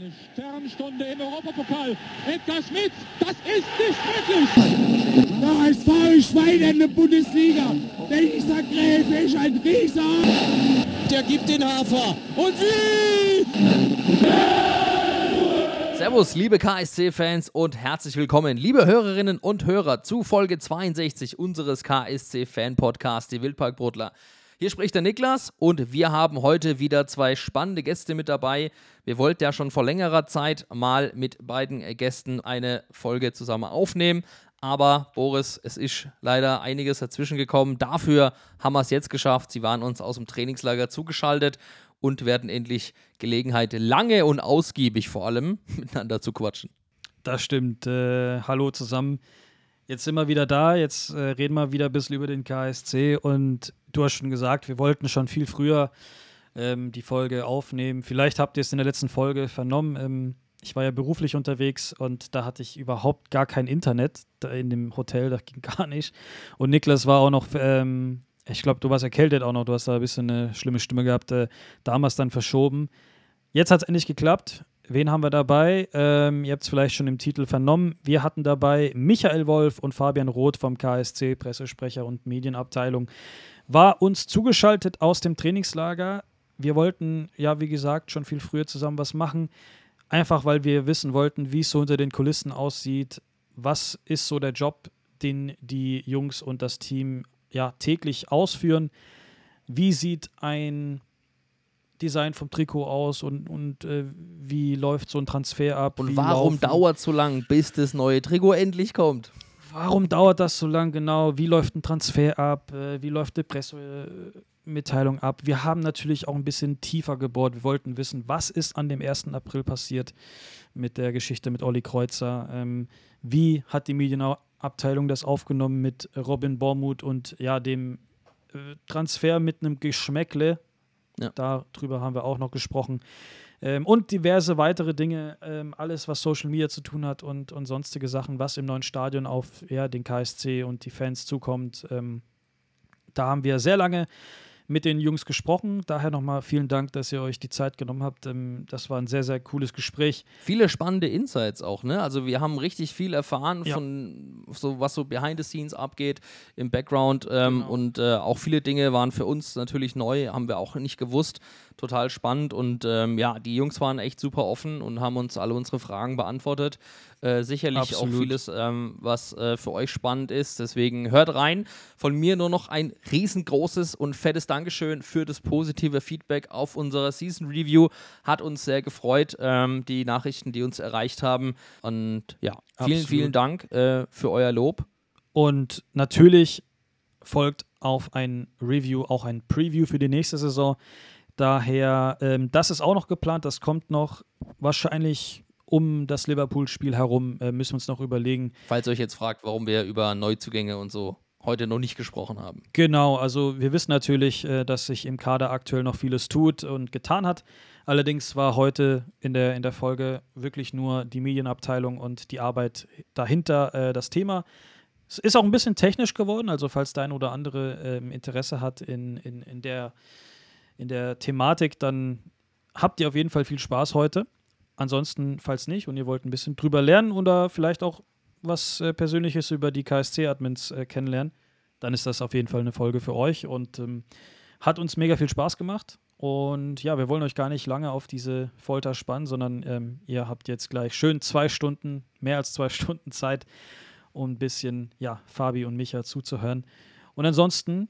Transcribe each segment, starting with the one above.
Eine Sternstunde im Europapokal. Edgar Schmidt, das ist nicht möglich. Der HSV Schwein in der Bundesliga. Dieser Gräfe ist ein Rieser. Der gibt den Hafer. Und wie? Servus, liebe KSC-Fans und herzlich willkommen, liebe Hörerinnen und Hörer, zu Folge 62 unseres KSC-Fan-Podcasts, die Wildparkbrotler. Hier spricht der Niklas und wir haben heute wieder zwei spannende Gäste mit dabei. Wir wollten ja schon vor längerer Zeit mal mit beiden Gästen eine Folge zusammen aufnehmen. Aber Boris, es ist leider einiges dazwischen gekommen. Dafür haben wir es jetzt geschafft. Sie waren uns aus dem Trainingslager zugeschaltet und werden endlich Gelegenheit, lange und ausgiebig vor allem miteinander zu quatschen. Das stimmt. Äh, hallo zusammen. Jetzt sind wir wieder da. Jetzt äh, reden wir wieder ein bisschen über den KSC. Und du hast schon gesagt, wir wollten schon viel früher ähm, die Folge aufnehmen. Vielleicht habt ihr es in der letzten Folge vernommen. Ähm, ich war ja beruflich unterwegs und da hatte ich überhaupt gar kein Internet in dem Hotel, das ging gar nicht. Und Niklas war auch noch, ähm, ich glaube, du warst erkältet auch noch, du hast da ein bisschen eine schlimme Stimme gehabt, äh, damals dann verschoben. Jetzt hat es endlich geklappt. Wen haben wir dabei? Ähm, ihr habt es vielleicht schon im Titel vernommen. Wir hatten dabei Michael Wolf und Fabian Roth vom KSC, Pressesprecher und Medienabteilung. War uns zugeschaltet aus dem Trainingslager. Wir wollten, ja, wie gesagt, schon viel früher zusammen was machen. Einfach weil wir wissen wollten, wie es so unter den Kulissen aussieht. Was ist so der Job, den die Jungs und das Team ja täglich ausführen? Wie sieht ein Design vom Trikot aus und, und äh, wie läuft so ein Transfer ab? Und warum dauert es so lang, bis das neue Trikot endlich kommt? Warum dauert das so lang genau? Wie läuft ein Transfer ab? Äh, wie läuft die Pressemitteilung ab? Wir haben natürlich auch ein bisschen tiefer gebohrt. Wir wollten wissen, was ist an dem 1. April passiert mit der Geschichte mit Olli Kreuzer? Ähm, wie hat die Medienabteilung das aufgenommen mit Robin Bormuth und ja, dem äh, Transfer mit einem Geschmäckle, ja. Darüber haben wir auch noch gesprochen. Ähm, und diverse weitere Dinge, ähm, alles, was Social Media zu tun hat und, und sonstige Sachen, was im neuen Stadion auf ja, den KSC und die Fans zukommt. Ähm, da haben wir sehr lange mit den Jungs gesprochen. Daher nochmal vielen Dank, dass ihr euch die Zeit genommen habt. Ähm, das war ein sehr, sehr cooles Gespräch. Viele spannende Insights auch, ne? Also wir haben richtig viel erfahren ja. von so, was so behind the scenes abgeht im Background. Ähm, genau. Und äh, auch viele Dinge waren für uns natürlich neu, haben wir auch nicht gewusst total spannend und ähm, ja, die Jungs waren echt super offen und haben uns alle unsere Fragen beantwortet. Äh, sicherlich Absolut. auch vieles, ähm, was äh, für euch spannend ist. Deswegen hört rein. Von mir nur noch ein riesengroßes und fettes Dankeschön für das positive Feedback auf unserer Season Review. Hat uns sehr gefreut, ähm, die Nachrichten, die uns erreicht haben. Und ja, vielen, Absolut. vielen Dank äh, für euer Lob. Und natürlich folgt auf ein Review auch ein Preview für die nächste Saison. Daher, ähm, das ist auch noch geplant, das kommt noch wahrscheinlich um das Liverpool-Spiel herum, äh, müssen wir uns noch überlegen. Falls ihr euch jetzt fragt, warum wir über Neuzugänge und so heute noch nicht gesprochen haben. Genau, also wir wissen natürlich, äh, dass sich im Kader aktuell noch vieles tut und getan hat. Allerdings war heute in der, in der Folge wirklich nur die Medienabteilung und die Arbeit dahinter äh, das Thema. Es ist auch ein bisschen technisch geworden, also falls dein oder andere ähm, Interesse hat in, in, in der in der Thematik, dann habt ihr auf jeden Fall viel Spaß heute. Ansonsten, falls nicht und ihr wollt ein bisschen drüber lernen oder vielleicht auch was äh, Persönliches über die KSC-Admins äh, kennenlernen, dann ist das auf jeden Fall eine Folge für euch und ähm, hat uns mega viel Spaß gemacht. Und ja, wir wollen euch gar nicht lange auf diese Folter spannen, sondern ähm, ihr habt jetzt gleich schön zwei Stunden, mehr als zwei Stunden Zeit, um ein bisschen, ja, Fabi und Micha zuzuhören. Und ansonsten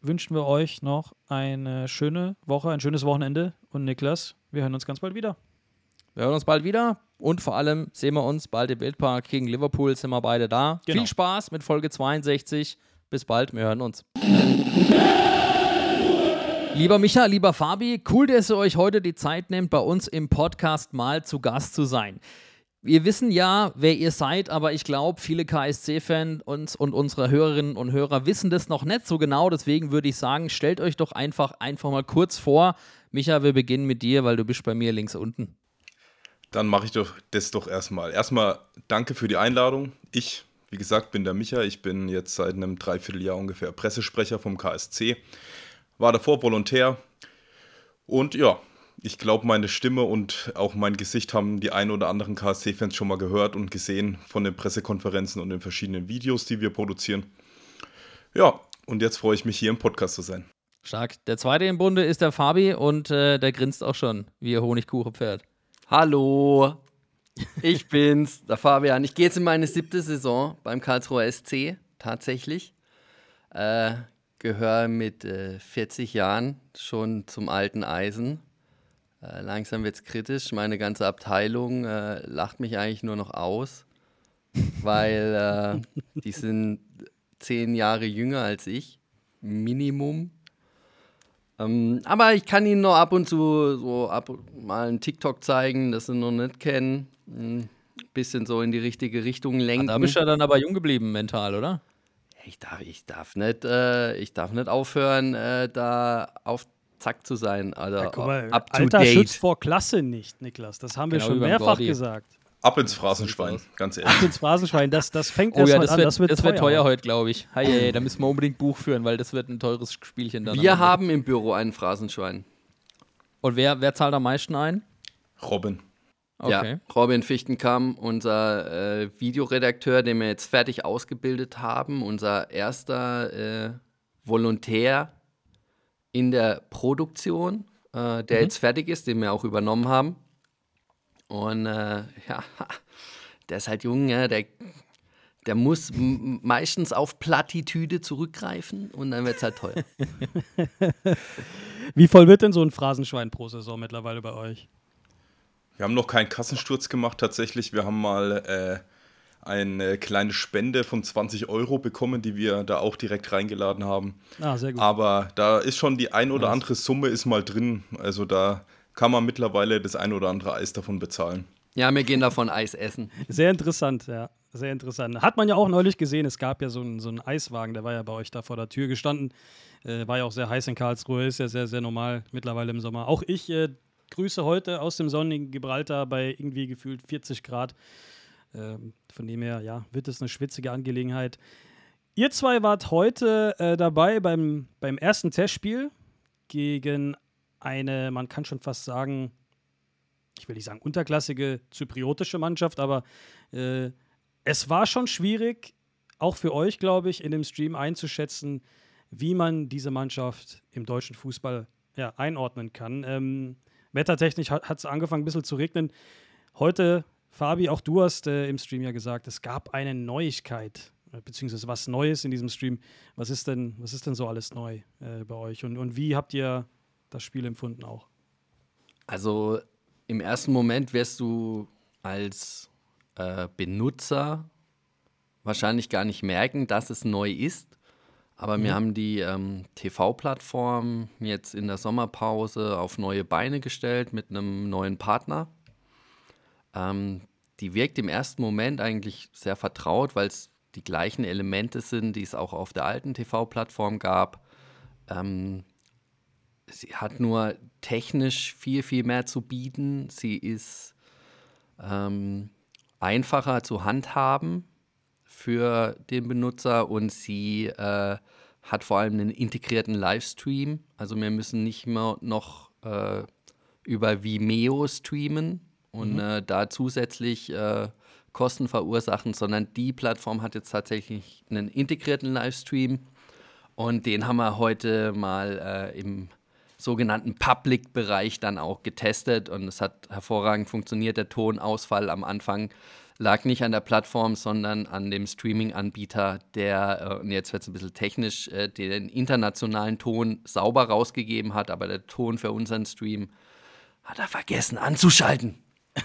wünschen wir euch noch eine schöne Woche, ein schönes Wochenende. Und Niklas, wir hören uns ganz bald wieder. Wir hören uns bald wieder und vor allem sehen wir uns bald im Wildpark gegen Liverpool, sind wir beide da. Genau. Viel Spaß mit Folge 62. Bis bald, wir hören uns. Lieber Micha, lieber Fabi, cool, dass ihr euch heute die Zeit nehmt, bei uns im Podcast mal zu Gast zu sein. Wir wissen ja, wer ihr seid, aber ich glaube, viele KSC-Fans und, und unsere Hörerinnen und Hörer wissen das noch nicht so genau. Deswegen würde ich sagen, stellt euch doch einfach, einfach mal kurz vor. Micha, wir beginnen mit dir, weil du bist bei mir links unten. Dann mache ich doch das doch erstmal. Erstmal danke für die Einladung. Ich, wie gesagt, bin der Micha. Ich bin jetzt seit einem Dreivierteljahr ungefähr Pressesprecher vom KSC. War davor Volontär. Und ja, ich glaube, meine Stimme und auch mein Gesicht haben die ein oder anderen KSC-Fans schon mal gehört und gesehen von den Pressekonferenzen und den verschiedenen Videos, die wir produzieren. Ja, und jetzt freue ich mich hier im Podcast zu sein. Stark. Der zweite im Bunde ist der Fabi und äh, der grinst auch schon wie ihr Honigkuchenpferd. Hallo, ich bin's, der Fabian. Ich gehe jetzt in meine siebte Saison beim Karlsruher SC, tatsächlich. Äh, gehöre mit äh, 40 Jahren schon zum alten Eisen. Äh, langsam wird es kritisch. Meine ganze Abteilung äh, lacht mich eigentlich nur noch aus, weil äh, die sind zehn Jahre jünger als ich, Minimum. Ähm, aber ich kann ihnen noch ab und zu so ab mal einen TikTok zeigen, das sie noch nicht kennen. Ein bisschen so in die richtige Richtung lenken. Ah, da bist du ja dann aber jung geblieben mental, oder? Ich darf, ich darf, nicht, äh, ich darf nicht aufhören, äh, da auf Zack zu sein. Also Ja, guck mal, up to Alter date. schützt vor Klasse nicht, Niklas. Das haben wir Genau schon mehrfach Gordi. gesagt. Ab ins Phrasenschwein, ganz ehrlich. Ach, ins Phrasenschwein, das, das fängt Oh erst ja, mal das an. wird, das wird das teuer, wird teuer heute, glaube ich. Hey, hey, da müssen wir unbedingt Buch führen, weil das wird ein teures Spielchen dann. Wir haben im Büro einen Phrasenschwein. Und wer, wer zahlt am meisten ein? Robin. Okay. Ja, Robin Fichtenkamm, unser äh, Videoredakteur, den wir jetzt fertig ausgebildet haben, unser erster äh, Volontär in der Produktion, äh, der jetzt fertig ist, den wir auch übernommen haben. Und äh, ja, der ist halt jung, ja, der, der muss meistens auf Plattitüde zurückgreifen und dann wird es halt teuer. Wie voll wird denn so ein Phrasenschwein pro Saison mittlerweile bei euch? Wir haben noch keinen Kassensturz gemacht tatsächlich. Wir haben mal äh, eine kleine Spende von 20 Euro bekommen, die wir da auch direkt reingeladen haben. Ah, sehr gut. Aber da ist schon die ein oder andere Summe ist mal drin. Also da kann man mittlerweile das ein oder andere Eis davon bezahlen. ja, wir gehen davon Eis essen. Sehr interessant, ja. Sehr interessant. Hat man ja auch neulich gesehen, es gab ja so einen, so einen Eiswagen, der war ja bei euch da vor der Tür gestanden. Äh, war ja auch sehr heiß in Karlsruhe, ist ja sehr, sehr normal mittlerweile im Sommer. Auch ich äh, grüße heute aus dem sonnigen Gibraltar bei irgendwie gefühlt 40 Grad. Ähm, von dem her, ja, wird es eine schwitzige Angelegenheit. Ihr zwei wart heute äh, dabei beim, beim ersten Testspiel gegen eine, man kann schon fast sagen, ich will nicht sagen unterklassige zypriotische Mannschaft, aber äh, es war schon schwierig, auch für euch, glaube ich, in dem Stream einzuschätzen, wie man diese Mannschaft im deutschen Fußball ja, einordnen kann. Ähm, wettertechnisch hat es angefangen, ein bisschen zu regnen. Heute, Fabi, auch du hast äh, im Stream ja gesagt, es gab eine Neuigkeit, äh, beziehungsweise was Neues in diesem Stream. Was ist denn, was ist denn so alles neu äh, bei euch? Und, und wie habt ihr das Spiel empfunden auch? Also im ersten Moment wirst du als äh, Benutzer wahrscheinlich gar nicht merken, dass es neu ist. Aber wir haben die ähm, TV-Plattform jetzt in der Sommerpause auf neue Beine gestellt mit einem neuen Partner. Ähm, die wirkt im ersten Moment eigentlich sehr vertraut, weil es die gleichen Elemente sind, die es auch auf der alten TV-Plattform gab. Ähm, sie hat nur technisch viel, viel mehr zu bieten. Sie ist ähm, einfacher zu handhaben für den Benutzer und sie äh, hat vor allem einen integrierten Livestream. Also wir müssen nicht mehr noch äh, über Vimeo streamen und äh, da zusätzlich äh, Kosten verursachen, sondern die Plattform hat jetzt tatsächlich einen integrierten Livestream und den haben wir heute mal äh, im sogenannten Public-Bereich dann auch getestet und es hat hervorragend funktioniert. Der Tonausfall am Anfang lag nicht an der Plattform, sondern an dem Streaming-Anbieter, der, äh, und jetzt wird es ein bisschen technisch, äh, den internationalen Ton sauber rausgegeben hat, aber der Ton für unseren Stream hat er vergessen anzuschalten.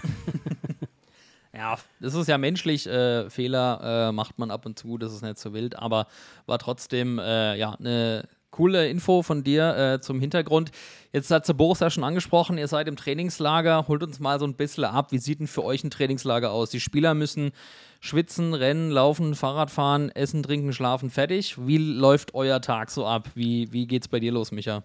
Ja, das ist ja menschlich. Äh, Fehler äh, macht man ab und zu, das ist nicht so wild, aber war trotzdem äh, ja eine coole Info von dir äh, zum Hintergrund. Jetzt hat sie Boris ja schon angesprochen, ihr seid im Trainingslager. Holt uns mal so ein bisschen ab. Wie sieht denn für euch ein Trainingslager aus? Die Spieler müssen schwitzen, rennen, laufen, Fahrrad fahren, essen, trinken, schlafen, fertig. Wie läuft euer Tag so ab? Wie, wie geht's bei dir los, Micha?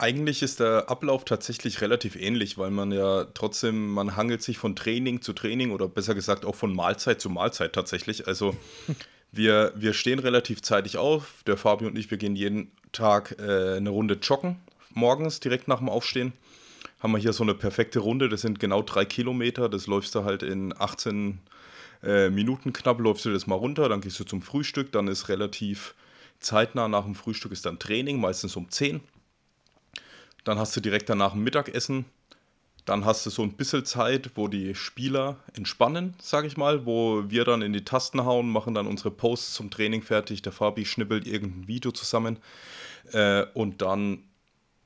Eigentlich ist der Ablauf tatsächlich relativ ähnlich, weil man ja trotzdem, man hangelt sich von Training zu Training oder besser gesagt auch von Mahlzeit zu Mahlzeit tatsächlich. Also wir, wir stehen relativ zeitig auf. Der Fabio und ich, wir gehen jeden Tag äh, eine Runde joggen, morgens direkt nach dem Aufstehen. haben wir hier so eine perfekte Runde. Das sind genau drei Kilometer. Das läufst du halt in 18 äh, Minuten knapp, läufst du das mal runter. Dann gehst du zum Frühstück. Dann ist relativ zeitnah nach dem Frühstück ist dann Training, meistens um 10. Dann hast du direkt danach ein Mittagessen. Dann hast du so ein bisschen Zeit, wo die Spieler entspannen, sage ich mal, wo wir dann in die Tasten hauen, machen dann unsere Posts zum Training fertig. Der Fabi schnippelt irgendein Video zusammen. Äh, und dann,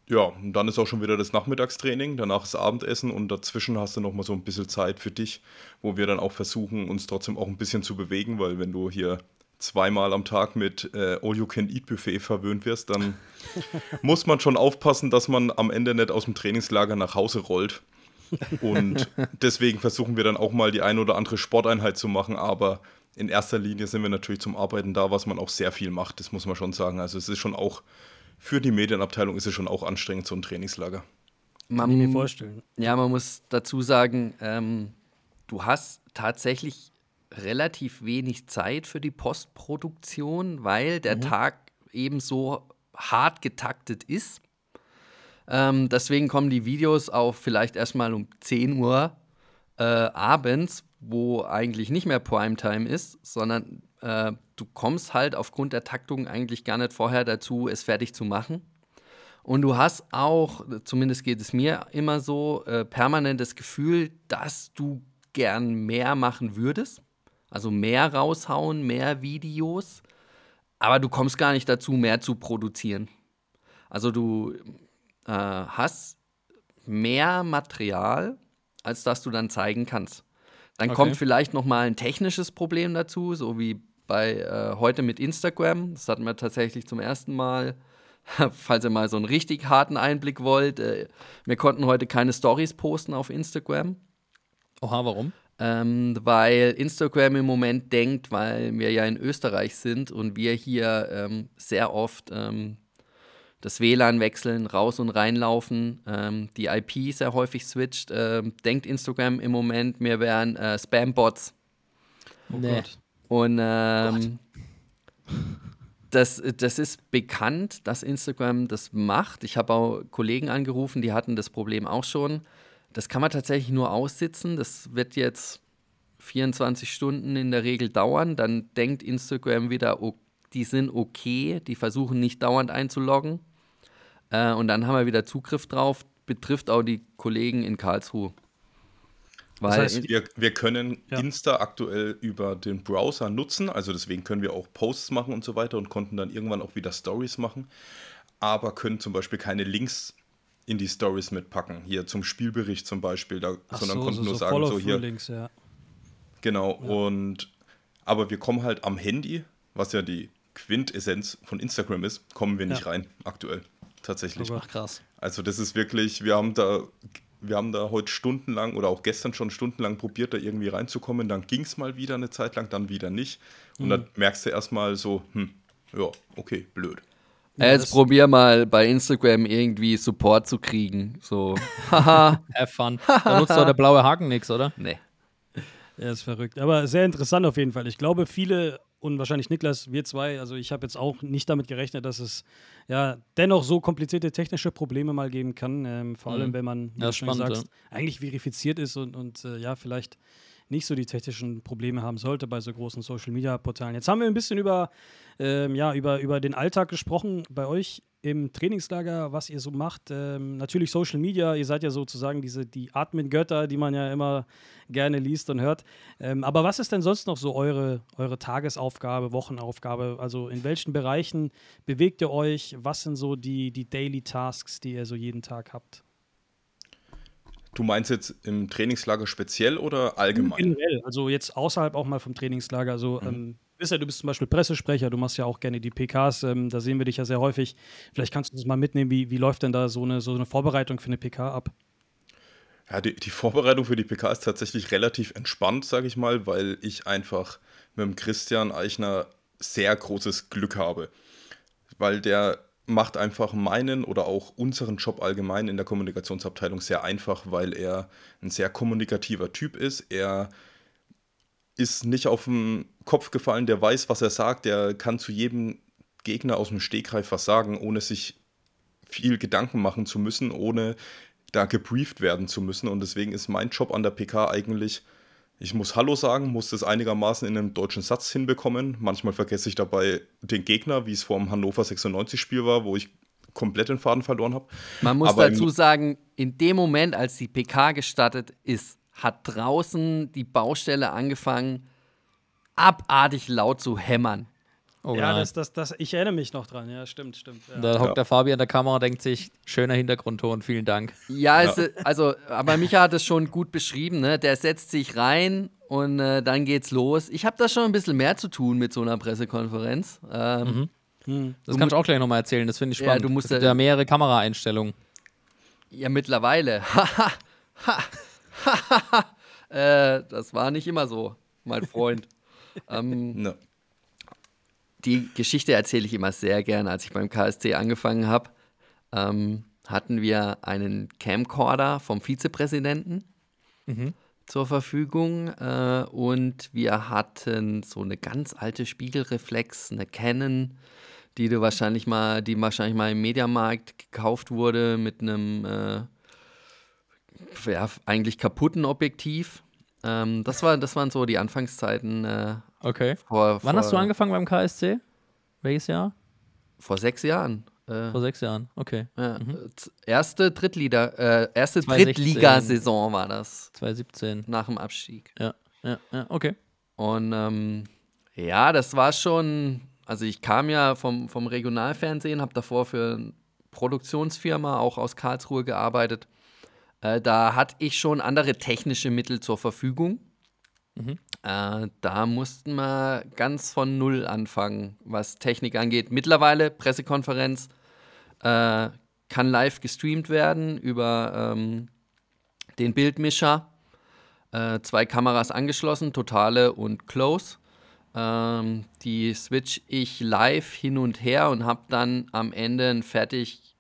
ja, dann ist auch schon wieder das Nachmittagstraining, danach das Abendessen und dazwischen hast du nochmal so ein bisschen Zeit für dich, wo wir dann auch versuchen, uns trotzdem auch ein bisschen zu bewegen, weil wenn du hier zweimal am Tag mit äh, All-You-Can-Eat-Buffet verwöhnt wirst, dann muss man schon aufpassen, dass man am Ende nicht aus dem Trainingslager nach Hause rollt. Und deswegen versuchen wir dann auch mal die ein oder andere Sporteinheit zu machen, aber in erster Linie sind wir natürlich zum Arbeiten da, was man auch sehr viel macht, das muss man schon sagen. Also es ist schon auch, für die Medienabteilung ist es schon auch anstrengend, so ein Trainingslager. Man, Kann ich mir vorstellen. Ja, man muss dazu sagen, ähm, du hast tatsächlich relativ wenig Zeit für die Postproduktion, weil der mhm. Tag ebenso hart getaktet ist. Ähm, deswegen kommen die Videos auch vielleicht erstmal um 10 Uhr äh, abends, wo eigentlich nicht mehr Primetime ist, sondern äh, du kommst halt aufgrund der Taktung eigentlich gar nicht vorher dazu, es fertig zu machen. Und du hast auch, zumindest geht es mir immer so, äh, permanent das Gefühl, dass du gern mehr machen würdest. Also mehr raushauen, mehr Videos. Aber du kommst gar nicht dazu, mehr zu produzieren. Also du äh, hast mehr Material, als dass du dann zeigen kannst. Dann okay. kommt vielleicht noch mal ein technisches Problem dazu, so wie bei äh, heute mit Instagram. Das hatten wir tatsächlich zum ersten Mal. Falls ihr mal so einen richtig harten Einblick wollt, äh, wir konnten heute keine Stories posten auf Instagram. Oha, warum? Ähm, weil Instagram im Moment denkt, weil wir ja in Österreich sind und wir hier ähm, sehr oft ähm, das WLAN wechseln, raus und reinlaufen, ähm, die IP sehr häufig switcht, äh, denkt Instagram im Moment, wir wären äh, Spam-Bots. Oh nee. Gott. Und ähm, das, das ist bekannt, dass Instagram das macht. Ich habe auch Kollegen angerufen, die hatten das Problem auch schon. Das kann man tatsächlich nur aussitzen. Das wird jetzt 24 Stunden in der Regel dauern. Dann denkt Instagram wieder, oh, die sind okay, die versuchen nicht dauernd einzuloggen. Äh, und dann haben wir wieder Zugriff drauf. Betrifft auch die Kollegen in Karlsruhe. Weil das heißt, wir, wir können ja. Insta aktuell über den Browser nutzen, also deswegen können wir auch Posts machen und so weiter und konnten dann irgendwann auch wieder Stories machen, aber können zum Beispiel keine Links in die Stories mitpacken. Hier zum Spielbericht zum Beispiel, da, sondern so, konnten so, nur so sagen, so hier. Links, ja. Genau, ja. und aber wir kommen halt am Handy, was ja die Quintessenz von Instagram ist, kommen wir nicht ja. rein aktuell tatsächlich. Ach, krass. Also das ist wirklich, wir haben da, wir haben da heute stundenlang oder auch gestern schon stundenlang probiert, da irgendwie reinzukommen. Dann ging es mal wieder eine Zeit lang, dann wieder nicht. Und mhm. dann merkst du erstmal so, hm, ja, okay, blöd. Jetzt probier mal bei Instagram irgendwie Support zu kriegen. So, haha. Have fun. Da nutzt doch der blaue Haken nichts, oder? Nee. Er ist verrückt. Aber sehr interessant auf jeden Fall. Ich glaube, viele und wahrscheinlich Niklas, wir zwei, also ich habe jetzt auch nicht damit gerechnet, dass es ja dennoch so komplizierte technische Probleme mal geben kann. Ähm, vor allem, mhm. wenn man, wie ja, du spannend, sagst, ja. eigentlich verifiziert ist und, und äh, ja, vielleicht nicht so die technischen Probleme haben sollte bei so großen Social Media Portalen. Jetzt haben wir ein bisschen über, ähm, ja, über, über den Alltag gesprochen bei euch im Trainingslager, was ihr so macht. Ähm, natürlich Social Media, ihr seid ja sozusagen diese, die Admin-Götter, die man ja immer gerne liest und hört. Ähm, aber was ist denn sonst noch so eure, eure Tagesaufgabe, Wochenaufgabe? Also in welchen Bereichen bewegt ihr euch? Was sind so die, die Daily Tasks, die ihr so jeden Tag habt? Du meinst jetzt im Trainingslager speziell oder allgemein? Generell, also jetzt außerhalb auch mal vom Trainingslager. Also mhm. ähm, bist ja, du bist zum Beispiel Pressesprecher, du machst ja auch gerne die PKs, ähm, da sehen wir dich ja sehr häufig. Vielleicht kannst du uns mal mitnehmen, wie, wie läuft denn da so eine, so eine Vorbereitung für eine PK ab? Ja, die, die Vorbereitung für die PK ist tatsächlich relativ entspannt, sage ich mal, weil ich einfach mit dem Christian Eichner sehr großes Glück habe. Weil der macht einfach meinen oder auch unseren Job allgemein in der Kommunikationsabteilung sehr einfach, weil er ein sehr kommunikativer Typ ist. Er ist nicht auf den Kopf gefallen, der weiß, was er sagt, der kann zu jedem Gegner aus dem Stegreif was sagen, ohne sich viel Gedanken machen zu müssen, ohne da gebrieft werden zu müssen. Und deswegen ist mein Job an der PK eigentlich, ich muss Hallo sagen, muss das einigermaßen in einem deutschen Satz hinbekommen. Manchmal vergesse ich dabei den Gegner, wie es vor dem Hannover 96-Spiel war, wo ich komplett den Faden verloren habe. Man muss Aber dazu sagen, in dem Moment, als die PK gestartet ist, hat draußen die Baustelle angefangen, abartig laut zu hämmern. Oh, ja, das, das, das, ich erinnere mich noch dran. Ja, stimmt, stimmt. Ja. Da hockt ja. der Fabi an der Kamera und denkt sich, schöner Hintergrundton, vielen Dank. Ja, ja. Es, also, aber Micha hat es schon gut beschrieben. Ne? Der setzt sich rein und äh, dann geht's los. Ich habe da schon ein bisschen mehr zu tun mit so einer Pressekonferenz. Ähm, mhm. Hm. Das kannst du auch gleich nochmal erzählen, das finde ich spannend. Ja, du musst es gibt ja mehrere Kameraeinstellungen. Ja, mittlerweile. äh, das war nicht immer so, mein Freund. ähm, no die Geschichte erzähle ich immer sehr gerne. Als ich beim KSC angefangen habe, ähm, hatten wir einen Camcorder vom Vizepräsidenten mhm. zur Verfügung äh, und wir hatten so eine ganz alte Spiegelreflex, eine Canon, die du wahrscheinlich mal, die wahrscheinlich mal im Mediamarkt gekauft wurde mit einem äh, ja, eigentlich kaputten Objektiv. Ähm, das, war, das waren so die Anfangszeiten äh, Okay. Vor, Wann hast du angefangen beim KSC? Welches Jahr? Vor sechs Jahren. Äh, vor sechs Jahren, okay. Ja, mhm. Erste Drittliga, äh, erste Drittligasaison war das. 2017. Nach dem Abstieg. Ja, ja, ja, okay. Und ähm, ja, das war schon, also ich kam ja vom, vom Regionalfernsehen, habe davor für eine Produktionsfirma auch aus Karlsruhe gearbeitet. Äh, da hatte ich schon andere technische Mittel zur Verfügung. Mhm. Äh, da mussten wir ganz von Null anfangen, was Technik angeht. Mittlerweile Pressekonferenz äh, kann live gestreamt werden über ähm, den Bildmischer. Äh, zwei Kameras angeschlossen, totale und close. Ähm, die switch ich live hin und her und habe dann am Ende eine fertig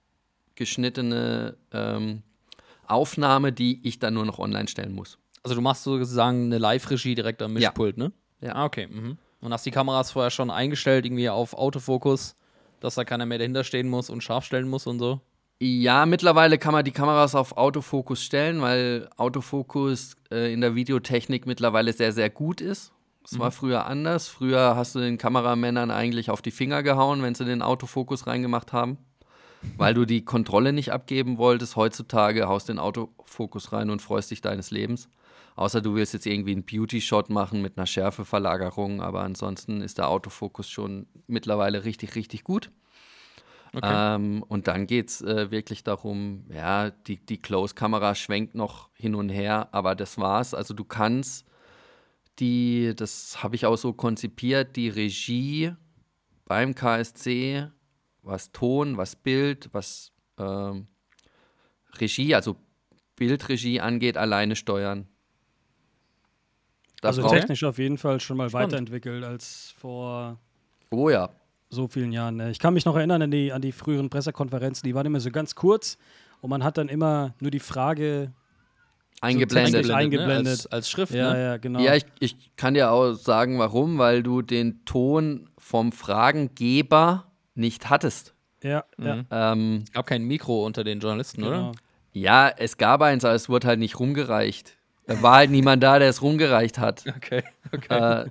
geschnittene ähm, Aufnahme, die ich dann nur noch online stellen muss. Also du machst sozusagen eine Live-Regie direkt am Mischpult, ja. ne? Ja. Ah, okay. Mhm. Und hast die Kameras vorher schon eingestellt, irgendwie auf Autofokus, dass da keiner mehr dahinter stehen muss und scharf stellen muss und so? Ja, mittlerweile kann man die Kameras auf Autofokus stellen, weil Autofokus äh, in der Videotechnik mittlerweile sehr, sehr gut ist. Es mhm. war früher anders. Früher hast du den Kameramännern eigentlich auf die Finger gehauen, wenn sie den Autofokus reingemacht haben, weil du die Kontrolle nicht abgeben wolltest. Heutzutage haust den Autofokus rein und freust dich deines Lebens. Außer du willst jetzt irgendwie einen Beauty-Shot machen mit einer Schärfeverlagerung, aber ansonsten ist der Autofokus schon mittlerweile richtig, richtig gut. Okay. Ähm, und dann geht es äh, wirklich darum, ja, die, die Close-Kamera schwenkt noch hin und her, aber das war's. Also du kannst die, das habe ich auch so konzipiert, die Regie beim KSC, was Ton, was Bild, was ähm, Regie, also Bildregie angeht, alleine steuern. Das also technisch auf jeden Fall schon mal Spannend. weiterentwickelt als vor oh, ja. so vielen Jahren. Ne? Ich kann mich noch erinnern an die, an die früheren Pressekonferenzen, die waren immer so ganz kurz und man hat dann immer nur die Frage eingeblendet. So eingeblendet. Ne? Als, als, Schrift. Ja, ne? ja, genau. Ja, ich, ich kann dir auch sagen, warum, weil du den Ton vom Fragengeber nicht hattest. Ja, mhm. ja. Ähm, es gab kein Mikro unter den Journalisten, genau. oder? Ja, es gab eins, aber es wurde halt nicht rumgereicht. Da war halt niemand da, der es rumgereicht hat. Okay, okay. Äh,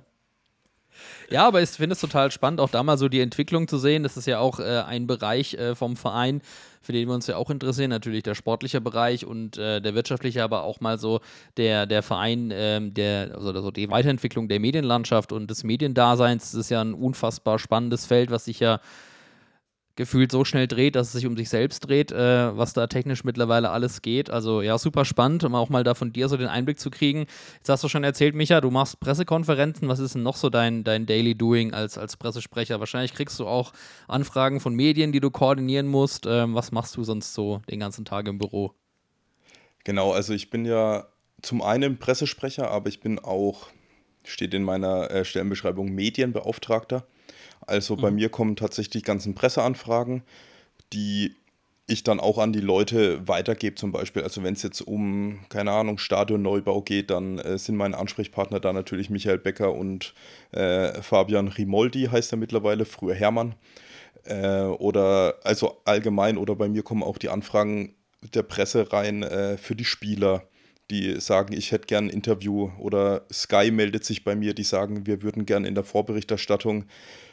ja, aber ich finde es total spannend, auch da mal so die Entwicklung zu sehen. Das ist ja auch äh, ein Bereich äh, vom Verein, für den wir uns ja auch interessieren. Natürlich der sportliche Bereich und äh, der wirtschaftliche, aber auch mal so der, der Verein, ähm, der, also, also die Weiterentwicklung der Medienlandschaft und des Mediendaseins. Das ist ja ein unfassbar spannendes Feld, was sich ja gefühlt so schnell dreht, dass es sich um sich selbst dreht, äh, was da technisch mittlerweile alles geht. Also ja, super spannend, um auch mal da von dir so den Einblick zu kriegen. Jetzt hast du schon erzählt, Micha, du machst Pressekonferenzen. Was ist denn noch so dein, dein Daily Doing als, als Pressesprecher? Wahrscheinlich kriegst du auch Anfragen von Medien, die du koordinieren musst. Ähm, was machst du sonst so den ganzen Tag im Büro? Genau, also ich bin ja zum einen Pressesprecher, aber ich bin auch, steht in meiner äh, Stellenbeschreibung, Medienbeauftragter. Also bei mhm. mir kommen tatsächlich ganzen Presseanfragen, die ich dann auch an die Leute weitergebe, zum Beispiel. Also wenn es jetzt um, keine Ahnung, Stadionneubau geht, dann äh, sind meine Ansprechpartner da natürlich Michael Becker und äh, Fabian Rimoldi, heißt er mittlerweile, früher Hermann. Äh, oder also allgemein oder bei mir kommen auch die Anfragen der Presse rein äh, für die Spieler, die sagen, ich hätte gern ein Interview. Oder Sky meldet sich bei mir, die sagen, wir würden gern in der Vorberichterstattung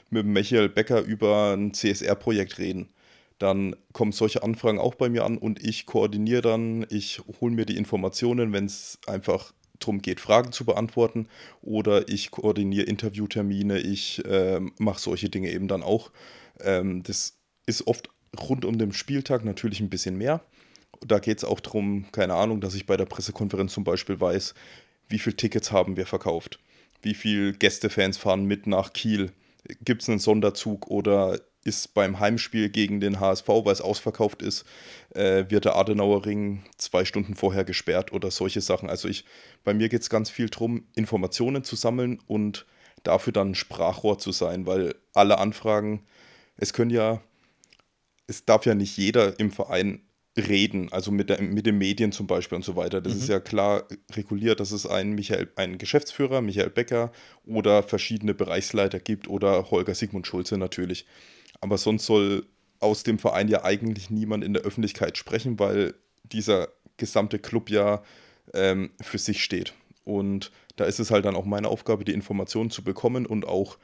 mit Michael Becker über ein CSR-Projekt reden. Dann kommen solche Anfragen auch bei mir an und ich koordiniere dann, ich hole mir die Informationen, wenn es einfach darum geht, Fragen zu beantworten. Oder ich koordiniere Interviewtermine, ich äh, mache solche Dinge eben dann auch. Ähm, das ist oft rund um den Spieltag natürlich ein bisschen mehr. Da geht es auch darum, keine Ahnung, dass ich bei der Pressekonferenz zum Beispiel weiß, wie viele Tickets haben wir verkauft, wie viele Gästefans fahren mit nach Kiel, gibt es einen Sonderzug oder ist beim Heimspiel gegen den HSV, weil es ausverkauft ist, äh, wird der Adenauer Ring zwei Stunden vorher gesperrt oder solche Sachen. Also ich, bei mir geht es ganz viel darum, Informationen zu sammeln und dafür dann Sprachrohr zu sein, weil alle Anfragen, es können ja, es darf ja nicht jeder im Verein reden, also mit, der, mit den Medien zum Beispiel und so weiter. Das mhm. ist ja klar reguliert, dass es einen, Michael, einen Geschäftsführer, Michael Becker oder verschiedene Bereichsleiter gibt oder Holger Sigmund Schulze natürlich. Aber sonst soll aus dem Verein ja eigentlich niemand in der Öffentlichkeit sprechen, weil dieser gesamte Club ja ähm, für sich steht. Und da ist es halt dann auch meine Aufgabe, die Informationen zu bekommen und auch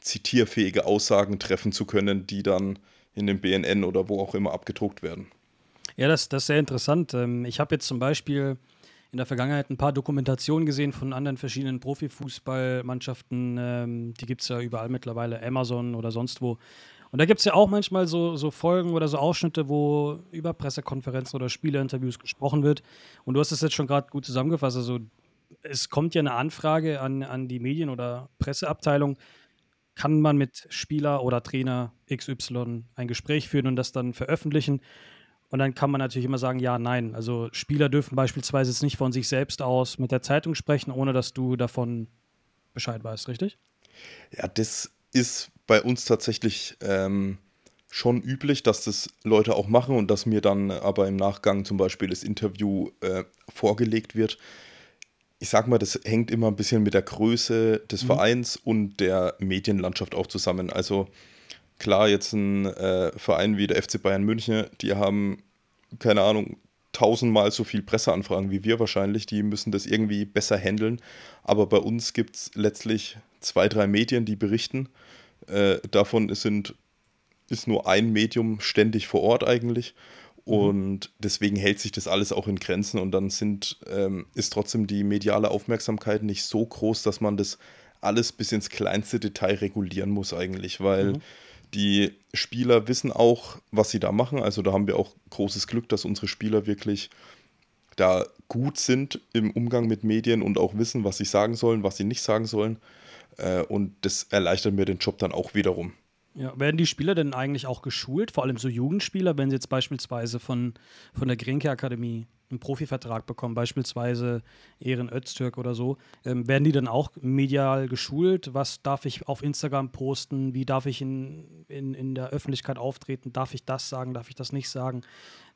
zitierfähige Aussagen treffen zu können, die dann in dem BNN oder wo auch immer abgedruckt werden. Ja, das, das ist sehr interessant. Ähm, ich habe jetzt zum Beispiel in der Vergangenheit ein paar Dokumentationen gesehen von anderen verschiedenen Profifußballmannschaften. Ähm, die gibt es ja überall mittlerweile, Amazon oder sonst wo. Und da gibt es ja auch manchmal so, so Folgen oder so Ausschnitte, wo über Pressekonferenzen oder Spielerinterviews gesprochen wird. Und du hast es jetzt schon gerade gut zusammengefasst. Also es kommt ja eine Anfrage an, an die Medien- oder Presseabteilung. Kann man mit Spieler oder Trainer XY ein Gespräch führen und das dann veröffentlichen? Und dann kann man natürlich immer sagen, ja, nein. Also Spieler dürfen beispielsweise jetzt nicht von sich selbst aus mit der Zeitung sprechen, ohne dass du davon Bescheid weißt, richtig? Ja, das ist bei uns tatsächlich ähm, schon üblich, dass das Leute auch machen und dass mir dann aber im Nachgang zum Beispiel das Interview äh, vorgelegt wird. Ich sag mal, das hängt immer ein bisschen mit der Größe des mhm. Vereins und der Medienlandschaft auch zusammen. Also klar, jetzt ein äh, Verein wie der FC Bayern München, die haben, keine Ahnung, tausendmal so viel Presseanfragen wie wir wahrscheinlich. Die müssen das irgendwie besser handeln. Aber bei uns gibt es letztlich zwei, drei Medien, die berichten. Äh, davon sind, ist nur ein Medium ständig vor Ort eigentlich. Mhm. Und deswegen hält sich das alles auch in Grenzen und dann sind, ähm, ist trotzdem die mediale Aufmerksamkeit nicht so groß, dass man das alles bis ins kleinste Detail regulieren muss eigentlich, weil mhm. Die Spieler wissen auch, was sie da machen. Also da haben wir auch großes Glück, dass unsere Spieler wirklich da gut sind im Umgang mit Medien und auch wissen, was sie sagen sollen, was sie nicht sagen sollen. Äh, und das erleichtert mir den Job dann auch wiederum. Ja, werden die Spieler denn eigentlich auch geschult, vor allem so Jugendspieler, wenn sie jetzt beispielsweise von, von der Grinke Akademie einen Profivertrag bekommen, beispielsweise Ehren Öztürk oder so, ähm, werden die dann auch medial geschult? Was darf ich auf Instagram posten? Wie darf ich in, in, in der Öffentlichkeit auftreten? Darf ich das sagen? Darf ich das nicht sagen?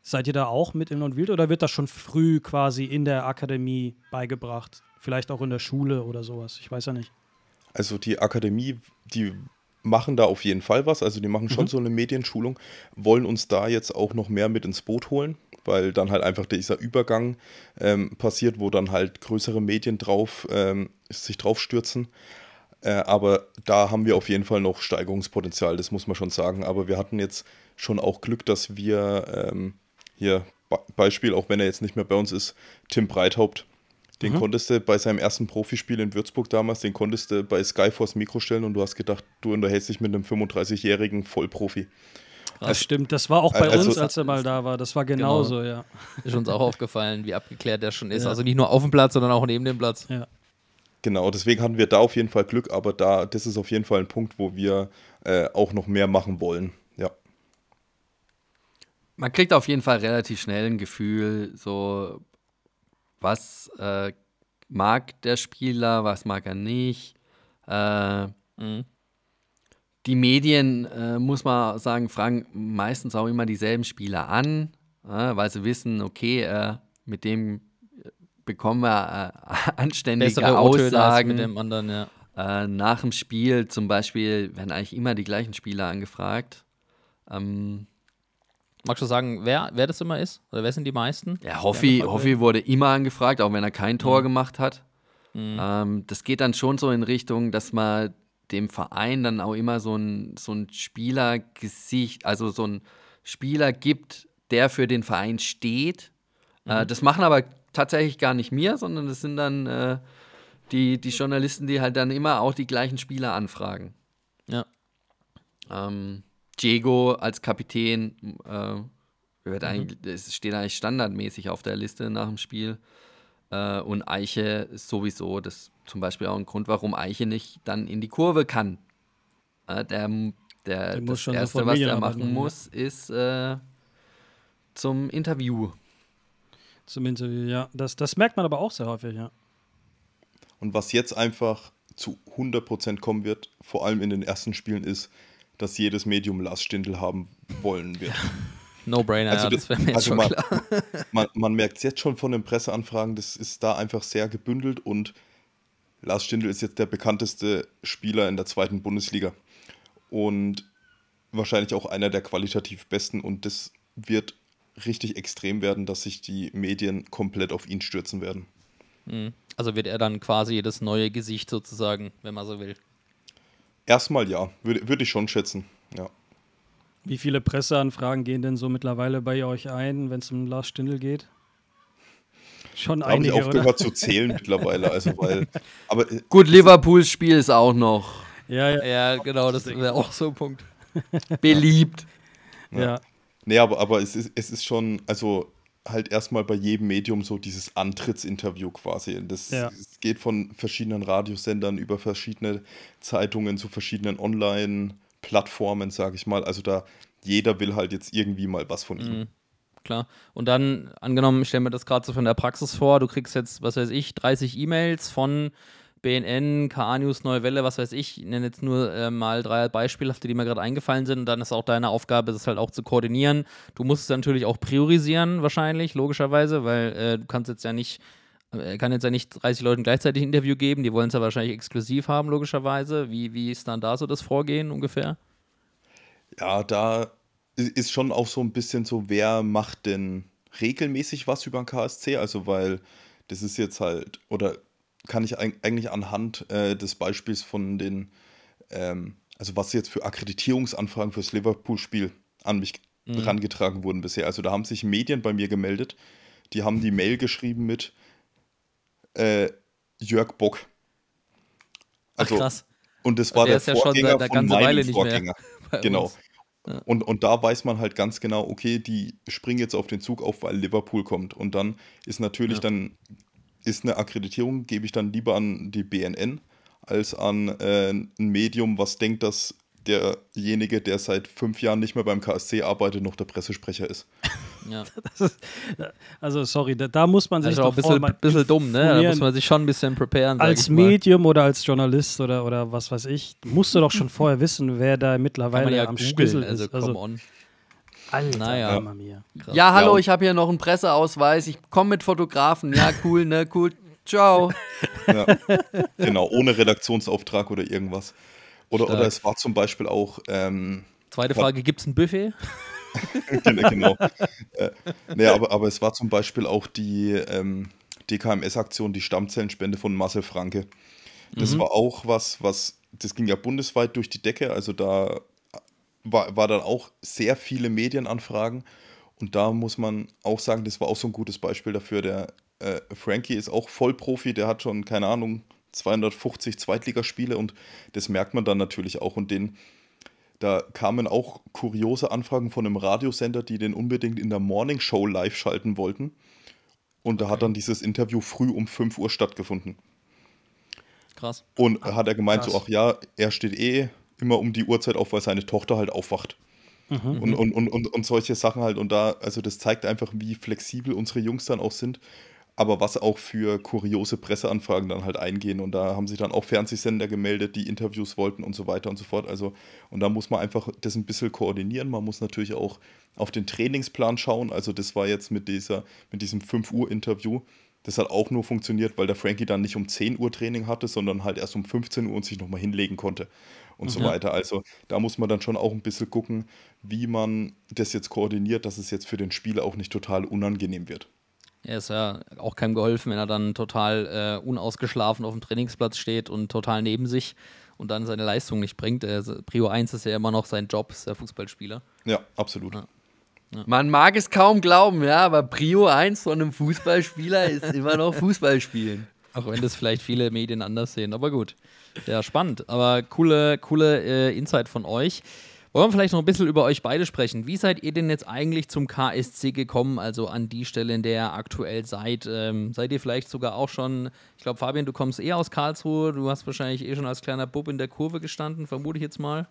Seid ihr da auch mit in und wild oder wird das schon früh quasi in der Akademie beigebracht? Vielleicht auch in der Schule oder sowas? Ich weiß ja nicht. Also die Akademie, die machen da auf jeden Fall was. Also die machen schon mhm. so eine Medienschulung, wollen uns da jetzt auch noch mehr mit ins Boot holen weil dann halt einfach dieser Übergang ähm, passiert, wo dann halt größere Medien drauf ähm, sich drauf stürzen. Äh, aber da haben wir auf jeden Fall noch Steigerungspotenzial, das muss man schon sagen. Aber wir hatten jetzt schon auch Glück, dass wir ähm, hier Beispiel, auch wenn er jetzt nicht mehr bei uns ist, Tim Breithaupt, den mhm. konntest du bei seinem ersten Profispiel in Würzburg damals, den konntest du bei Skyforce Mikro stellen und du hast gedacht, du unterhältst dich mit einem 35-jährigen Vollprofi. Das also, stimmt, das war auch bei also, uns, als er mal da war. Das war genauso, genau. ja. Ist uns auch aufgefallen, wie abgeklärt der schon ist. Ja. Also nicht nur auf dem Platz, sondern auch neben dem Platz. Ja. Genau, deswegen hatten wir da auf jeden Fall Glück, aber da, das ist auf jeden Fall ein Punkt, wo wir äh, auch noch mehr machen wollen. Ja. Man kriegt auf jeden Fall relativ schnell ein Gefühl, so was äh, mag der Spieler, was mag er nicht. Äh, mhm die Medien, äh, muss man sagen, fragen meistens auch immer dieselben Spieler an, äh, weil sie wissen, okay, äh, mit dem bekommen wir äh, anständige Bessere Aussagen. mit dem anderen, ja. Äh, nach dem Spiel zum Beispiel werden eigentlich immer die gleichen Spieler angefragt. Ähm, Magst du sagen, wer, wer das immer ist? Oder wer sind die meisten? Ja, Hoffi, Hoffi wurde immer angefragt, auch wenn er kein Tor Mhm. gemacht hat. Ähm, das geht dann schon so in Richtung, dass man dem Verein dann auch immer so ein, so ein Spielergesicht, also so ein Spieler gibt, der für den Verein steht. Äh, Mhm. das machen aber tatsächlich gar nicht wir, sondern das sind dann äh, die, die Journalisten, die halt dann immer auch die gleichen Spieler anfragen. Ja. Ähm, Diego als Kapitän äh, wird Mhm. eigentlich, es steht eigentlich standardmäßig auf der Liste nach dem Spiel. Äh, und Eiche sowieso, das zum Beispiel auch ein Grund, warum Eiche nicht dann in die Kurve kann. Äh, der, der, Der muss das schon Erste, was er machen machen, ja. muss, ist äh, zum Interview. Zum Interview, ja. Das, das merkt man aber auch sehr häufig, ja. Und was jetzt einfach zu 100% kommen wird, vor allem in den ersten Spielen, ist, dass jedes Medium Lars Stindl haben wollen wird. No-Brainer, ja, das wäre mir jetzt also schon man, klar. Man, man merkt es jetzt schon von den Presseanfragen, das ist da einfach sehr gebündelt und Lars Stindl ist jetzt der bekannteste Spieler in der zweiten Bundesliga und wahrscheinlich auch einer der qualitativ besten und das wird richtig extrem werden, dass sich die Medien komplett auf ihn stürzen werden. Also wird er dann quasi das neue Gesicht sozusagen, wenn man so will. Erstmal ja, würde würd ich schon schätzen. Ja. Wie viele Presseanfragen gehen denn so mittlerweile bei euch ein, wenn es um Lars Stindl geht? Schon Da einige, oder? aufgehört zu zählen mittlerweile. Also weil, aber äh, Gut, Liverpools Spiel ist auch noch Ja, ja, Ja, genau, das wäre auch so ein Punkt. beliebt. ja. Nee, aber, aber es, ist, es ist schon, also halt erstmal bei jedem Medium so dieses Antrittsinterview quasi. Das Ja. es geht von verschiedenen Radiosendern über verschiedene Zeitungen zu verschiedenen Online-Plattformen, sage ich mal. Also da jeder will halt jetzt irgendwie mal was von ihm. Klar. Und dann, angenommen, ich stelle mir das gerade so von der Praxis vor, du kriegst jetzt, was weiß ich, 30 E-Mails von BNN, KA News, Neue Welle, was weiß ich. Ich nenne jetzt nur äh, mal drei beispielhafte, die mir gerade eingefallen sind. Und dann ist auch deine Aufgabe, das halt auch zu koordinieren. Du musst es natürlich auch priorisieren, wahrscheinlich, logischerweise, weil äh, du kannst jetzt ja nicht, äh, kann jetzt ja nicht 30 Leuten gleichzeitig ein Interview geben. Die wollen es ja wahrscheinlich exklusiv haben, logischerweise. Wie, wie ist dann da so das Vorgehen ungefähr? Ja, da ist schon auch so ein bisschen so, wer macht denn regelmäßig was über den KSC? Also, weil das ist jetzt halt, oder kann ich eig- eigentlich anhand äh, des Beispiels von den, ähm, also was jetzt für Akkreditierungsanfragen fürs Liverpool-Spiel an mich rangetragen wurden bisher. Also, da haben sich Medien bei mir gemeldet, die haben die Mail geschrieben mit äh, Jörg Bock. Ach, krass. Und das war Der der, ist ja schon Vorgänger seit einer von meinem Weile nicht mehr Vorgänger. Genau. uns. Und, und da weiß man halt ganz genau, okay, die springen jetzt auf den Zug auf, weil Liverpool kommt. Und dann ist natürlich dann, ist eine Akkreditierung, gebe ich dann lieber an die BNN als an äh, ein Medium, was denkt, dass derjenige, der seit fünf Jahren nicht mehr beim KSC arbeitet, noch der Pressesprecher ist. Ja. Also, sorry, da, da muss man sich ist auch doch ein bisschen, mal bisschen dumm, ne? Da muss man sich schon ein bisschen preparen. als ich mal. Medium oder als Journalist oder, oder was weiß ich, musst du doch schon vorher wissen, wer da Kann mittlerweile man ja am googeln, Schlüssel also ist. come Also, on. Alter, Naja. Mia. Ja, hallo, ich habe hier noch einen Presseausweis. Ich komme mit Fotografen. Ja, cool, ne, cool. Ciao. Ja, genau, ohne Redaktionsauftrag oder irgendwas. Oder, Stark. oder es war zum Beispiel auch, ähm, Zweite Frage: Gibt es ein Buffet? Gen- genau. äh, nee, aber, aber es war zum Beispiel auch die ähm, DKMS-Aktion, die Stammzellenspende von Marcel Franke. Das war auch was, was, das ging ja bundesweit durch die Decke, also da war, war dann auch sehr viele Medienanfragen und da muss man auch sagen, das war auch so ein gutes Beispiel dafür. Der äh, Frankie ist auch Vollprofi, der hat schon, keine Ahnung, 250 Zweitligaspiele und das merkt man dann natürlich auch und den da kamen auch kuriose Anfragen von einem Radiosender, die den unbedingt in der Morning Show live schalten wollten. Und da hat dann dieses Interview früh um 5 Uhr stattgefunden. Krass. Und hat er gemeint, so, krass. ach ja, er steht eh immer um die Uhrzeit auf, weil seine Tochter halt aufwacht. Und, und, und, und, und solche Sachen halt. Und da, also das zeigt einfach, wie flexibel unsere Jungs dann auch sind. Aber was auch für kuriose Presseanfragen dann halt eingehen. Und da haben sich dann auch Fernsehsender gemeldet, die Interviews wollten und so weiter und so fort. Also, und da muss man einfach das ein bisschen koordinieren. Man muss natürlich auch auf den Trainingsplan schauen. Also, das war jetzt mit dieser, mit diesem 5 Uhr Interview. Das hat auch nur funktioniert, weil der Frankie dann nicht um 10 Uhr Training hatte, sondern halt erst um 15 Uhr und sich nochmal hinlegen konnte und so Ja. weiter. Also da muss man dann schon auch ein bisschen gucken, wie man das jetzt koordiniert, dass es jetzt für den Spieler auch nicht total unangenehm wird. Er ist ja auch keinem geholfen, wenn er dann total äh, unausgeschlafen auf dem Trainingsplatz steht und total neben sich und dann seine Leistung nicht bringt. Er, Prio 1 ist ja immer noch sein Job, ist der Fußballspieler. Ja, absolut. Ja. Man mag es kaum glauben, ja, aber Prio 1 von einem Fußballspieler ist immer noch Fußball spielen. Auch wenn das vielleicht viele Medien anders sehen. Aber gut. Ja, spannend. Aber coole, coole äh, Insight von euch. Wollen wir vielleicht noch ein bisschen über euch beide sprechen? Wie seid ihr denn jetzt eigentlich zum KSC gekommen? Also an die Stelle, in der ihr aktuell seid. Ähm, seid ihr vielleicht sogar auch schon, ich glaube, Fabian, du kommst eh aus Karlsruhe. Du hast wahrscheinlich eh schon als kleiner Bub in der Kurve gestanden, vermute ich jetzt mal.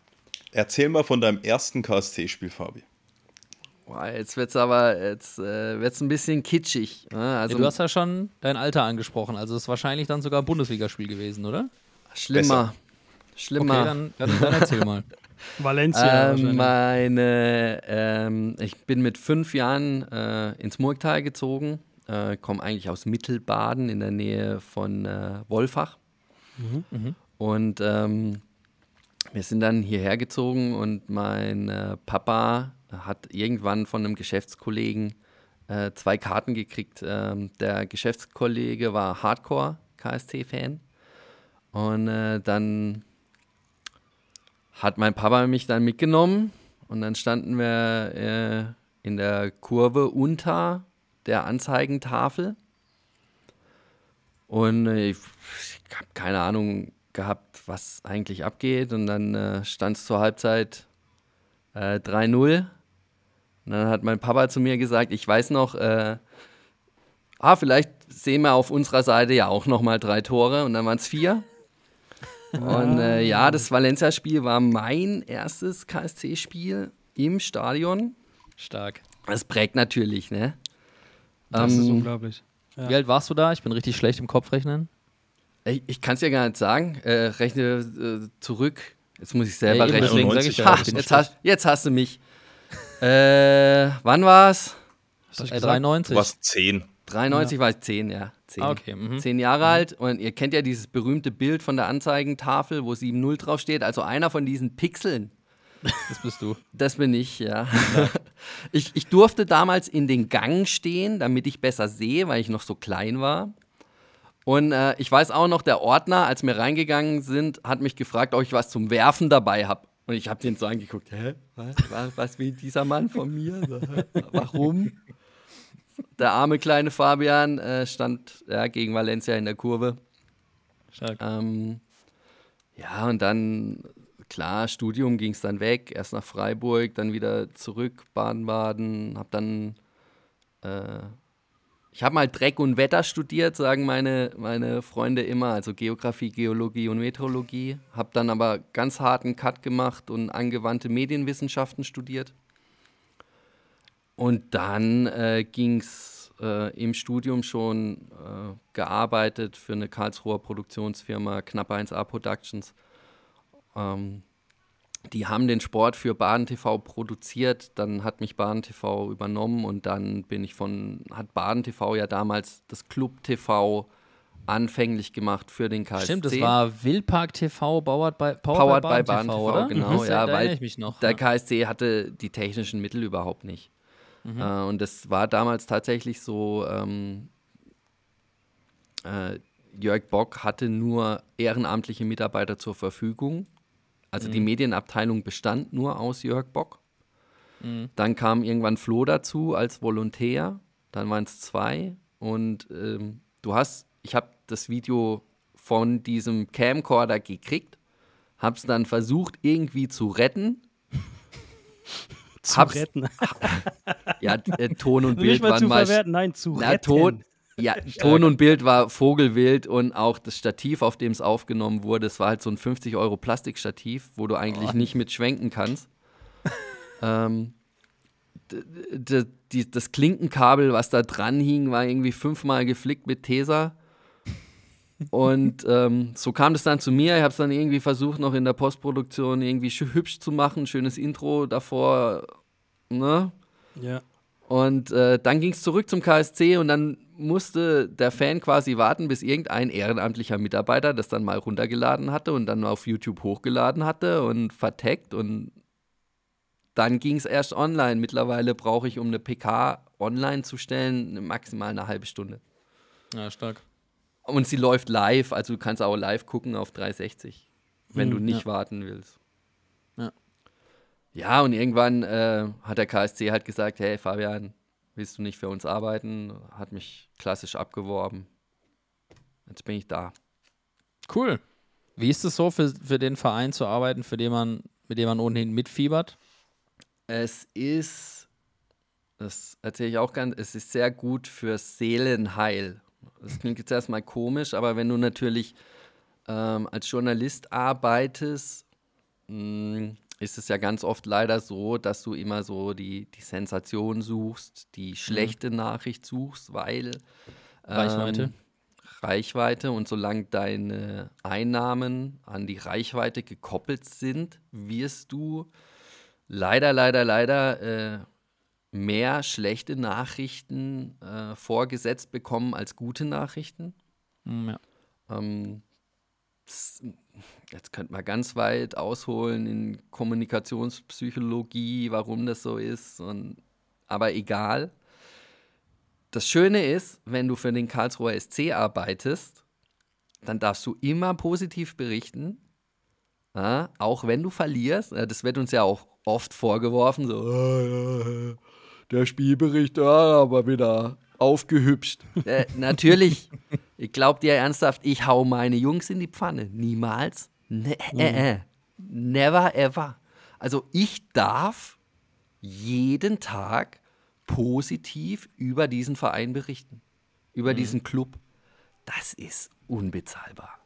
Erzähl mal von deinem ersten KSC-Spiel, Fabi. Boah, jetzt wird's aber jetzt äh, wird's ein bisschen kitschig. Ne? Also Ja, du hast ja schon dein Alter angesprochen. Also es ist wahrscheinlich dann sogar ein Bundesligaspiel gewesen, oder? schlimmer. Schlimmer. Okay, dann, dann, dann erzähl mal. Valencia. Ähm, meine, ähm, ich bin mit fünf Jahren äh, ins Murgtal gezogen, äh, komme eigentlich aus Mittelbaden in der Nähe von äh, Wolfach. Und ähm, wir sind dann hierher gezogen und mein äh, Papa hat irgendwann von einem Geschäftskollegen äh, zwei Karten gekriegt. Ähm, der Geschäftskollege war Hardcore-KST-Fan. Und äh, dann hat mein Papa mich dann mitgenommen und dann standen wir äh, in der Kurve unter der Anzeigentafel. Und äh, ich, ich habe keine Ahnung gehabt, was eigentlich abgeht. Und dann äh, stand es zur Halbzeit äh, 3-0. Und dann hat mein Papa zu mir gesagt, ich weiß noch, äh, ah, vielleicht sehen wir auf unserer Seite ja auch nochmal drei Tore. Und dann waren es vier. Und äh, ja, das Valencia-Spiel war mein erstes KSC-Spiel im Stadion. Stark. Das prägt natürlich, ne? Das ist Ähm, unglaublich. Ja. Wie alt warst du da? Ich bin richtig schlecht im Kopfrechnen. Ich, ich kann es ja gar nicht sagen. Äh, rechne äh, zurück. Jetzt muss ich selber Ja, rechnen. deswegen sag ich ja, Ha, jetzt, hast, jetzt hast du mich. Äh, wann war's? Gesagt? 93. Du warst 10. 93 war ich 10, ja. 10. Ah, okay, mhm. Zehn Jahre alt und ihr kennt ja dieses berühmte Bild von der Anzeigentafel, wo 7-0 draufsteht. Also einer von diesen Pixeln, Das bist du. Das bin ich, ja. ich, ich durfte damals in den Gang stehen, damit ich besser sehe, weil ich noch so klein war. Und äh, ich weiß auch noch, der Ordner, als wir reingegangen sind, hat mich gefragt, ob ich was zum Werfen dabei habe. Und ich habe den so angeguckt, hä? Was, was, was will dieser Mann von mir? Warum? Der arme kleine Fabian äh, stand ja, gegen Valencia in der Kurve. Stark. Ähm, ja, und dann, klar, Studium ging es dann weg, erst nach Freiburg, dann wieder zurück, Baden-Baden, hab dann, äh, ich habe mal Dreck und Wetter studiert, sagen meine, meine Freunde immer, also Geografie, Geologie und Meteorologie, habe dann aber ganz harten Cut gemacht und angewandte Medienwissenschaften studiert. Und dann äh, ging es äh, im Studium schon äh, gearbeitet für eine Karlsruher Produktionsfirma, Knapp 1A Productions. Ähm, die haben den Sport für Baden TV produziert, dann hat mich Baden TV übernommen und dann bin ich von, hat Baden TV ja damals das Club TV anfänglich gemacht für den KSC. Stimmt, das war Wildpark TV, powered by, powered Powered by Bahn TV, TV, oder? genau, ja, da weil erinnere ich mich noch. Der ja. KSC hatte die technischen Mittel überhaupt nicht. Mhm. Äh, und das war damals tatsächlich so, ähm, äh, Jörg Bock hatte nur ehrenamtliche Mitarbeiter zur Verfügung. Also Mhm. die Medienabteilung bestand nur aus Jörg Bock. Mhm. Dann kam irgendwann Flo dazu als Volontär. Dann waren es zwei. Und ähm, du hast, ich habe das Video von diesem Camcorder gekriegt, habe es dann versucht irgendwie zu retten. Zu hab's- retten. Ja, äh, Ton und Nicht Bild mal waren zu mal verwerten, nein, zu Na, retten. Ton, ja, Ton und Bild war vogelwild und auch das Stativ, auf dem es aufgenommen wurde, es war halt so ein 50 Euro Plastikstativ, wo du eigentlich nicht mit schwenken kannst. ähm, das Klinkenkabel, was da dran hing, war irgendwie fünfmal geflickt mit Tesa. Und ähm, so kam das dann zu mir. Ich habe es dann irgendwie versucht, noch in der Postproduktion irgendwie hübsch zu machen, schönes Intro davor. Ne? Ja. Und äh, dann ging es zurück zum KSC und dann musste der Fan quasi warten, bis irgendein ehrenamtlicher Mitarbeiter das dann mal runtergeladen hatte und dann auf YouTube hochgeladen hatte und verteckt und dann ging es erst online. Mittlerweile brauche ich, um eine PK online zu stellen, maximal eine halbe Stunde. Ja, stark. Und sie läuft live, also du kannst auch live gucken auf 360, wenn du nicht warten willst. Ja. Ja, und irgendwann äh, hat der KSC halt gesagt, hey Fabian, willst du nicht für uns arbeiten? Hat mich klassisch abgeworben. Jetzt bin ich da. Cool. Wie ist es so, für, für den Verein zu arbeiten, für den man, mit dem man ohnehin mitfiebert? Es ist, das erzähle ich auch ganz, es ist sehr gut für Seelenheil. Das klingt jetzt erstmal komisch, aber wenn du natürlich ähm, als Journalist arbeitest, mh, ist es ja ganz oft leider so, dass du immer so die, die Sensation suchst, die schlechte Nachricht suchst, weil Reichweite. ähm, Reichweite und solange deine Einnahmen an die Reichweite gekoppelt sind, wirst du leider, leider, leider äh, mehr schlechte Nachrichten äh, vorgesetzt bekommen als gute Nachrichten. Hm, ja. Ähm, das, jetzt könnte man ganz weit ausholen in Kommunikationspsychologie, warum das so ist. Und, aber egal. Das Schöne ist, wenn du für den Karlsruher SC arbeitest, dann darfst du immer positiv berichten. Ja, auch wenn du verlierst. Ja, Das wird uns ja auch oft vorgeworfen. So, "Ah, ja, ja, der Spielbericht, ja, aber wieder aufgehübscht. äh, natürlich, ich glaub dir ernsthaft, ich hau meine Jungs in die Pfanne. Niemals. Ne, äh, äh. Never ever. Also ich darf jeden Tag positiv über diesen Verein berichten. Über diesen Club. Das ist unbezahlbar.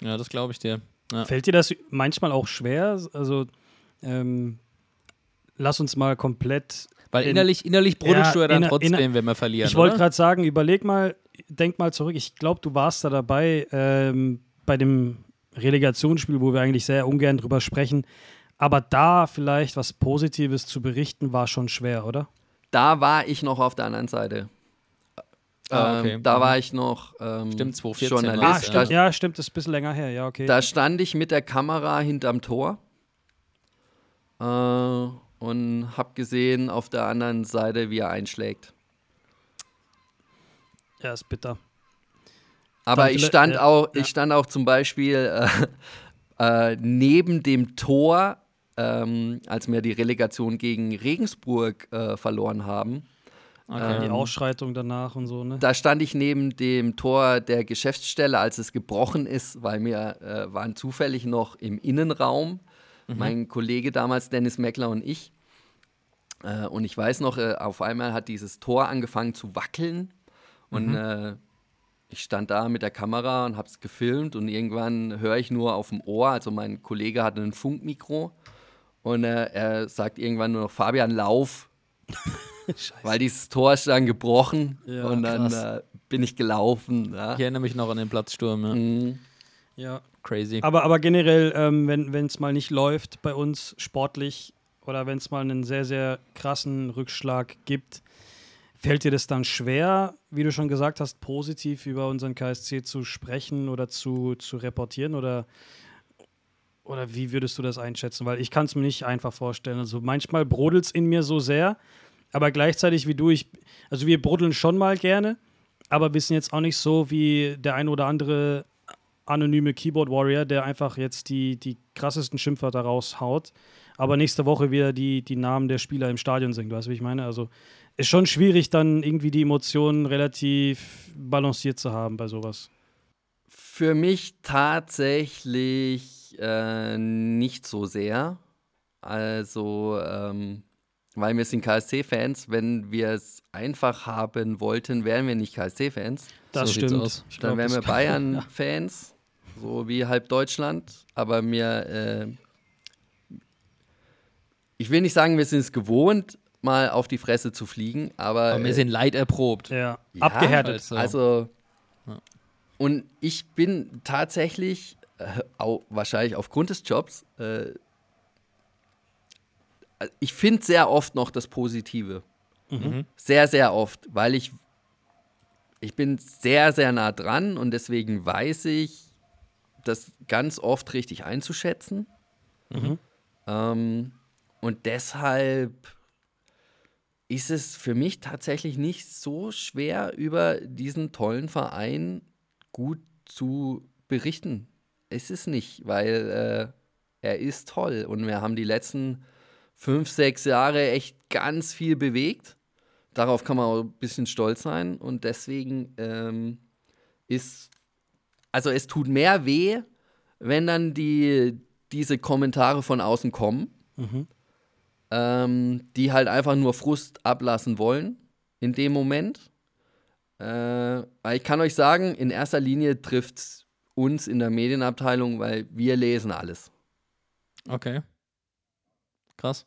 ja, das glaube ich dir. Ja. Fällt dir das manchmal auch schwer? Also, ähm, lass uns mal komplett. Weil in- innerlich, innerlich brodelst Ja, du ja dann trotzdem, inner- wenn wir verlieren. Ich wollte gerade sagen, überleg mal, denk mal zurück. Ich glaube, du warst da dabei ähm, bei dem Relegationsspiel, wo wir eigentlich sehr ungern drüber sprechen. Aber da vielleicht was Positives zu berichten, war schon schwer, oder? Da war ich noch auf der anderen Seite. Ah, Ähm, okay. Da Mhm. war ich noch ähm, Stimmt, 2014 war Journalist. Ah, stimmt. Da, Ja, stimmt, das ist ein bisschen länger her. Ja, okay. da stand ich mit der Kamera hinterm Tor äh, und habe gesehen auf der anderen Seite, wie er einschlägt. ja, ist bitter. Aber Dann ich stand ja, auch, ja. ich stand auch zum Beispiel äh, äh, neben dem Tor, ähm, als wir die Relegation gegen Regensburg äh, verloren haben. Die Ähm, Ausschreitung danach und so, ne? Da stand ich neben dem Tor der Geschäftsstelle, als es gebrochen ist, weil wir äh, waren zufällig noch im Innenraum. Mein Kollege damals, Dennis Meckler und ich. Äh, und ich weiß noch, äh, auf einmal hat dieses Tor angefangen zu wackeln. Und äh, ich stand da mit der Kamera und habe es gefilmt. Und irgendwann höre ich nur auf dem Ohr, also mein Kollege hatte ein Funkmikro. Und äh, er sagt irgendwann nur noch, Fabian, lauf. Weil dieses Tor ist dann gebrochen Ja, und dann äh, bin ich gelaufen. Ja. Ich erinnere mich noch an den Platzsturm. Ja. Mhm. Ja. Crazy. Aber, aber generell, ähm, wenn es mal nicht läuft bei uns sportlich oder wenn es mal einen sehr, sehr krassen Rückschlag gibt, fällt dir das dann schwer, wie du schon gesagt hast, positiv über unseren KSC zu sprechen oder zu, zu reportieren? Oder, oder wie würdest du das einschätzen? Weil ich kann es mir nicht einfach vorstellen. Also manchmal brodelt es in mir so sehr, aber gleichzeitig wie du, ich, also wir brodeln schon mal gerne, aber wir sind jetzt auch nicht so wie der ein oder andere anonyme Keyboard Warrior, der einfach jetzt die, die krassesten Schimpfwörter raushaut, aber nächste Woche wieder die, die Namen der Spieler im Stadion singt. Du weißt, wie ich meine? Also ist schon schwierig, dann irgendwie die Emotionen relativ balanciert zu haben bei sowas. Für mich tatsächlich äh, nicht so sehr. Also, ähm, weil wir sind KSC-Fans. Wenn wir es einfach haben wollten, wären wir nicht KSC-Fans. Das So stimmt. Dann glaub, wären wir Bayern-Fans, so wie halb Deutschland. Aber mir, äh, ich will nicht sagen, wir sind es gewohnt, mal auf die Fresse zu fliegen, aber, Aber wir äh, sind leid erprobt. Ja, Ja, abgehärtet. also- Also, und ich bin tatsächlich, äh, auch wahrscheinlich aufgrund des Jobs, äh, ich finde sehr oft noch das Positive. Mhm. Sehr, sehr oft, weil ich ich bin sehr, sehr nah dran und deswegen weiß ich, das ganz oft richtig einzuschätzen. Mhm. Ähm, und deshalb ist es für mich tatsächlich nicht so schwer, über diesen tollen Verein gut zu berichten. Es ist nicht, weil äh, er ist toll und wir haben die letzten fünf, sechs Jahre echt ganz viel bewegt. Darauf kann man auch ein bisschen stolz sein und deswegen ähm, ist, also es tut mehr weh, wenn dann die, diese Kommentare von außen kommen, ähm, die halt einfach nur Frust ablassen wollen in dem Moment. Äh, ich kann euch sagen, in erster Linie trifft es uns in der Medienabteilung, weil wir lesen alles. Okay. Krass.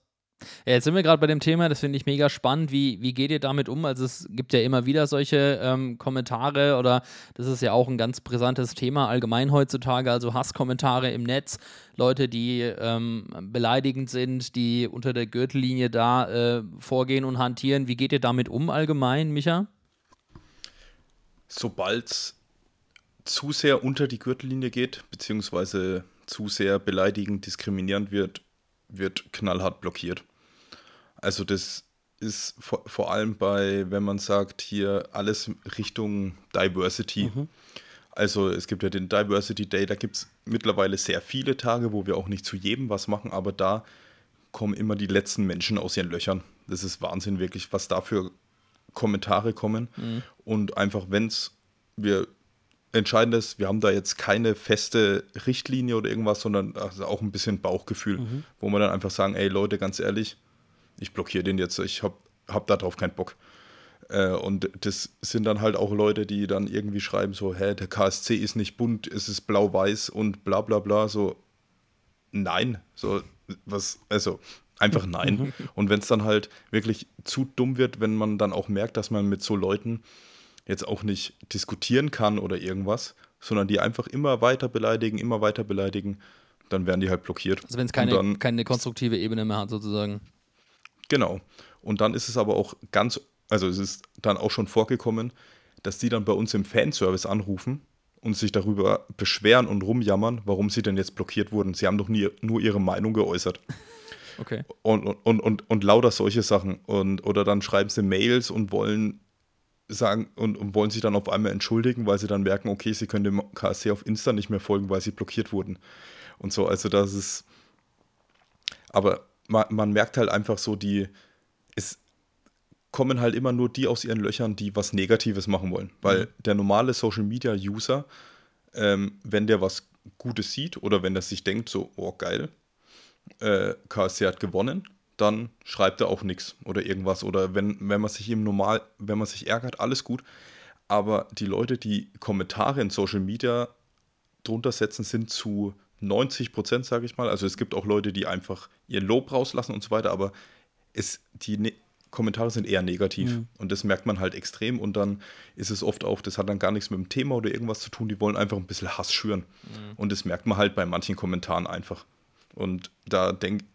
Ja, jetzt sind wir gerade bei dem Thema, das finde ich mega spannend. Wie, wie geht ihr damit um? Also es gibt ja immer wieder solche ähm, Kommentare oder das ist ja auch ein ganz brisantes Thema allgemein heutzutage, also Hasskommentare im Netz, Leute, die ähm, beleidigend sind, die unter der Gürtellinie da äh, vorgehen und hantieren. Wie geht ihr damit um allgemein, Micha? Sobald es zu sehr unter die Gürtellinie geht, beziehungsweise zu sehr beleidigend, diskriminierend wird, wird knallhart blockiert. Also das ist vor, vor allem bei, wenn man sagt, hier alles Richtung Diversity. Also es gibt ja den Diversity Day, da gibt es mittlerweile sehr viele Tage, wo wir auch nicht zu jedem was machen, aber da kommen immer die letzten Menschen aus ihren Löchern. Das ist Wahnsinn wirklich, was da für Kommentare kommen. Und einfach, wenn es, wir entscheiden das, wir haben da jetzt keine feste Richtlinie oder irgendwas, sondern also auch ein bisschen Bauchgefühl, wo wir dann einfach sagen, ey Leute, ganz ehrlich, ich blockiere den jetzt, ich hab, hab da drauf keinen Bock. Äh, und das sind dann halt auch Leute, die dann irgendwie schreiben so, hä, der KSC ist nicht bunt, es ist blau-weiß und bla bla bla, so, nein, so, was, also, einfach nein. Und wenn es dann halt wirklich zu dumm wird, wenn man dann auch merkt, dass man mit so Leuten jetzt auch nicht diskutieren kann oder irgendwas, sondern die einfach immer weiter beleidigen, immer weiter beleidigen, dann werden die halt blockiert. Also wenn es keine, dann, keine konstruktive Ebene mehr hat, sozusagen. Genau. Und dann ist es aber auch ganz, also es ist dann auch schon vorgekommen, dass die dann bei uns im Fanservice anrufen und sich darüber beschweren und rumjammern, warum sie denn jetzt blockiert wurden. Sie haben doch nie, nur ihre Meinung geäußert. Okay. Und, und, und, und, und lauter solche Sachen. Und, oder dann schreiben sie Mails und wollen sagen und, und wollen sich dann auf einmal entschuldigen, weil sie dann merken, okay, sie können dem KSC auf Insta nicht mehr folgen, weil sie blockiert wurden. Und so, also das ist. Aber man, man merkt halt einfach so, die. Es kommen halt immer nur die aus ihren Löchern, die was Negatives machen wollen. Weil der normale Social Media User, ähm, wenn der was Gutes sieht oder wenn er sich denkt, so, oh geil, äh, KSC hat gewonnen, dann schreibt er auch nichts oder irgendwas. Oder wenn, wenn man sich im Normal, wenn man sich ärgert, alles gut. Aber die Leute, die Kommentare in Social Media drunter setzen, sind zu 90 Prozent, sage ich mal. Also es gibt auch Leute, die einfach ihr Lob rauslassen und so weiter, aber es, die ne Kommentare sind eher negativ. Und das merkt man halt extrem und dann ist es oft auch, das hat dann gar nichts mit dem Thema oder irgendwas zu tun, die wollen einfach ein bisschen Hass schüren. Und das merkt man halt bei manchen Kommentaren einfach. Und da denke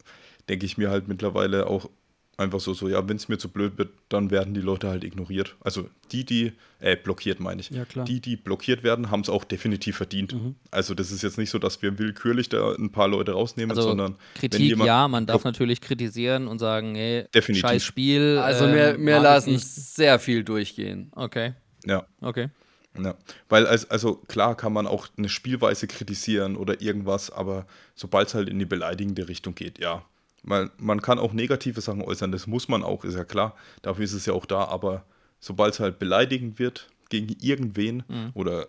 denk ich mir halt mittlerweile auch einfach so, so ja, wenn es mir zu blöd wird, dann werden die Leute halt ignoriert. Also die, die, äh, blockiert meine ich. Ja, klar. Die, die blockiert werden, haben es auch definitiv verdient. Also das ist jetzt nicht so, dass wir willkürlich da ein paar Leute rausnehmen, Also sondern wenn Kritik, jemand ja, man darf natürlich kritisieren und sagen, hey, Definitiv. scheiß Spiel. Also ähm, wir, wir mag ich lassen sehr viel durchgehen. Okay, Ja, okay. ja. Weil als, also klar kann man auch eine Spielweise kritisieren oder irgendwas, aber sobald es halt in die beleidigende Richtung geht, ja. Weil man kann auch negative Sachen äußern, das muss man auch, ist ja klar. Dafür ist es ja auch da, aber sobald es halt beleidigend wird gegen irgendwen oder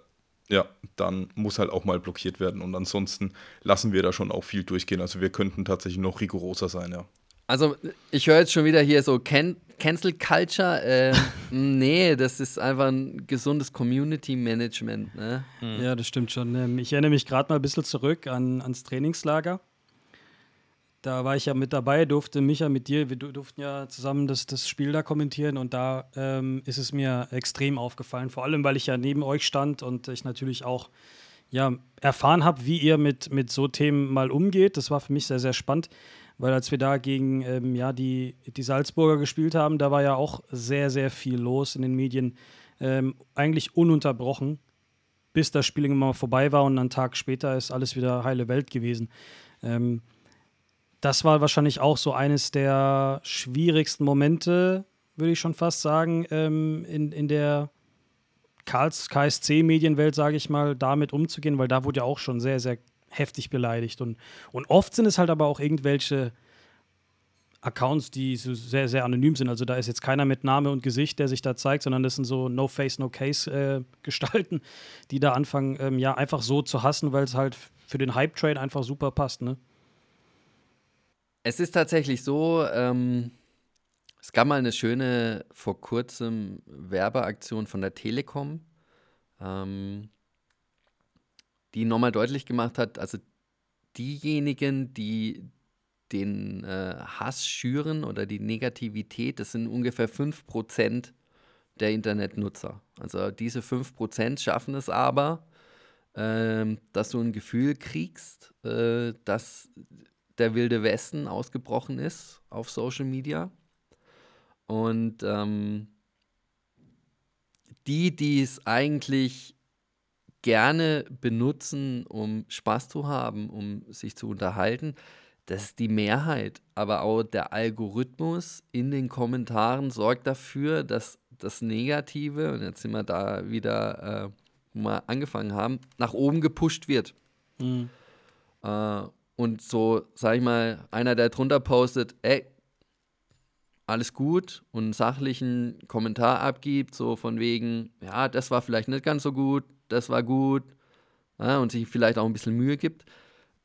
ja, dann muss halt auch mal blockiert werden. Und ansonsten lassen wir da schon auch viel durchgehen. Also wir könnten tatsächlich noch rigoroser sein, ja. Also ich höre jetzt schon wieder hier so Can Cancel Culture. Äh, nee, das ist einfach ein gesundes Community Management. Ne? Ja, das stimmt schon. Ähm, Ich erinnere mich gerade mal ein bisschen zurück an, ans Trainingslager. Da war ich ja mit dabei, durfte Micha mit dir, wir du- durften ja zusammen das, das Spiel da kommentieren und da ähm, ist es mir extrem aufgefallen. Vor allem, weil ich ja neben euch stand und ich natürlich auch ja, erfahren habe, wie ihr mit, mit so Themen mal umgeht. Das war für mich sehr, sehr spannend, weil als wir da gegen ähm, ja, die, die Salzburger gespielt haben, da war ja auch sehr, sehr viel los in den Medien. ähm, eigentlich ununterbrochen, bis das Spiel mal vorbei war und einen Tag später ist alles wieder heile Welt gewesen. Ähm, das war wahrscheinlich auch so eines der schwierigsten Momente, würde ich schon fast sagen, ähm, in, in der KSC-Medienwelt, sage ich mal, damit umzugehen, weil da wurde ja auch schon sehr, sehr heftig beleidigt. Und, und oft sind es halt aber auch irgendwelche Accounts, die so sehr, sehr anonym sind. Also da ist jetzt keiner mit Name und Gesicht, der sich da zeigt, sondern das sind so No-Face, No-Case-Gestalten, äh, die da anfangen, ähm, ja, einfach so zu hassen, weil es halt für den Hype-Train einfach super passt, ne? Es ist tatsächlich so, ähm, es gab mal eine schöne, vor kurzem Werbeaktion von der Telekom, ähm, die nochmal deutlich gemacht hat, also diejenigen, die den äh, Hass schüren oder die Negativität, das sind ungefähr 5% der Internetnutzer. Also diese 5% schaffen es aber, äh, dass du ein Gefühl kriegst, äh, dass der wilde Westen ausgebrochen ist auf Social Media. Und ähm, die, die es eigentlich gerne benutzen, um Spaß zu haben, um sich zu unterhalten, das ist die Mehrheit. Aber auch der Algorithmus in den Kommentaren sorgt dafür, dass das Negative, und jetzt sind wir da wieder, äh, wo wir angefangen haben, nach oben gepusht wird. Mhm. Äh, und so, sag ich mal, einer, der drunter postet, ey, alles gut und einen sachlichen Kommentar abgibt, so von wegen, ja, das war vielleicht nicht ganz so gut, das war gut, ja, und sich vielleicht auch ein bisschen Mühe gibt,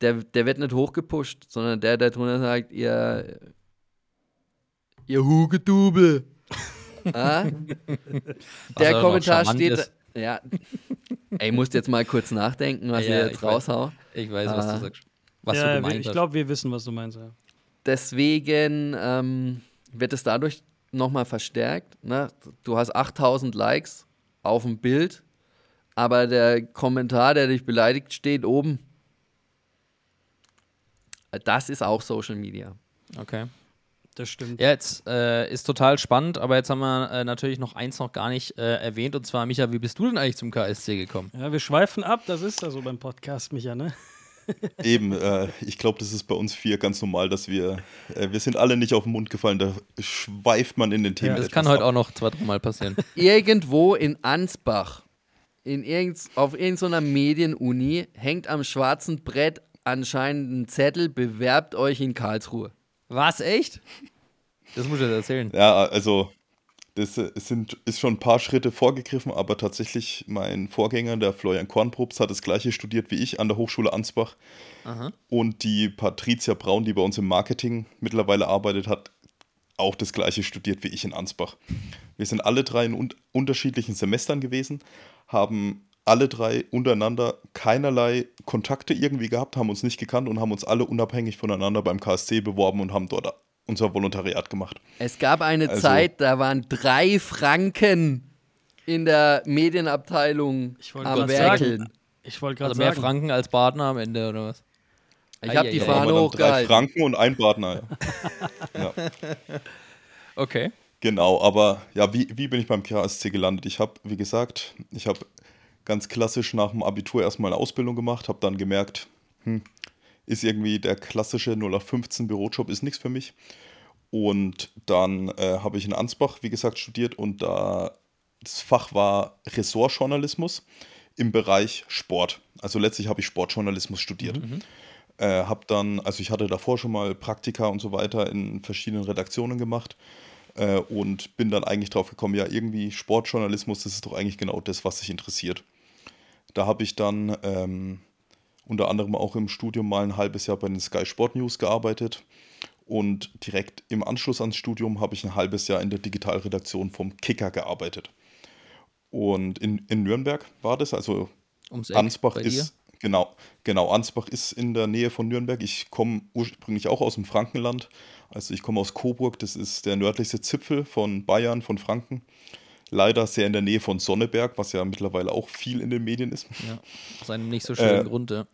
der, der wird nicht hochgepusht, sondern der, der drunter sagt, ihr, ihr Hugedubel. ja? Der Kommentar steht, ist. ja, ey, musst jetzt mal kurz nachdenken, was ja, ich jetzt raushau. Ich weiß, was du ah. sagst. Was ja, du gemeint ich glaube, wir wissen, was du meinst. Ja. Deswegen ähm, wird es dadurch nochmal verstärkt. Ne? Du hast 8000 Likes auf dem Bild, aber der Kommentar, der dich beleidigt, steht oben. Das ist auch Social Media. Okay. Das stimmt. Ja, jetzt äh, ist total spannend, aber jetzt haben wir äh, natürlich noch eins noch gar nicht äh, erwähnt und zwar, Micha, wie bist du denn eigentlich zum KSC gekommen? Ja, wir schweifen ab, das ist ja so beim Podcast, Micha, ne? Eben, äh, ich glaube, das ist bei uns vier ganz normal, dass wir, äh, wir sind alle nicht auf den Mund gefallen, da schweift man in den Themen. Ja, das kann heute ab. auch noch zwei, dreimal passieren. Irgendwo in Ansbach, in irgend, auf irgendeiner Medienuni, hängt am schwarzen Brett anscheinend ein Zettel, bewerbt euch in Karlsruhe. Was, echt? Das muss ich jetzt erzählen. Ja, also das äh, sind, ist schon ein paar Schritte vorgegriffen, aber tatsächlich mein Vorgänger, der Florian Kornprobst, hat das gleiche studiert wie ich an der Hochschule Ansbach. Aha. Und die Patricia Braun, die bei uns im Marketing mittlerweile arbeitet, hat auch das gleiche studiert wie ich in Ansbach. Wir sind alle drei in un unterschiedlichen Semestern gewesen, haben alle drei untereinander keinerlei Kontakte irgendwie gehabt, haben uns nicht gekannt und haben uns alle unabhängig voneinander beim KSC beworben und haben dort unser Volontariat gemacht. Es gab eine also, Zeit, da waren drei Franken in der Medienabteilung am Werkeln. Ich wollte gerade also mehr sagen. Franken als Partner am Ende, oder was? Ich habe die Fahne hochgehalten. Drei Franken und ein Partner. ja. Okay. Genau, aber ja, wie, wie bin ich beim KSC gelandet? Ich habe, wie gesagt, ich habe ganz klassisch nach dem Abitur erstmal eine Ausbildung gemacht, habe dann gemerkt, hm, ist irgendwie der klassische 0815 Bürojob ist nichts für mich. Und dann äh, habe ich in Ansbach, wie gesagt, studiert und da das Fach war Ressortjournalismus im Bereich Sport. Also letztlich habe ich Sportjournalismus studiert. Mhm. Äh, habe dann, also ich hatte davor schon mal Praktika und so weiter in verschiedenen Redaktionen gemacht äh, und bin dann eigentlich drauf gekommen, ja, irgendwie Sportjournalismus, das ist doch eigentlich genau das, was sich interessiert. Da habe ich dann ähm, unter anderem auch im Studium mal ein halbes Jahr bei den Sky Sport News gearbeitet. Und direkt im Anschluss ans Studium habe ich ein halbes Jahr in der Digitalredaktion vom Kicker gearbeitet. Und in, in Nürnberg war das, also Ums Ansbach ist, genau, genau, Ansbach ist in der Nähe von Nürnberg. Ich komme ursprünglich auch aus dem Frankenland. Also ich komme aus Coburg, das ist der nördlichste Zipfel von Bayern, von Franken leider sehr in der Nähe von Sonneberg, was ja mittlerweile auch viel in den Medien ist. Ja, aus einem nicht so schönen äh, Grund, ja.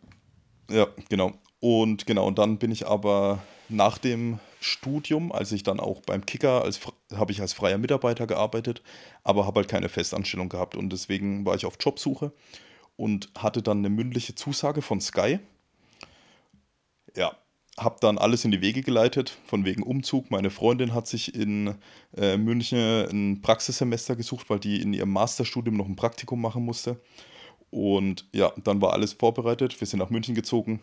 Ja, genau. Und genau, und dann bin ich aber nach dem Studium, als ich dann auch beim Kicker als habe ich als freier Mitarbeiter gearbeitet, aber habe halt keine Festanstellung gehabt und deswegen war ich auf Jobsuche und hatte dann eine mündliche Zusage von Sky. Ja, habe dann alles in die Wege geleitet, von wegen Umzug. Meine Freundin hat sich in äh, München ein Praxissemester gesucht, weil die in ihrem Masterstudium noch ein Praktikum machen musste. Und ja, dann war alles vorbereitet. Wir sind nach München gezogen.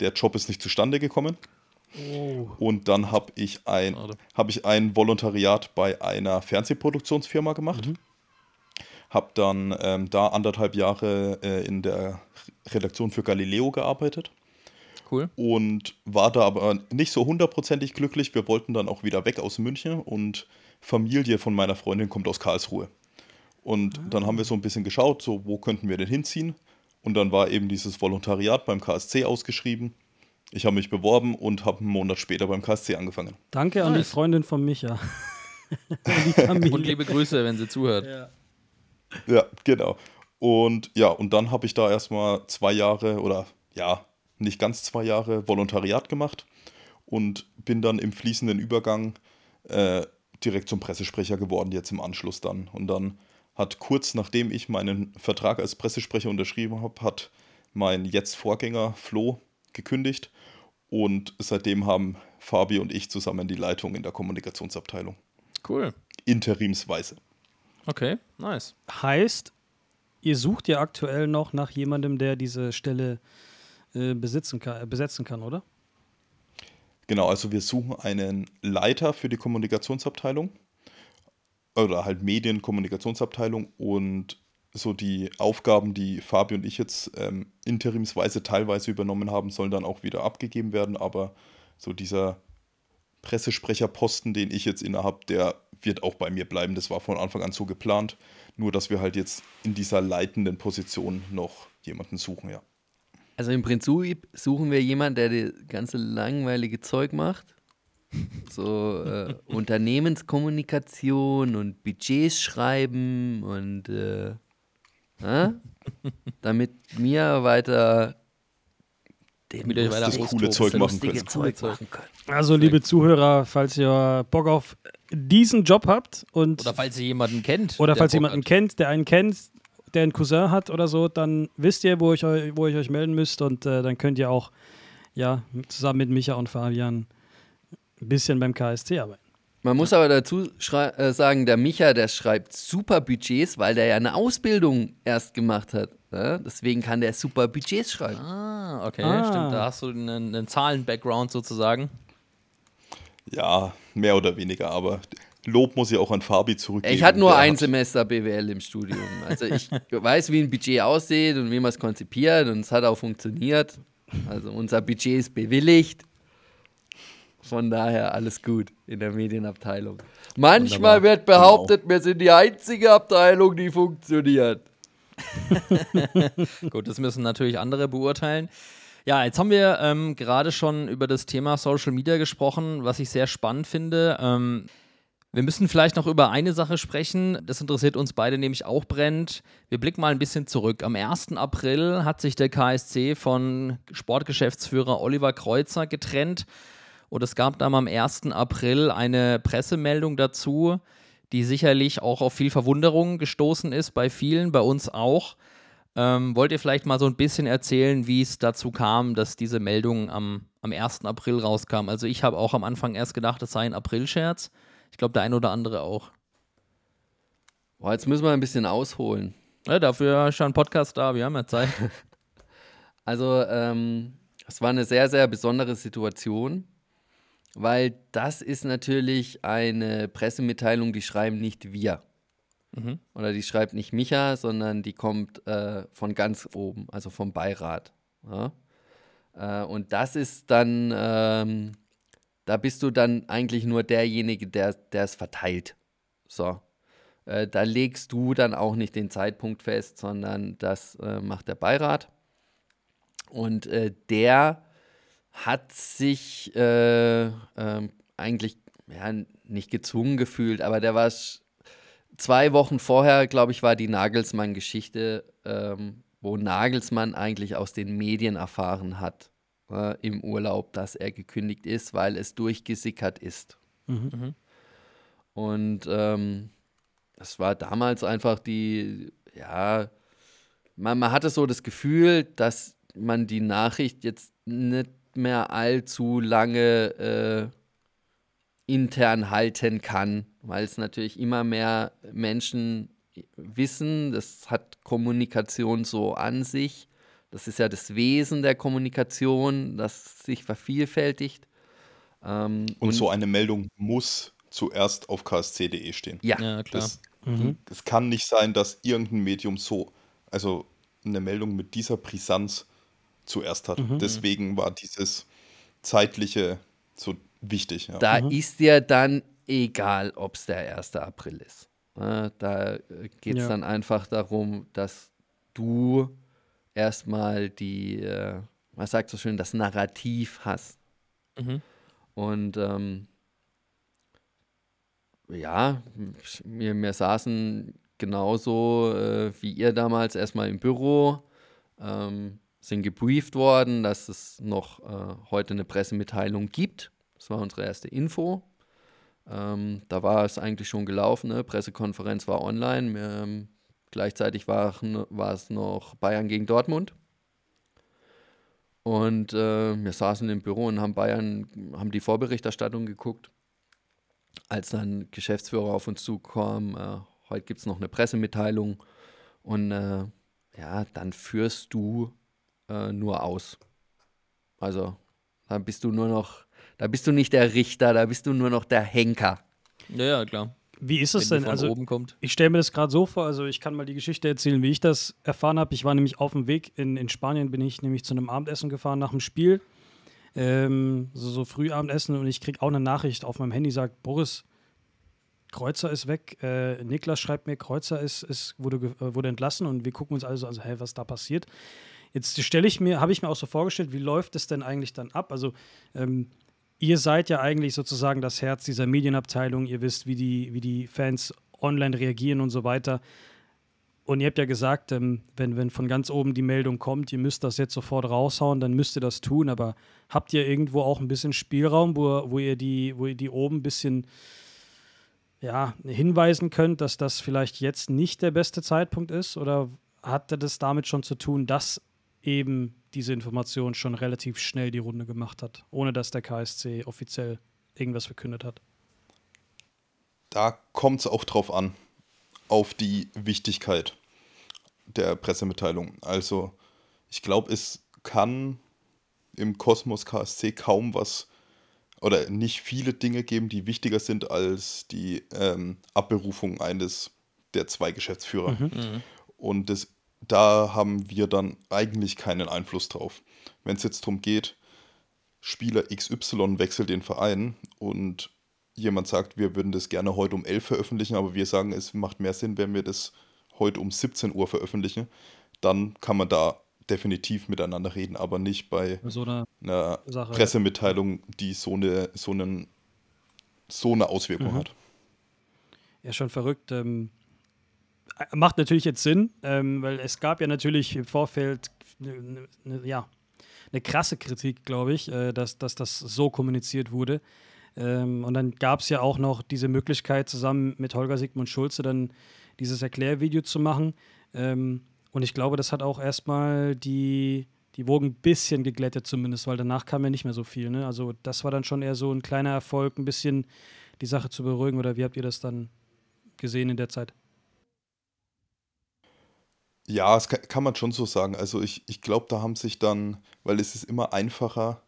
Der Job ist nicht zustande gekommen. Oh. Und dann habe ich, ein, hab ich ein Volontariat bei einer Fernsehproduktionsfirma gemacht. Mhm. Habe dann ähm, da anderthalb Jahre äh, in der Redaktion für Galileo gearbeitet. Cool. Und war da aber nicht so hundertprozentig glücklich. Wir wollten dann auch wieder weg aus München und Familie von meiner Freundin kommt aus Karlsruhe. Und ah. dann haben wir so ein bisschen geschaut, so wo könnten wir denn hinziehen? Und dann war eben dieses Volontariat beim KSC ausgeschrieben. Ich habe mich beworben und habe einen Monat später beim KSC angefangen. Danke an nice. die Freundin von Micha. und liebe Grüße, wenn sie zuhört. Ja, ja genau. Und ja, und dann habe ich da erstmal zwei Jahre oder ja, nicht ganz zwei Jahre Volontariat gemacht und bin dann im fließenden Übergang äh, direkt zum Pressesprecher geworden, jetzt im Anschluss dann. Und dann hat kurz nachdem ich meinen Vertrag als Pressesprecher unterschrieben habe, hat mein jetzt Vorgänger Flo gekündigt und seitdem haben Fabi und ich zusammen die Leitung in der Kommunikationsabteilung. Cool. Interimsweise. Okay, nice. Heißt, ihr sucht ja aktuell noch nach jemandem, der diese Stelle äh, besitzen kann, äh, besetzen kann, oder? Genau, also wir suchen einen Leiter für die Kommunikationsabteilung oder halt Medienkommunikationsabteilung und so die Aufgaben, die Fabi und ich jetzt ähm, interimsweise teilweise übernommen haben, sollen dann auch wieder abgegeben werden. Aber so dieser Pressesprecherposten, den ich jetzt innehabe, der wird auch bei mir bleiben. Das war von Anfang an so geplant. Nur, dass wir halt jetzt in dieser leitenden Position noch jemanden suchen, ja. Also im Prinzip suchen wir jemanden, der das ganze langweilige Zeug macht so äh, Unternehmenskommunikation und Budgets schreiben und äh, äh, damit mir weiter damit ihr weiter das coole Zeug machen könnt. Zeug machen könnt. Also liebe Zuhörer, falls ihr Bock auf diesen Job habt und oder falls ihr jemanden kennt oder falls ihr jemanden hat. kennt, der einen kennt, der einen Cousin hat oder so, dann wisst ihr, wo ich, wo ich euch melden müsst und äh, dann könnt ihr auch ja zusammen mit Micha und Fabian ein bisschen beim KSC arbeiten. Man muss aber dazu äh, sagen, der Micha, der schreibt super Budgets, weil der ja eine Ausbildung erst gemacht hat. Ja? Deswegen kann der super Budgets schreiben. Ah, okay, ah. stimmt. Da hast du einen, einen Zahlen-Background sozusagen. Ja, mehr oder weniger, aber Lob muss ich auch an Fabi zurückgeben. Ich hatte nur ein Semester BWL im Studium. Also ich weiß, wie ein Budget aussieht und wie man es konzipiert und es hat auch funktioniert. Also unser Budget ist bewilligt. Von daher alles gut in der Medienabteilung. Manchmal Wunderbar. wird behauptet, genau. wir sind die einzige Abteilung, die funktioniert. gut, das müssen natürlich andere beurteilen. Ja, jetzt haben wir ähm, gerade schon über das Thema Social Media gesprochen, was ich sehr spannend finde. Ähm, wir müssen vielleicht noch über eine Sache sprechen. Das interessiert uns beide nämlich auch brennend. Wir blicken mal ein bisschen zurück. Am 1. April hat sich der KSC von Sportgeschäftsführer Oliver Kreuzer getrennt. Und es gab dann am 1. April eine Pressemeldung dazu, die sicherlich auch auf viel Verwunderung gestoßen ist, bei vielen, bei uns auch. Ähm, wollt ihr vielleicht mal so ein bisschen erzählen, wie es dazu kam, dass diese Meldung am, am 1. April rauskam? Also ich habe auch am Anfang erst gedacht, es sei ein Aprilscherz. Ich glaube, der ein oder andere auch. Boah, jetzt müssen wir ein bisschen ausholen. Ja, dafür ist schon ein Podcast da, wir haben ja Zeit. also, ähm, es war eine sehr, sehr besondere Situation weil das ist natürlich eine Pressemitteilung, die schreiben nicht wir. Mhm. Oder die schreibt nicht Micha, sondern die kommt äh, von ganz oben, also vom Beirat. Ja? Äh, und das ist dann, ähm, da bist du dann eigentlich nur derjenige, der es verteilt. So. Äh, da legst du dann auch nicht den Zeitpunkt fest, sondern das äh, macht der Beirat. Und äh, der hat sich äh, äh, eigentlich ja, nicht gezwungen gefühlt, aber der war zwei Wochen vorher, glaube ich, war die Nagelsmann-Geschichte, ähm, wo Nagelsmann eigentlich aus den Medien erfahren hat. Äh, im Urlaub, dass er gekündigt ist, weil es durchgesickert ist. Mhm. Und ähm, das war damals einfach die, ja, man, man hatte so das Gefühl, dass man die Nachricht jetzt nicht mehr allzu lange äh, intern halten kann, weil es natürlich immer mehr Menschen wissen, das hat Kommunikation so an sich. Das ist ja das Wesen der Kommunikation, das sich vervielfältigt. Ähm, Und, so eine Meldung muss zuerst auf ksc.de stehen. ja, Ja, klar. Das, Mhm. Es kann nicht sein, dass irgendein Medium so, also eine Meldung mit dieser Brisanz zuerst hat. Mhm. Deswegen war dieses zeitliche so wichtig. Ja. da ist dir dann egal, ob es der 1. April ist. Äh, da geht es Ja. dann einfach darum, dass du erstmal die, äh, was sagt so schön, das Narrativ hast. Mhm. Und ähm, ja, wir, wir saßen genauso äh, wie ihr damals erstmal im Büro, ähm, sind gebrieft worden, dass es noch äh, heute eine Pressemitteilung gibt. Das war unsere erste Info. Ähm, da war es eigentlich schon gelaufen, ne? Pressekonferenz war online. Ähm, gleichzeitig war, war es noch Bayern gegen Dortmund. Und äh, wir saßen im Büro und haben Bayern, haben die Vorberichterstattung geguckt. Als dann Geschäftsführer auf uns zukam, äh, heute gibt es noch eine Pressemitteilung. Und äh, ja, dann führst du äh, nur aus. Also, da bist du nur noch, da bist du nicht der Richter, da bist du nur noch der Henker. Ja, ja, klar. Wie ist es denn? Also, oben kommt. ich stelle mir das gerade so vor, also ich kann mal die Geschichte erzählen, wie ich das erfahren habe. Ich war nämlich auf dem Weg in, in Spanien, bin ich nämlich zu einem Abendessen gefahren nach dem Spiel. Ähm, so, so Frühabendessen und ich kriege auch eine Nachricht auf meinem Handy, sagt, Boris, Kreuzer ist weg. Äh, Niklas schreibt mir, Kreuzer ist, ist, wurde, äh, wurde entlassen und wir gucken uns also, also hä, was da passiert. Jetzt stelle ich mir, habe ich mir auch so vorgestellt, wie läuft es denn eigentlich dann ab? Also ähm, ihr seid ja eigentlich sozusagen das Herz dieser Medienabteilung. Ihr wisst, wie die, wie die Fans online reagieren und so weiter. Und ihr habt ja gesagt, ähm, wenn, wenn von ganz oben die Meldung kommt, ihr müsst das jetzt sofort raushauen, dann müsst ihr das tun. Aber habt ihr irgendwo auch ein bisschen Spielraum, wo, wo, ihr, die, wo ihr die oben ein bisschen ja, hinweisen könnt, dass das vielleicht jetzt nicht der beste Zeitpunkt ist? Oder hatte das damit schon zu tun, dass eben diese Information schon relativ schnell die Runde gemacht hat, ohne dass der KSC offiziell irgendwas verkündet hat? Da kommt es auch drauf an, auf die Wichtigkeit der Pressemitteilung. Also ich glaube, es kann im Kosmos KSC kaum was oder nicht viele Dinge geben, die wichtiger sind als die ähm, Abberufung eines der zwei Geschäftsführer. Und das, da haben wir dann eigentlich keinen Einfluss drauf. Wenn es jetzt darum geht, Spieler XY wechselt den Verein und jemand sagt, wir würden das gerne heute um 11 veröffentlichen, aber wir sagen, es macht mehr Sinn, wenn wir das heute um 17 Uhr veröffentlichen, dann kann man da definitiv miteinander reden, aber nicht bei So eine einer Sache. Pressemitteilung, die so eine, so einen, so eine Auswirkung Mhm. hat. Ja, schon verrückt. Ähm, äh, macht natürlich jetzt Sinn, ähm, weil es gab ja natürlich im Vorfeld ne, ne, ja, eine krasse Kritik, glaube ich, äh, dass, dass das so kommuniziert wurde. Ähm, und dann gab es ja auch noch diese Möglichkeit, zusammen mit Holger Sigmund Schulze dann dieses Erklärvideo zu machen. Ähm, und ich glaube, das hat auch erstmal die, die Wogen ein bisschen geglättet, zumindest, weil danach kam ja nicht mehr so viel. Ne? Also, das war dann schon eher so ein kleiner Erfolg, ein bisschen die Sache zu beruhigen. Oder wie habt ihr das dann gesehen in der Zeit? Ja, das kann, kann man schon so sagen. Also ich, ich glaube, da haben sich dann, weil es ist immer einfacher,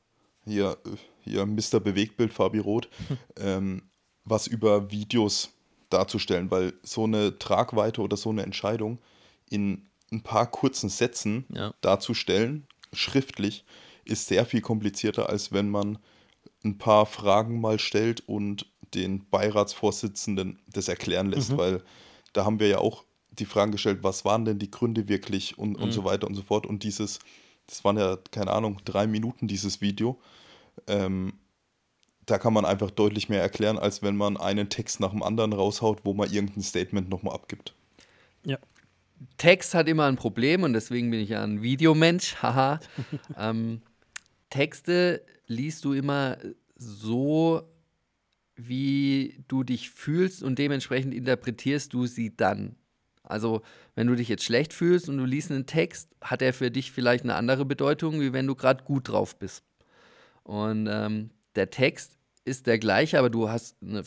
hier, hier Mr. Bewegtbild Fabi Roth, ähm, was über Videos darzustellen, weil so eine Tragweite oder so eine Entscheidung in ein paar kurzen Sätzen Ja. darzustellen, schriftlich, ist sehr viel komplizierter, als wenn man ein paar Fragen mal stellt und den Beiratsvorsitzenden das erklären lässt, weil da haben wir ja auch die Fragen gestellt, was waren denn die Gründe wirklich und, und so weiter und so fort. Und dieses, das waren ja, keine Ahnung, drei Minuten dieses Video. Ähm, da kann man einfach deutlich mehr erklären, als wenn man einen Text nach dem anderen raushaut, wo man irgendein Statement nochmal abgibt. Ja. Text hat immer ein Problem und deswegen bin ich ja ein Videomensch. Haha. ähm, Texte liest du immer so, wie du dich fühlst und dementsprechend interpretierst du sie dann. Also, wenn du dich jetzt schlecht fühlst und du liest einen Text, hat er für dich vielleicht eine andere Bedeutung, wie wenn du gerade gut drauf bist. Und ähm, der Text ist der gleiche, aber du hast eine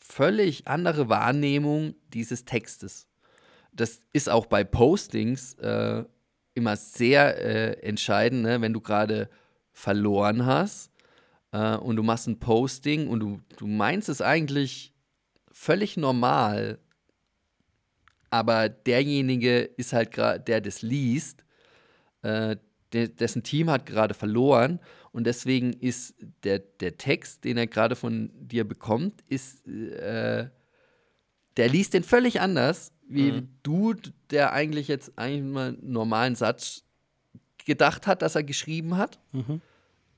völlig andere Wahrnehmung dieses Textes. Das ist auch bei Postings äh, immer sehr äh, entscheidend, ne? wenn du gerade verloren hast äh, und du machst ein Posting und du, du meinst es eigentlich völlig normal, aber derjenige ist halt gerade, der das liest, äh, de dessen Team hat gerade verloren und deswegen ist der, der Text, den er gerade von dir bekommt, ist, äh, der liest den völlig anders, wie mhm. du, der eigentlich jetzt eigentlich mal einen normalen Satz gedacht hat, dass er geschrieben hat. Mhm.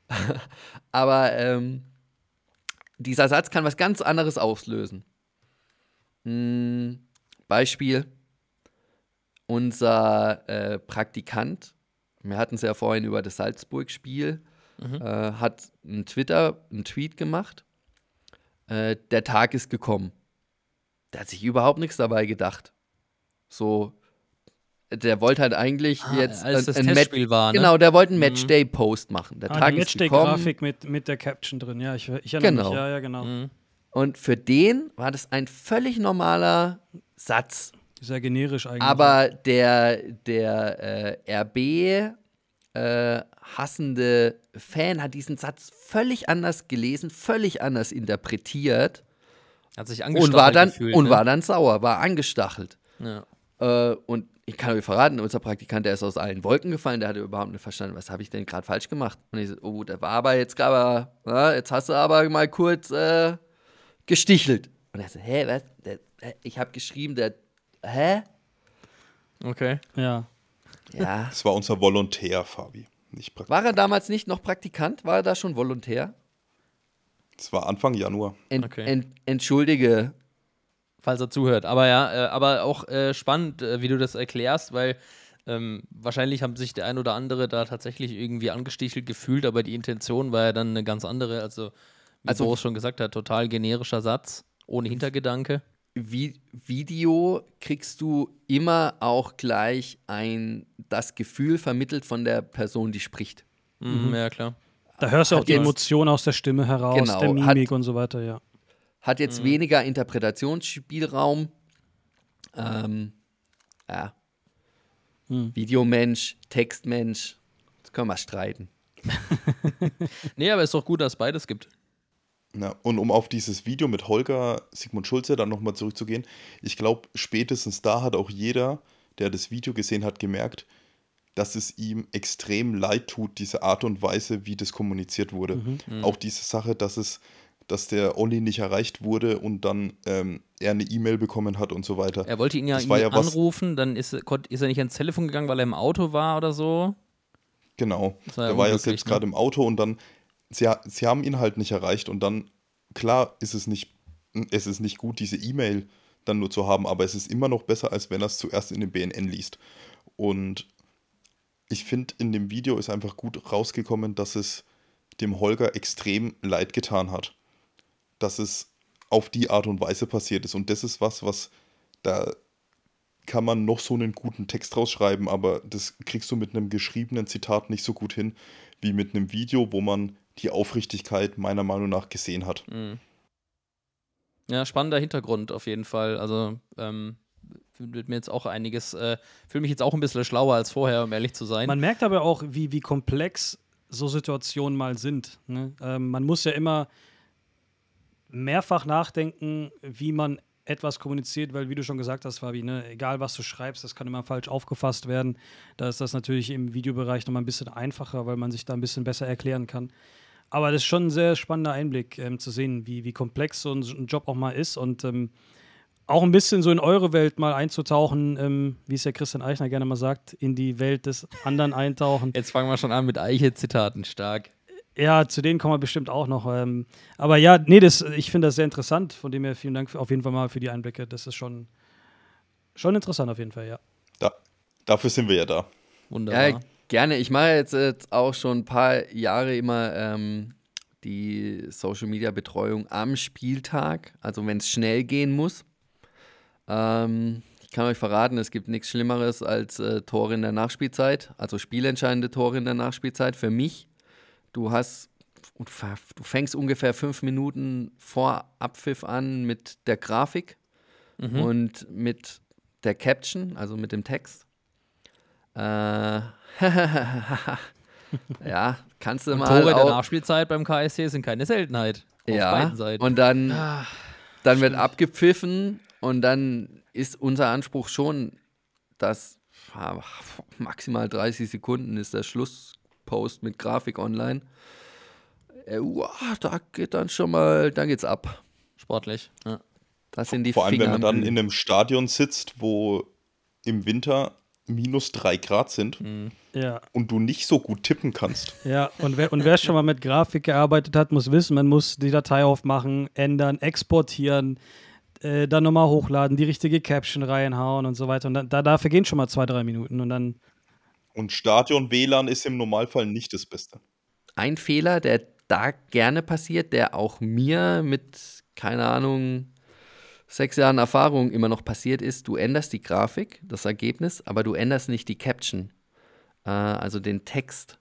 Aber ähm, dieser Satz kann was ganz anderes auslösen. Hm, Beispiel: Unser äh, Praktikant, wir hatten es ja vorhin über das Salzburg-Spiel, mhm. äh, hat einen Twitter, einen Tweet gemacht. Äh, der Tag ist gekommen. Der hat sich überhaupt nichts dabei gedacht. So, der wollte halt eigentlich ah, jetzt als ein Testspiel Match, war, ne? Genau, der wollte einen mhm. Matchday-Post machen. Der ah, Tag die Matchday-Grafik mit, mit der Caption drin, ja, ich, ich erinnere genau. mich. Ja, ja, genau. Mhm. Und für den war das ein völlig normaler Satz. Sehr generisch eigentlich. Aber der, der äh, RB äh, hassende Fan hat diesen Satz völlig anders gelesen, völlig anders interpretiert. Hat sich angestachelt und war dann gefühlt, und ne? war dann sauer, war angestachelt. Ja. Äh, und ich kann euch verraten, unser Praktikant, der ist aus allen Wolken gefallen, der hatte überhaupt nicht verstanden, was habe ich denn gerade falsch gemacht. Und ich so, oh, der war aber jetzt aber, na, jetzt hast du aber mal kurz äh, gestichelt. Und er so, hä, was? Der, ich habe geschrieben, der, hä? Okay. Ja. Ja. Das war unser Volontär, Fabi. Nicht war er damals nicht noch Praktikant? War er da schon Volontär? Das war Anfang Januar. Ent, okay. ent, entschuldige, falls er zuhört. Aber ja, äh, aber auch äh, spannend, äh, wie du das erklärst, weil ähm, wahrscheinlich haben sich der ein oder andere da tatsächlich irgendwie angestichelt gefühlt, aber die Intention war ja dann eine ganz andere. Also, wie also, Boris schon gesagt hat, total generischer Satz, ohne Hintergedanke. Vi Video kriegst du immer auch gleich ein, das Gefühl vermittelt von der Person, die spricht. Mhm, ja, klar. Da hörst du auch die Emotion aus der Stimme heraus, genau, der Mimik hat, und so weiter, ja hat jetzt mhm. weniger Interpretationsspielraum. Ähm, ja. Mhm. Videomensch, Textmensch, das können wir streiten. nee, aber ist doch gut, dass es beides gibt. Ja, und um auf dieses Video mit Holger Sigmund Schulze dann nochmal zurückzugehen, ich glaube, spätestens da hat auch jeder, der das Video gesehen hat, gemerkt, dass es ihm extrem leid tut, diese Art und Weise, wie das kommuniziert wurde. Mhm. Mhm. Auch diese Sache, dass es dass der Olli nicht erreicht wurde und dann ähm, er eine E-Mail bekommen hat und so weiter. Er wollte ihn ja, ihn ja anrufen, dann ist, ist er nicht ans Telefon gegangen, weil er im Auto war oder so. Genau. War er war ja selbst ne? gerade im Auto und dann, sie, sie haben ihn halt nicht erreicht und dann, klar ist es nicht, es ist nicht gut, diese E-Mail dann nur zu haben, aber es ist immer noch besser, als wenn er es zuerst in dem BNN liest. Und ich finde, in dem Video ist einfach gut rausgekommen, dass es dem Holger extrem leid getan hat dass es auf die Art und Weise passiert ist. Und das ist was, was da kann man noch so einen guten Text rausschreiben, aber das kriegst du mit einem geschriebenen Zitat nicht so gut hin wie mit einem Video, wo man die Aufrichtigkeit meiner Meinung nach gesehen hat. Mhm. Ja, spannender Hintergrund auf jeden Fall. Also ähm, wird mir jetzt auch einiges, äh, fühle mich jetzt auch ein bisschen schlauer als vorher, um ehrlich zu sein. Man merkt aber auch, wie, wie komplex so Situationen mal sind. Ne? Ähm, man muss ja immer mehrfach nachdenken, wie man etwas kommuniziert, weil wie du schon gesagt hast, Fabi, ne, egal was du schreibst, das kann immer falsch aufgefasst werden. Da ist das natürlich im Videobereich nochmal ein bisschen einfacher, weil man sich da ein bisschen besser erklären kann. Aber das ist schon ein sehr spannender Einblick ähm, zu sehen, wie, wie komplex so ein, ein, Job auch mal ist und ähm, auch ein bisschen so in eure Welt mal einzutauchen, ähm, wie es ja Christian Eichner gerne mal sagt, in die Welt des anderen eintauchen. Jetzt fangen wir schon an mit Eiche-Zitaten, stark. Ja, zu denen kommen wir bestimmt auch noch. Ähm, aber ja, nee, das, ich finde das sehr interessant. Von dem her vielen Dank für, auf jeden Fall mal für die Einblicke. Das ist schon, schon interessant auf jeden Fall, ja. Da, dafür sind wir ja da. Wunderbar. Ja, Gerne. Ich mache jetzt, jetzt auch schon ein paar Jahre immer ähm, die Social Media Betreuung am Spieltag, also wenn es schnell gehen muss. Ähm, ich kann euch verraten, es gibt nichts Schlimmeres als äh, Tore in der Nachspielzeit, also spielentscheidende Tore in der Nachspielzeit. Für mich, du hast, du fängst ungefähr fünf Minuten vor Abpfiff an mit der Grafik mhm. und mit der Caption, also mit dem Text. Äh, ja, kannst du und mal. Tore auch, der Nachspielzeit beim KSC sind keine Seltenheit. ja, und dann, ah, dann wird abgepfiffen und dann ist unser Anspruch schon, dass maximal 30 Sekunden ist der Schlusspost mit Grafik online. Äh, uah, da geht dann schon mal, da geht's ab. Sportlich. Ja. Das sind die Vor allem, Finger wenn man dann in einem Stadion sitzt, wo im Winter minus drei Grad sind mhm. ja. und du nicht so gut tippen kannst. Ja, und wer, und wer schon mal mit Grafik gearbeitet hat, muss wissen, man muss die Datei aufmachen, ändern, exportieren, äh, dann nochmal hochladen, die richtige Caption reinhauen und so weiter. Und dann, da, dafür gehen schon mal zwei, drei Minuten und dann. Und Stadion-WLAN ist im Normalfall nicht das Beste. Ein Fehler, der da gerne passiert, der auch mir mit, keine Ahnung, sechs Jahren Erfahrung immer noch passiert ist, du änderst die Grafik, das Ergebnis, aber du änderst nicht die Caption, äh, also den Text.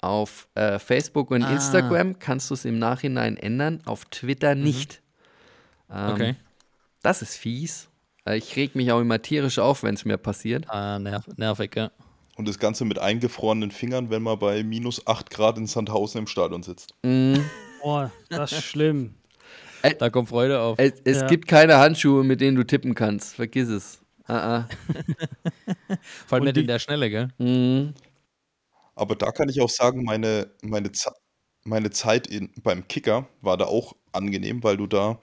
Auf äh, Facebook und ah. Instagram kannst du es im Nachhinein ändern, auf Twitter mhm. nicht. Mhm. Ähm, okay. Das ist fies. Äh, ich reg mich auch immer tierisch auf, wenn es mir passiert. Ah, nerv nervig, ja. Und das Ganze mit eingefrorenen Fingern, wenn man bei minus 8 Grad in Sandhausen im Stadion sitzt. Mm. Boah, das ist schlimm. Da kommt Freude auf. Es, es ja. gibt keine Handschuhe, mit denen du tippen kannst. Vergiss es. Ah, ah. Vor allem nicht in der Schnelle, gell? Mhm. Aber da kann ich auch sagen, meine, meine, meine Zeit in, beim Kicker war da auch angenehm, weil du da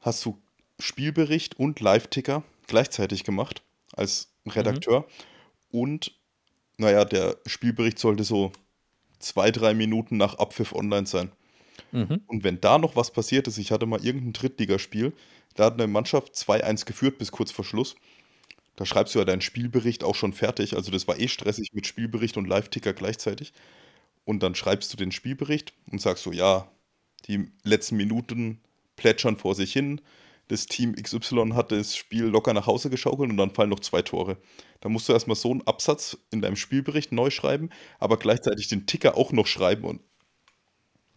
hast du Spielbericht und Live-Ticker gleichzeitig gemacht als Redakteur. Mhm. Und naja, der Spielbericht sollte so zwei, drei Minuten nach Abpfiff online sein. Mhm. Und wenn da noch was passiert ist, ich hatte mal irgendein Drittligaspiel, da hat eine Mannschaft 2-1 geführt bis kurz vor Schluss. Da schreibst du ja deinen Spielbericht auch schon fertig. Also das war eh stressig mit Spielbericht und Live-Ticker gleichzeitig. Und dann schreibst du den Spielbericht und sagst so, ja, die letzten Minuten plätschern vor sich hin. Das Team XY hat das Spiel locker nach Hause geschaukelt und dann fallen noch zwei Tore. Da musst du erstmal so einen Absatz in deinem Spielbericht neu schreiben, aber gleichzeitig den Ticker auch noch schreiben und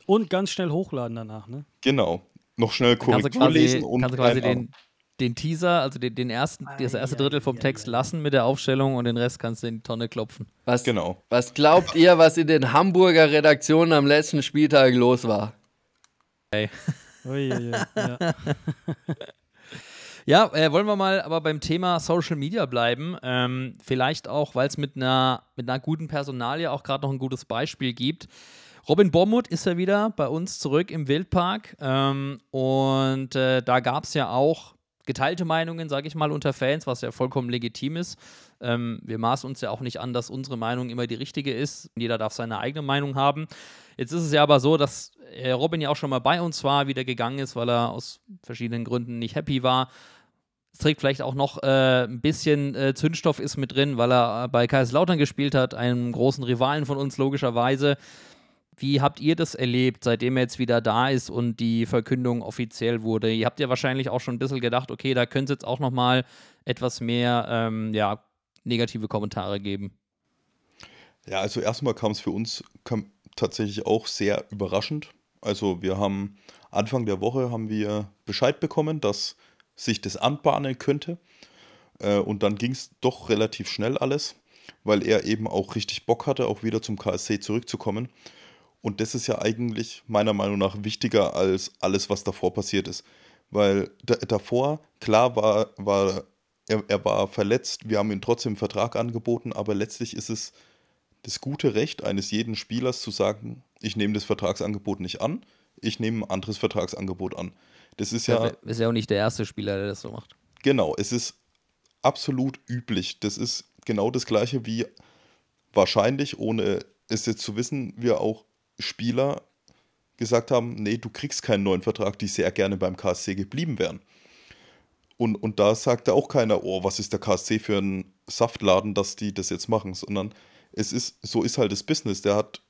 und ganz schnell hochladen danach, ne? Genau. Noch schnell Korrektur lesen und kannst du quasi den, den Teaser, also den, den ersten, das erste Drittel vom Text lassen mit der Aufstellung und den Rest kannst du in die Tonne klopfen. Was, genau. was glaubt ihr, was in den Hamburger Redaktionen am letzten Spieltag los war? Hey. Ui, ui, ui, ja. Ja, äh, wollen wir mal aber beim Thema Social Media bleiben. Ähm, vielleicht auch, weil es mit einer, mit einer guten Personalie auch gerade noch ein gutes Beispiel gibt. Robin Bormuth ist ja wieder bei uns zurück im Wildpark. Ähm, und äh, da gab es ja auch geteilte Meinungen, sage ich mal, unter Fans, was ja vollkommen legitim ist. Ähm, wir maßen uns ja auch nicht an, dass unsere Meinung immer die richtige ist. Jeder darf seine eigene Meinung haben. Jetzt ist es ja aber so, dass äh, Robin ja auch schon mal bei uns war, wieder gegangen ist, weil er aus verschiedenen Gründen nicht happy war. Es trägt vielleicht auch noch äh, ein bisschen äh, Zündstoff ist mit drin, weil er bei Kaiserslautern gespielt hat, einem großen Rivalen von uns logischerweise. Wie habt ihr das erlebt, seitdem er jetzt wieder da ist und die Verkündung offiziell wurde? Ihr habt ja wahrscheinlich auch schon ein bisschen gedacht, okay, da könnte es jetzt auch noch mal etwas mehr ähm, ja, negative Kommentare geben. Ja, also erstmal kam es für uns tatsächlich auch sehr überraschend. Also wir haben Anfang der Woche haben wir Bescheid bekommen, dass sich das anbahnen könnte. Äh, und dann ging es doch relativ schnell alles, weil er eben auch richtig Bock hatte, auch wieder zum KSC zurückzukommen. Und das ist ja eigentlich meiner Meinung nach wichtiger als alles, was davor passiert ist. Weil davor, klar war, war er, er war verletzt, wir haben ihm trotzdem einen Vertrag angeboten, aber letztlich ist es das gute Recht eines jeden Spielers zu sagen, ich nehme das Vertragsangebot nicht an, ich nehme ein anderes Vertragsangebot an. Das ist ja. Ist ja auch nicht der erste Spieler, der das so macht. Genau, es ist absolut üblich. Das ist genau das gleiche wie wahrscheinlich, ohne es jetzt zu wissen, wir auch Spieler gesagt haben, nee, du kriegst keinen neuen Vertrag, die sehr gerne beim KSC geblieben wären. Und, und da sagte auch keiner, oh, was ist der KSC für ein Saftladen, dass die das jetzt machen, sondern es ist, so ist halt das Business. Der hat,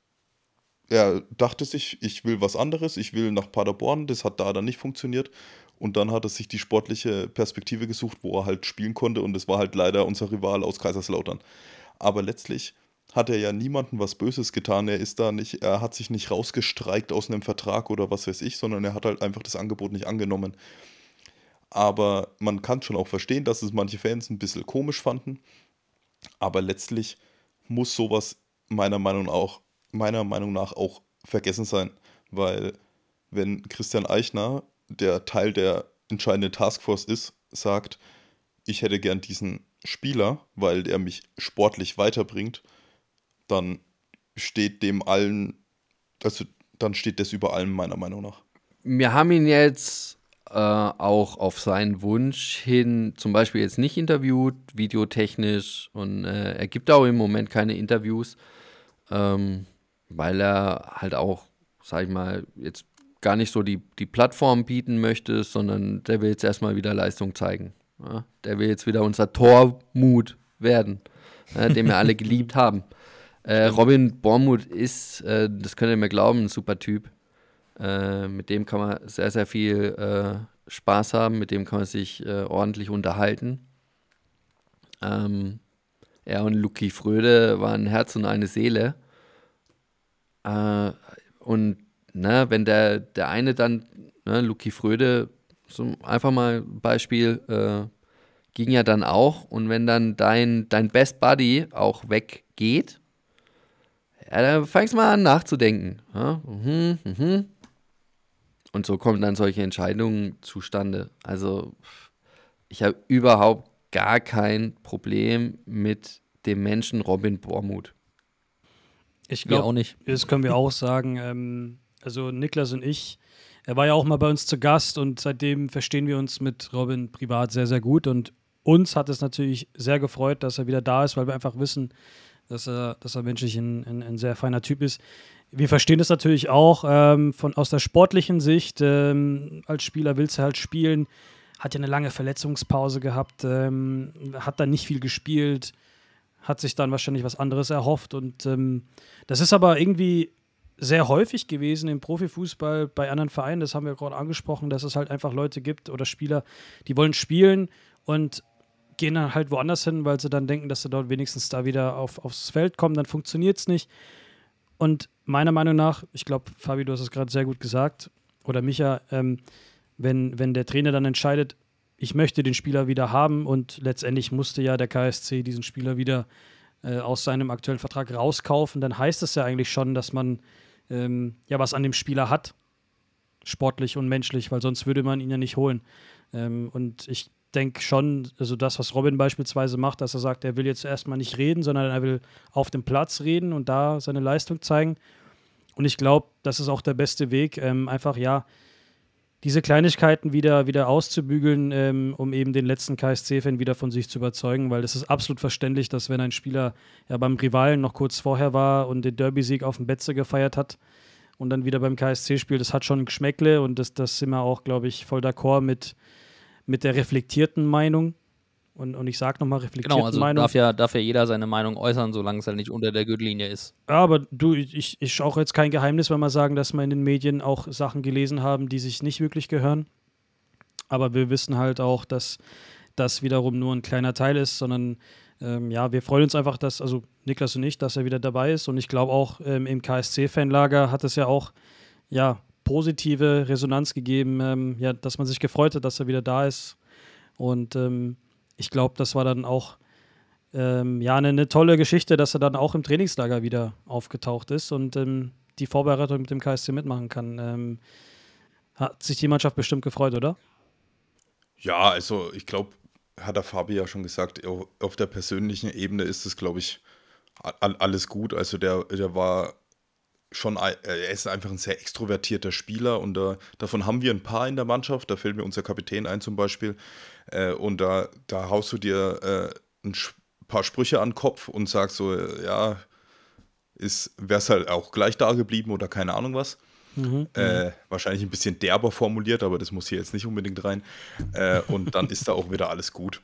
er dachte sich, ich will was anderes, ich will nach Paderborn, das hat da dann nicht funktioniert. Und dann hat er sich die sportliche Perspektive gesucht, wo er halt spielen konnte. Und es war halt leider unser Rival aus Kaiserslautern. Aber letztlich hat er ja niemandem was Böses getan. Er ist da nicht, er hat sich nicht rausgestreikt aus einem Vertrag oder was weiß ich, sondern er hat halt einfach das Angebot nicht angenommen. Aber man kann schon auch verstehen, dass es manche Fans ein bisschen komisch fanden. Aber letztlich muss sowas meiner Meinung, auch, meiner Meinung nach auch vergessen sein. Weil wenn Christian Eichner, der Teil der entscheidenden Taskforce ist, sagt, ich hätte gern diesen Spieler, weil der mich sportlich weiterbringt, dann steht dem allen, also dann steht das über allem meiner Meinung nach. Wir haben ihn jetzt äh, auch auf seinen Wunsch hin zum Beispiel jetzt nicht interviewt, videotechnisch und äh, er gibt auch im Moment keine Interviews, ähm, weil er halt auch, sag ich mal, jetzt gar nicht so die, die Plattform bieten möchte, sondern der will jetzt erstmal wieder Leistung zeigen. Ja? Der will jetzt wieder unser Tormut werden, ja, den wir alle geliebt haben. Äh, Robin Bormuth ist, äh, das könnt ihr mir glauben, ein super Typ. Äh, mit dem kann man sehr, sehr viel äh, Spaß haben, mit dem kann man sich äh, ordentlich unterhalten. Ähm, er und Luki Fröde waren Herz und eine Seele. Äh, und ne, wenn der, der eine dann, ne, Luki Fröde, so einfach mal ein Beispiel, ging ja dann auch. Und wenn dann dein, dein Best Buddy auch weggeht, ja, dann fangst du mal an nachzudenken. Ja? Mhm, mhm. Und so kommen dann solche Entscheidungen zustande. Also ich habe überhaupt gar kein Problem mit dem Menschen Robin Bormuth. Ich glaube auch nicht. Das können wir auch sagen. Ähm, also Niklas und ich, er war ja auch mal bei uns zu Gast und seitdem verstehen wir uns mit Robin privat sehr, sehr gut. Und uns hat es natürlich sehr gefreut, dass er wieder da ist, weil wir einfach wissen, dass er, dass er menschlich ein, ein, ein sehr feiner Typ ist. Wir verstehen das natürlich auch ähm, von, aus der sportlichen Sicht. Ähm, als Spieler willst du halt spielen. Hat ja eine lange Verletzungspause gehabt, ähm, hat dann nicht viel gespielt, hat sich dann wahrscheinlich was anderes erhofft. Und ähm, das ist aber irgendwie sehr häufig gewesen im Profifußball bei anderen Vereinen. Das haben wir gerade angesprochen, dass es halt einfach Leute gibt oder Spieler, die wollen spielen und gehen dann halt woanders hin, weil sie dann denken, dass sie dort wenigstens da wieder auf, aufs Feld kommen, dann funktioniert es nicht. Und meiner Meinung nach, ich glaube, Fabi, du hast es gerade sehr gut gesagt, oder Micha, ähm, wenn, wenn der Trainer dann entscheidet, ich möchte den Spieler wieder haben und letztendlich musste ja der KSC diesen Spieler wieder äh, aus seinem aktuellen Vertrag rauskaufen, dann heißt das ja eigentlich schon, dass man ähm, ja was an dem Spieler hat, sportlich und menschlich, weil sonst würde man ihn ja nicht holen. Ähm, und ich denke schon, also das, was Robin beispielsweise macht, dass er sagt, er will jetzt erstmal nicht reden, sondern er will auf dem Platz reden und da seine Leistung zeigen. Und ich glaube, das ist auch der beste Weg, ähm, einfach ja, diese Kleinigkeiten wieder, wieder auszubügeln, ähm, um eben den letzten KSC-Fan wieder von sich zu überzeugen, weil es ist absolut verständlich, dass wenn ein Spieler ja beim Rivalen noch kurz vorher war und den Derby-Sieg auf dem Betze gefeiert hat und dann wieder beim KSC spielt, das hat schon ein Geschmäckle und das, das sind wir auch, glaube ich, voll d'accord mit, mit der reflektierten Meinung. Und, und ich sage nochmal reflektierten genau, also Meinung. Darf ja, darf ja jeder seine Meinung äußern, solange es halt nicht unter der Gürtellinie ist. Ja, aber du, ich, ich auch jetzt kein Geheimnis, wenn wir sagen, dass wir in den Medien auch Sachen gelesen haben, die sich nicht wirklich gehören. Aber wir wissen halt auch, dass das wiederum nur ein kleiner Teil ist, sondern ähm, ja, wir freuen uns einfach, dass, also Niklas und ich, dass er wieder dabei ist. Und ich glaube auch ähm, im KSC-Fanlager hat es ja auch, ja, positive Resonanz gegeben, ähm, ja, dass man sich gefreut hat, dass er wieder da ist. Und ähm, ich glaube, das war dann auch ähm, ja eine, eine, tolle Geschichte, dass er dann auch im Trainingslager wieder aufgetaucht ist und ähm, die Vorbereitung mit dem KSC mitmachen kann. Ähm, hat sich die Mannschaft bestimmt gefreut, oder? Ja, also ich glaube, hat der Fabi ja schon gesagt, auf der persönlichen Ebene ist es, glaube ich, alles gut. Also der, der war schon, er ist einfach ein sehr extrovertierter Spieler und da, davon haben wir ein paar in der Mannschaft. Da fällt mir unser Kapitän ein zum Beispiel. Äh, und da, da haust du dir äh, ein paar Sprüche an den Kopf und sagst so, ja, wäre es halt auch gleich da geblieben oder keine Ahnung was. Mhm, äh, wahrscheinlich ein bisschen derber formuliert, aber das muss hier jetzt nicht unbedingt rein. Äh, und dann ist da auch wieder alles gut.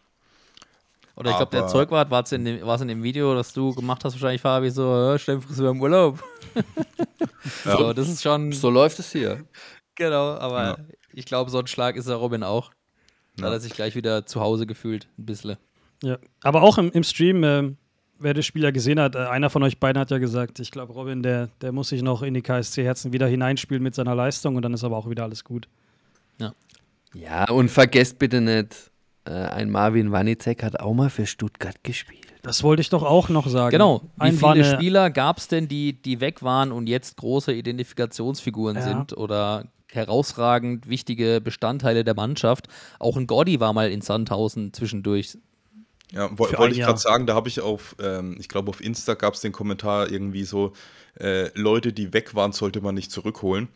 Oder ich glaube, der Zeugwart war es in, dem- war's in dem Video, das du gemacht hast, wahrscheinlich, Fabi, so, äh, Stemmfrisur im Urlaub. So, das ist schon, So läuft es hier. genau, aber Ja. ich glaube, so ein Schlag ist der Robin auch. Da hat Ja. er sich gleich wieder zu Hause gefühlt, ein bisschen. Ja. Aber auch im, im Stream, ähm, wer das Spiel ja gesehen hat, äh, einer von euch beiden hat ja gesagt, ich glaube, Robin, der, der muss sich noch in die KSC-Herzen wieder hineinspielen mit seiner Leistung und dann ist aber auch wieder alles gut. Ja, und vergesst bitte nicht, äh, ein Marvin Wanicek hat auch mal für Stuttgart gespielt. Das wollte ich doch auch noch sagen. Genau. Wie Ein viele Wanne- Spieler gab es denn, die, die weg waren und jetzt große Identifikationsfiguren Ja. sind oder herausragend wichtige Bestandteile der Mannschaft? Auch ein Gordi war mal in Sandhausen zwischendurch. Ja, wo, wollte ich gerade sagen, da habe ich auf, ähm, ich glaube auf Insta gab es den Kommentar irgendwie so, äh, Leute, die weg waren, sollte man nicht zurückholen.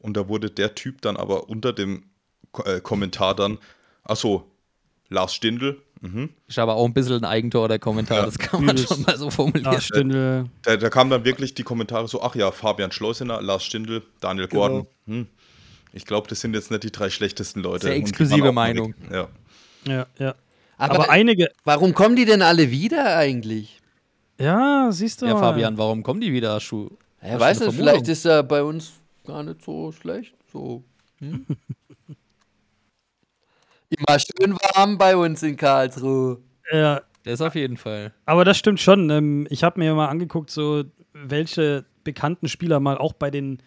Und da wurde der Typ dann aber unter dem Ko äh, Kommentar dann, achso, Lars Stindl, mhm. Ist aber auch ein bisschen ein Eigentor der Kommentar, Ja. das kann man schon mal so formulieren. Lars Stindl, da, da kamen dann wirklich die Kommentare so, ach ja, Fabian Schleusener, Lars Stindl, Daniel Genau. Gordon. Hm. Ich glaube, das sind jetzt nicht die drei schlechtesten Leute. Sehr exklusive Meinung. Ja. ja, ja. Aber, Aber, einige, warum kommen die denn alle wieder eigentlich? ja, siehst du Ja, mal. Fabian, warum kommen die wieder, Schuh? Ja, weißt du, vielleicht ist er bei uns gar nicht so schlecht. So. Hm? Immer schön warm bei uns in Karlsruhe. Ja, Der ist auf jeden Fall. aber das stimmt schon. Ähm, ich habe mir mal angeguckt, so welche bekannten Spieler mal auch bei den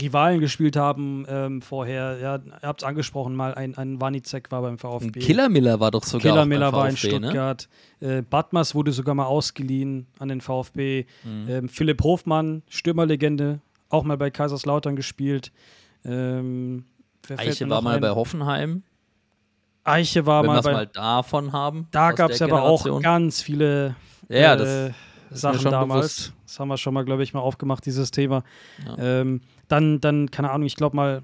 Rivalen gespielt haben ähm, vorher. Ja, ihr habt es angesprochen, mal ein, ein Wanicek war beim Ein VfB. Killer Miller war doch sogar Killer auch beim Miller war in VfB, ne? Stuttgart. Äh, Badmas wurde sogar mal ausgeliehen an den VfB. Mhm. Ähm, Philipp Hofmann, Stürmerlegende, auch mal bei Kaiserslautern gespielt. Ähm, Eiche war mal ein? bei Hoffenheim, Eiche war wenn wir mal es bei. mal davon haben. da gab es aber auch ganz viele ja, äh, das Sachen schon damals. bewusst. Das haben wir schon mal, glaube ich, mal aufgemacht, dieses Thema. Ja. Ähm, dann, dann, keine Ahnung, ich glaube mal.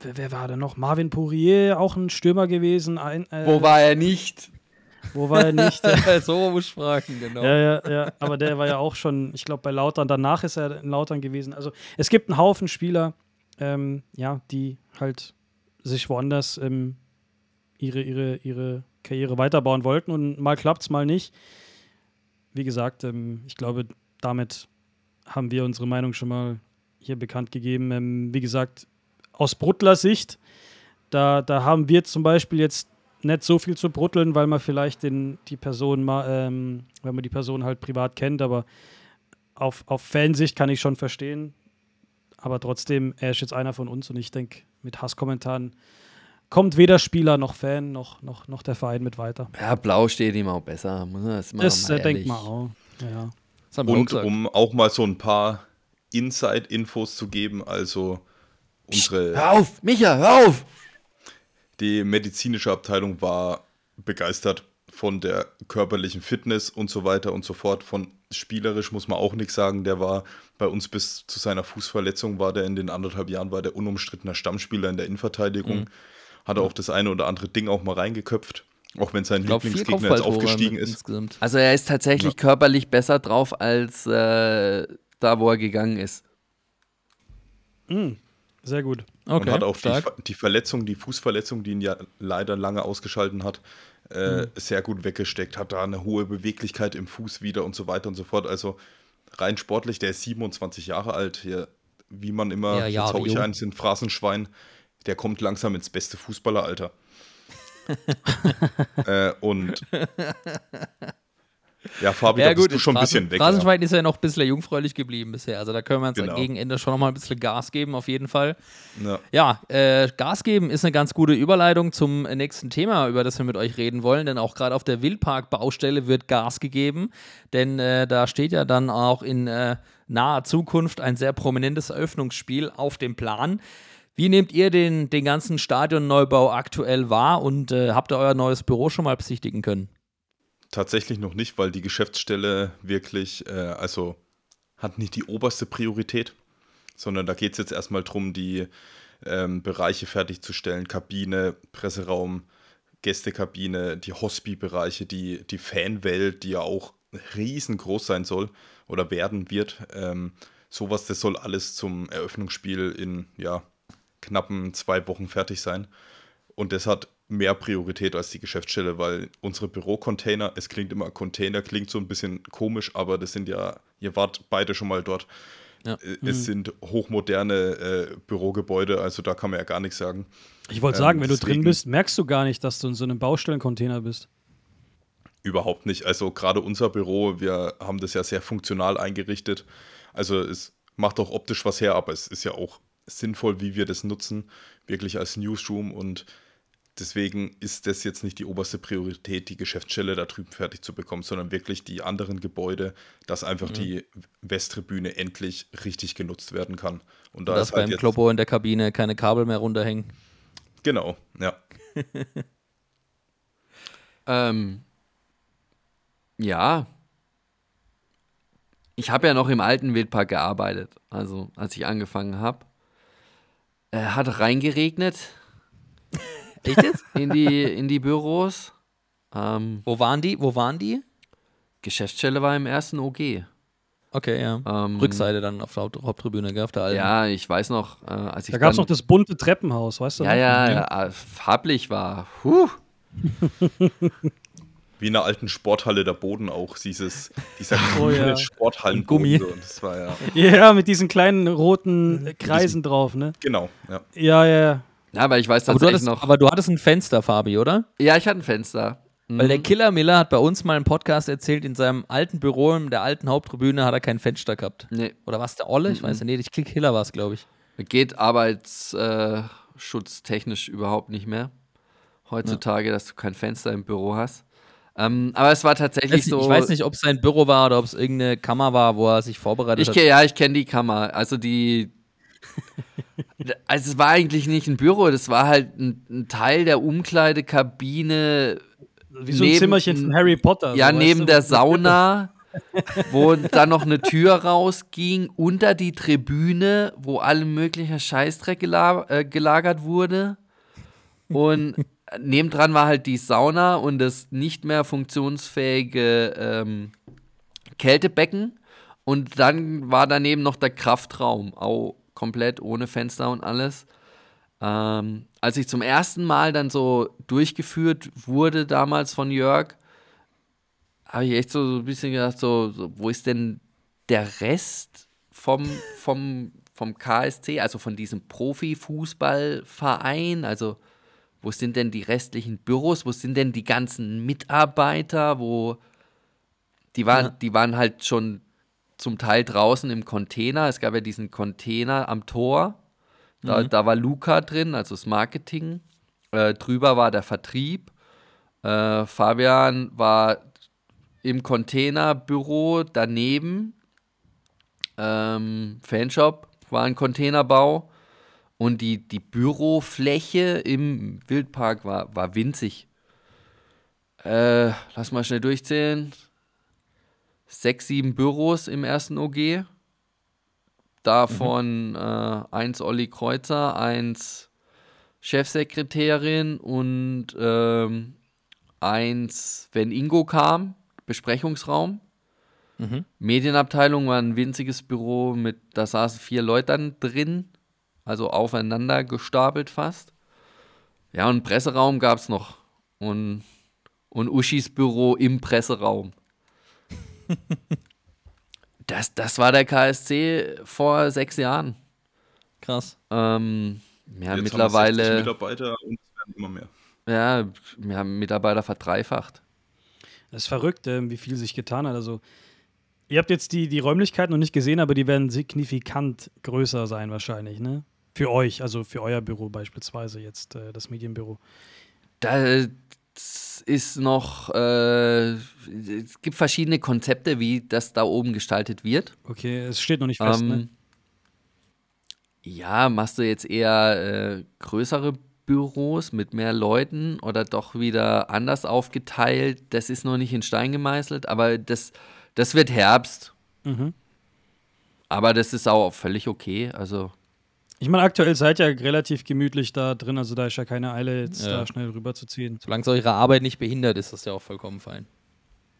Wer, wer war da noch? Marvin Pourier, auch ein Stürmer gewesen. Ein, äh, Wo war er nicht? Wo war er nicht? so muss ich fragen, genau. Ja, ja, ja. Aber der war ja auch schon, ich glaube, bei Lautern, danach ist er in Lautern gewesen. Also es gibt einen Haufen Spieler, ähm, ja, die halt sich woanders ähm, ihre, ihre, ihre Karriere weiterbauen wollten und mal klappt es, mal nicht. Wie gesagt, ähm, ich glaube, damit haben wir unsere Meinung schon mal hier bekannt gegeben. Ähm, wie gesagt, aus Bruttler Sicht, da, da haben wir zum Beispiel jetzt nicht so viel zu brutteln, weil man vielleicht den, die Person mal, ähm, wenn man die Person halt privat kennt, aber auf, auf Fansicht kann ich schon verstehen. Aber trotzdem, er ist jetzt einer von uns und ich denke, mit Hasskommentaren kommt weder Spieler noch Fan noch, noch, noch der Verein mit weiter. Ja, blau steht ihm auch besser. Muss man das mal Das mal äh, denkt ehrlich. man auch. Ja. Auch Und gesagt. um auch mal so ein paar Inside-Infos zu geben, also unsere Hör auf, Micha, hör auf! Die medizinische Abteilung war begeistert von der körperlichen Fitness und so weiter und so fort. Von spielerisch muss man auch nichts sagen. Der war bei uns bis zu seiner Fußverletzung, war der in den anderthalb Jahren war der unumstrittener Stammspieler in der Innenverteidigung. Hat auch das eine oder andere Ding auch mal reingeköpft. Auch wenn sein Lieblingsgegner jetzt aufgestiegen ist. insgesamt. Also er ist tatsächlich körperlich besser drauf als äh, da, wo er gegangen ist. Sehr gut. Okay, und hat auch die, die Verletzung, die Fußverletzung, die ihn ja leider lange ausgeschalten hat, äh, sehr gut weggesteckt. Hat da eine hohe Beweglichkeit im Fuß wieder und so weiter und so fort. Also rein sportlich, der ist 27 Jahre alt. Hier, wie man immer, Ja, jetzt Jahre hau ich jung. ein, sind Phrasenschwein. Der kommt langsam ins beste Fußballeralter. äh, und ja, Fabi, da bist du schon ein bisschen weg. Ja. Rasenschwein ist ja noch ein bisschen jungfräulich geblieben bisher. Also da können wir uns Genau. gegen Ende schon noch mal ein bisschen Gas geben, auf jeden Fall. Ja. Ja, äh, Gas geben ist eine ganz gute Überleitung zum nächsten Thema, über das wir mit euch reden wollen. Denn auch gerade auf der Wildpark-Baustelle wird Gas gegeben. Denn äh, da steht ja dann auch in äh, naher Zukunft ein sehr prominentes Eröffnungsspiel auf dem Plan. Wie nehmt ihr den, den ganzen Stadionneubau aktuell wahr und äh, habt ihr euer neues Büro schon mal besichtigen können? Tatsächlich noch nicht, weil die Geschäftsstelle wirklich, äh, also hat nicht die oberste Priorität, sondern da geht es jetzt erstmal darum, die ähm, Bereiche fertigzustellen, Kabine, Presseraum, Gästekabine, die Hospi-Bereiche, die, die Fanwelt, die ja auch riesengroß sein soll oder werden wird. Ähm, sowas, das soll alles zum Eröffnungsspiel in ja, knappen zwei Wochen fertig sein. Und das hat mehr Priorität als die Geschäftsstelle, weil unsere Bürocontainer, es klingt immer, Container klingt so ein bisschen komisch, aber das sind ja, ihr wart beide schon mal dort. Ja. Äh, Es Mhm. sind hochmoderne äh, Bürogebäude, also da kann man ja gar nichts sagen. Ich wollte Ähm, sagen, wenn du drin bist, merkst du gar nicht, dass du in so einem Baustellencontainer bist. Überhaupt nicht. Also gerade unser Büro, wir haben das ja sehr funktional eingerichtet. Also es macht auch optisch was her, aber es ist ja auch sinnvoll, wie wir das nutzen, wirklich als Newsroom und deswegen ist das jetzt nicht die oberste Priorität, die Geschäftsstelle da drüben fertig zu bekommen, sondern wirklich die anderen Gebäude, dass einfach die Westtribüne endlich richtig genutzt werden kann. Und da dass ist halt beim Klopo in der Kabine keine Kabel mehr runterhängen. Genau, ja. Ähm, ja. Ich habe ja noch im alten Wildpark gearbeitet, also als ich angefangen habe. Äh, hat reingeregnet Echt jetzt? in die, in die Büros. Ähm, Wo waren die? Wo waren die? Geschäftsstelle war im ersten OG. Okay, ja. Ähm, Rückseite dann auf der Haupt Haupttribüne, gell, auf der alten. Ja, ich weiß noch, äh, als ich Da gab es noch das bunte Treppenhaus, weißt du? ja, ja, ja, äh, farblich war. Huh. Wie in einer alten Sporthalle der Boden auch, dieses, dieser Oh, grüne ja. Sporthallen Gummi. So, das war ja, Ja, mit diesen kleinen roten Kreisen drauf, ne? genau, ja. Ja, ja, ja. Ja, aber ich weiß aber, du tatsächlich hattest, noch. aber du hattest ein Fenster, Fabi, oder? ja, ich hatte ein Fenster. Weil der Mhm. Killer Miller hat bei uns mal im Podcast erzählt, in seinem alten Büro, in der alten Haupttribüne, hat er kein Fenster gehabt. Nee, Oder was der Olle? Ich weiß ja nicht. Ich Killer war es, glaube ich. geht arbeitsschutztechnisch überhaupt nicht mehr. Heutzutage, dass du kein Fenster im Büro hast. Ähm, aber es war tatsächlich Ich, so. ich weiß nicht, ob es sein Büro war oder ob es irgendeine Kammer war, wo er sich vorbereitet Ich hat. ja, ich kenne die Kammer. Also die. also es war eigentlich nicht ein Büro, das war halt ein, ein Teil der Umkleidekabine. Wie so ein Neben- Zimmerchen von Harry Potter. ja, so, neben weißt du? der Sauna, wo dann noch eine Tür rausging, unter die Tribüne, wo alle möglicher Scheißdreck gela äh, gelagert wurde. Und nebendran war halt die Sauna und das nicht mehr funktionsfähige ähm, Kältebecken. Und dann war daneben noch der Kraftraum, auch komplett ohne Fenster und alles. Ähm, als ich zum ersten Mal dann so durchgeführt wurde, damals von Jörg, habe ich echt so ein bisschen gedacht, so, so, wo ist denn der Rest vom, vom, vom KSC, also von diesem Profifußballverein? Also, wo sind denn die restlichen Büros? Wo sind denn die ganzen Mitarbeiter? Wo die waren, Ja. die waren halt schon zum Teil draußen im Container. Es gab ja diesen Container am Tor. Da, da war Luca drin, also das Marketing. Äh, drüber war der Vertrieb. Äh, Fabian war im Containerbüro daneben. Ähm, Fanshop war ein Containerbau. Und die, die Bürofläche im Wildpark war, war winzig. Äh, lass mal schnell durchzählen. Sechs, sieben Büros im ersten OG. Davon äh, eins Olli Kreuzer, eins Chefsekretärin und ähm, eins, wenn Ingo kam, Besprechungsraum. Mhm. Medienabteilung war ein winziges Büro mit, da saßen vier Leute drin, also aufeinander gestapelt fast. Ja, und Presseraum gab es noch. Und, und Uschis Büro im Presseraum. das, das war der KSC vor sechs Jahren. Krass. Ähm, ja, Jetzt haben wir 60 mittlerweile, Mitarbeiter und es werden immer mehr. ja, wir haben Mitarbeiter verdreifacht. Das ist verrückt, ähm, wie viel sich getan hat. Also, ihr habt jetzt die, die Räumlichkeiten noch nicht gesehen, aber die werden signifikant größer sein, wahrscheinlich, ne? Für euch, also für euer Büro beispielsweise jetzt, äh, das Medienbüro. Das ist noch, äh, es gibt verschiedene Konzepte, wie das da oben gestaltet wird. Okay, es steht noch nicht fest, Ähm, ne? Ja, machst du jetzt eher äh, größere Büros mit mehr Leuten oder doch wieder anders aufgeteilt? Das ist noch nicht in Stein gemeißelt, aber das, das wird Herbst. Mhm. Aber das ist auch völlig okay. Also, Ich meine, aktuell seid ihr relativ gemütlich da drin, also da ist ja keine Eile, jetzt Ja. da schnell rüberzuziehen. Solange es eure Arbeit nicht behindert, ist das ja auch vollkommen fein.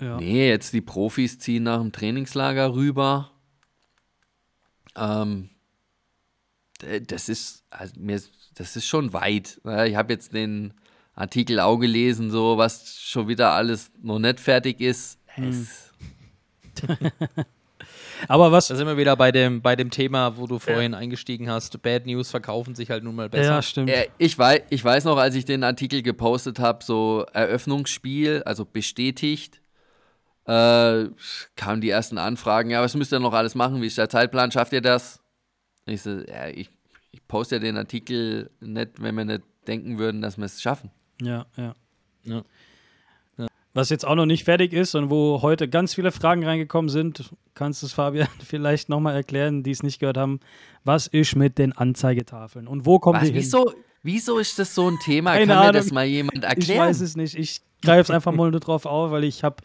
Ja. nee, jetzt die Profis ziehen nach dem Trainingslager rüber. Ähm, das ist, also mir, das ist schon weit. Ja, Ich habe jetzt den Artikel auch gelesen, so was schon wieder alles noch nicht fertig ist. Es, Aber was. Da sind wir wieder bei dem, bei dem Thema, wo du vorhin eingestiegen hast. Bad News verkaufen sich halt nun mal besser. Ja, stimmt. äh, ich, weiß, ich weiß noch, als ich den Artikel gepostet habe, so Eröffnungsspiel, also bestätigt, äh, kamen die ersten Anfragen, ja, was müsst ihr noch alles machen, wie ist der Zeitplan, schafft ihr das? Ich so, ja, ich, ich poste ja den Artikel nicht, wenn wir nicht denken würden, dass wir es schaffen. Ja, ja. Ja. Was jetzt auch noch nicht fertig ist und wo heute ganz viele Fragen reingekommen sind, kannst du es Fabian vielleicht nochmal erklären, die es nicht gehört haben. Was ist mit den Anzeigetafeln und wo kommen Was, die hin? wieso, wieso ist das so ein Thema? Keine Kann mir Ahnung. das mal jemand Ich erklären? weiß es nicht. Ich greife es einfach mal nur drauf auf, weil ich habe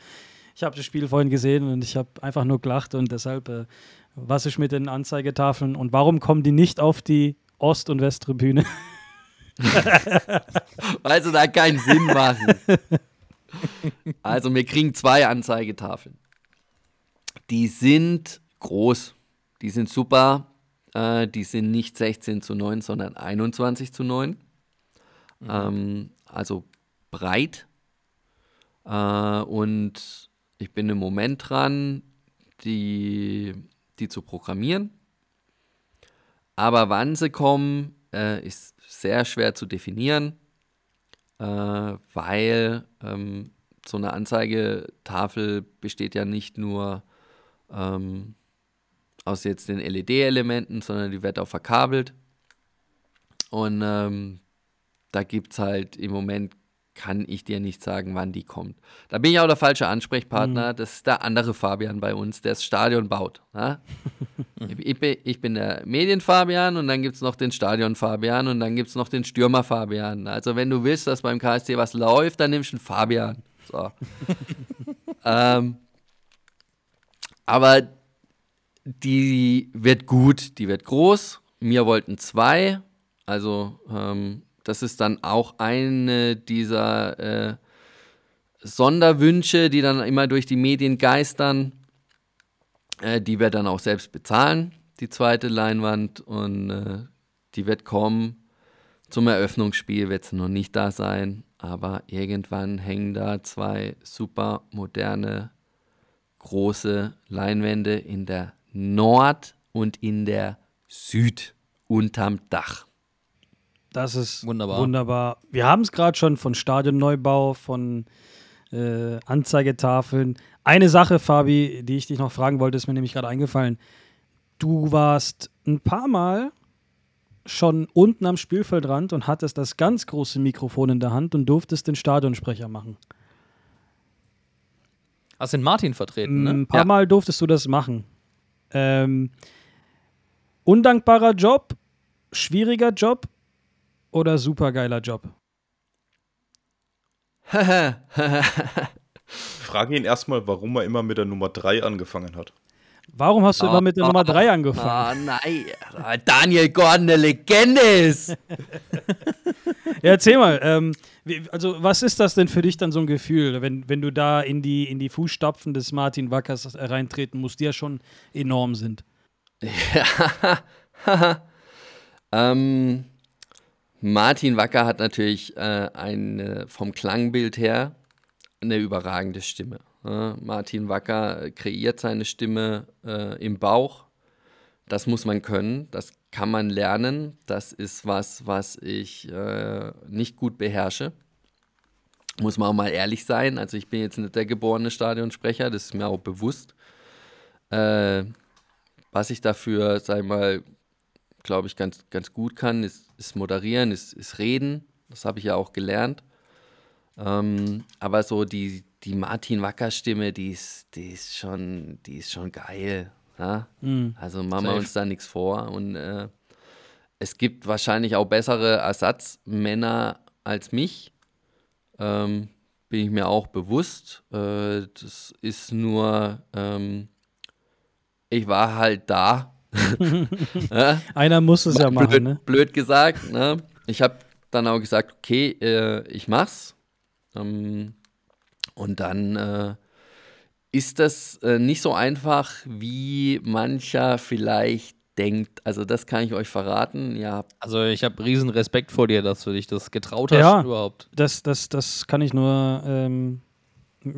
ich hab das Spiel vorhin gesehen und ich habe einfach nur gelacht und deshalb, äh, was ist mit den Anzeigetafeln und warum kommen die nicht auf die Ost- und Westtribüne? Weil sie da keinen Sinn machen. Also, wir kriegen zwei Anzeigetafeln. Die sind groß, die sind super. Äh, die sind nicht 16 zu 9, sondern 21 zu 9. Ähm, also breit. Äh, und ich bin im Moment dran, die, die zu programmieren. Aber wann sie kommen, äh, ist sehr schwer zu definieren, äh, weil ähm, so eine Anzeigetafel besteht ja nicht nur ähm, aus jetzt den LED-Elementen, sondern die wird auch verkabelt. Und ähm, da gibt es halt im Moment, kann ich dir nicht sagen, wann die kommt. Da bin ich auch der falsche Ansprechpartner. Das ist der andere Fabian bei uns, der das Stadion baut. Ja? ich, bin, ich bin der Medien-Fabian und dann gibt es noch den Stadion-Fabian und dann gibt es noch den Stürmer-Fabian. Also wenn du willst, dass beim KSC was läuft, dann nimmst du einen Fabian. So. ähm, aber die wird gut, die wird groß. Wir wollten zwei. Also ähm, das ist dann auch eine dieser äh, Sonderwünsche, die dann immer durch die Medien geistern. Äh, die wir dann auch selbst bezahlen, die zweite Leinwand. Und äh, die wird kommen. Zum Eröffnungsspiel wird sie noch nicht da sein. Aber irgendwann hängen da zwei super moderne, große Leinwände in der Nord- und in der Süd unterm Dach. Das ist Wunderbar. wunderbar. Wir haben es gerade schon von Stadionneubau, von äh, Anzeigetafeln. Eine Sache, Fabi, die ich dich noch fragen wollte, ist mir nämlich gerade eingefallen. Du warst ein paar Mal schon unten am Spielfeldrand und hattest das ganz große Mikrofon in der Hand und durftest den Stadionsprecher machen. Hast den Martin vertreten, ne? Ein paar Ja. Mal durftest du das machen. Ähm, undankbarer Job, schwieriger Job oder supergeiler Job? Frage ihn erstmal, warum er immer mit der Nummer 3 angefangen hat. Warum hast du immer mit der Nummer 3 angefangen? Ah, nein. Ah, Daniel Gordon, eine Legende ist. Ja, erzähl mal, ähm, wie, also was ist das denn für dich dann so ein Gefühl, wenn, wenn du da in die, in die Fußstapfen des Martin Wackers reintreten musst, die ja schon enorm sind? ähm, Martin Wacker hat natürlich äh, eine, vom Klangbild her eine überragende Stimme. Ja, Martin Wacker kreiert seine Stimme äh, im Bauch. Das muss man können, das kann man lernen. Das ist was, was ich äh, nicht gut beherrsche. Muss man auch mal ehrlich sein. Also ich bin jetzt nicht der geborene Stadionsprecher, das ist mir auch bewusst. Äh, was ich dafür, sag ich mal, glaube ich, ganz, ganz gut kann, ist, ist moderieren, ist, ist reden. Das habe ich ja auch gelernt. Ähm, aber so die, die Martin Wacker-Stimme, die ist, die, ist schon, die ist schon geil. Ja? Also machen wir uns da nichts vor. Und äh, es gibt wahrscheinlich auch bessere Ersatzmänner als mich. Ähm, bin ich mir auch bewusst. Äh, das ist nur, ähm, ich war halt da. Ja? Einer muss es ja machen, blöd, ne? blöd gesagt. Ne? Ich habe dann auch gesagt, okay, äh, ich mach's. Ähm, und dann äh, ist das äh, nicht so einfach, wie mancher vielleicht denkt. Also das kann ich euch verraten. Ja, Also ich habe riesen Respekt vor dir, dass du dich das getraut hast Ja. überhaupt. Das, das, das kann ich nur. Ähm,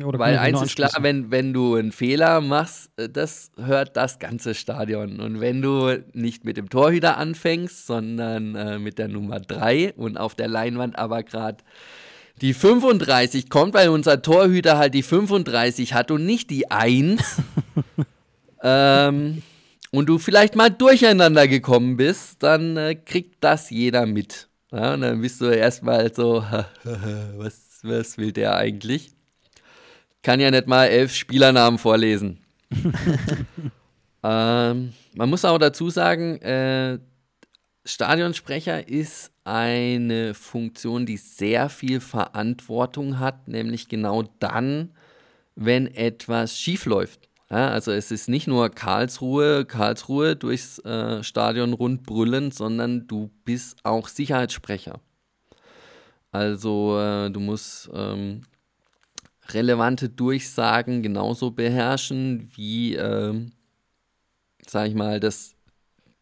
oder weil eins ist klar, wenn, wenn du einen Fehler machst, äh, das hört das ganze Stadion. Und wenn du nicht mit dem Torhüter anfängst, sondern äh, mit der Nummer 3 und auf der Leinwand aber gerade die 35 kommt, weil unser Torhüter halt die 35 hat und nicht die 1. ähm, und du vielleicht mal durcheinander gekommen bist, dann äh, kriegt das jeder mit. Ja, und dann bist du erstmal so, was, was will der eigentlich? Kann ja nicht mal elf Spielernamen vorlesen. ähm, man muss auch dazu sagen, äh, Stadionsprecher ist eine Funktion, die sehr viel Verantwortung hat, nämlich genau dann, wenn etwas schief läuft. Ja, also es ist nicht nur Karlsruhe, Karlsruhe durchs äh, Stadion rund brüllen, sondern du bist auch Sicherheitssprecher. Also äh, du musst ähm, relevante Durchsagen genauso beherrschen wie, ähm, sag ich mal, das,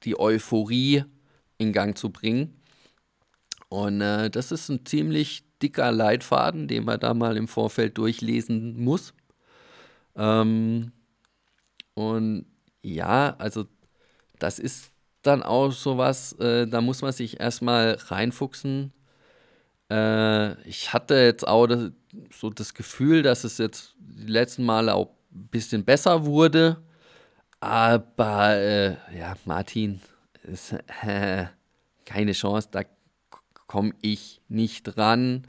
die Euphorie in Gang zu bringen. Und äh, das ist ein ziemlich dicker Leitfaden, den man da mal im Vorfeld durchlesen muss. Ähm, und ja, also das ist dann auch sowas, äh, da muss man sich erstmal reinfuchsen. Äh, ich hatte jetzt auch das, so das Gefühl, dass es jetzt die letzten Male auch ein bisschen besser wurde. Aber äh, ja, Martin, ist, äh, keine Chance, da komme ich nicht ran.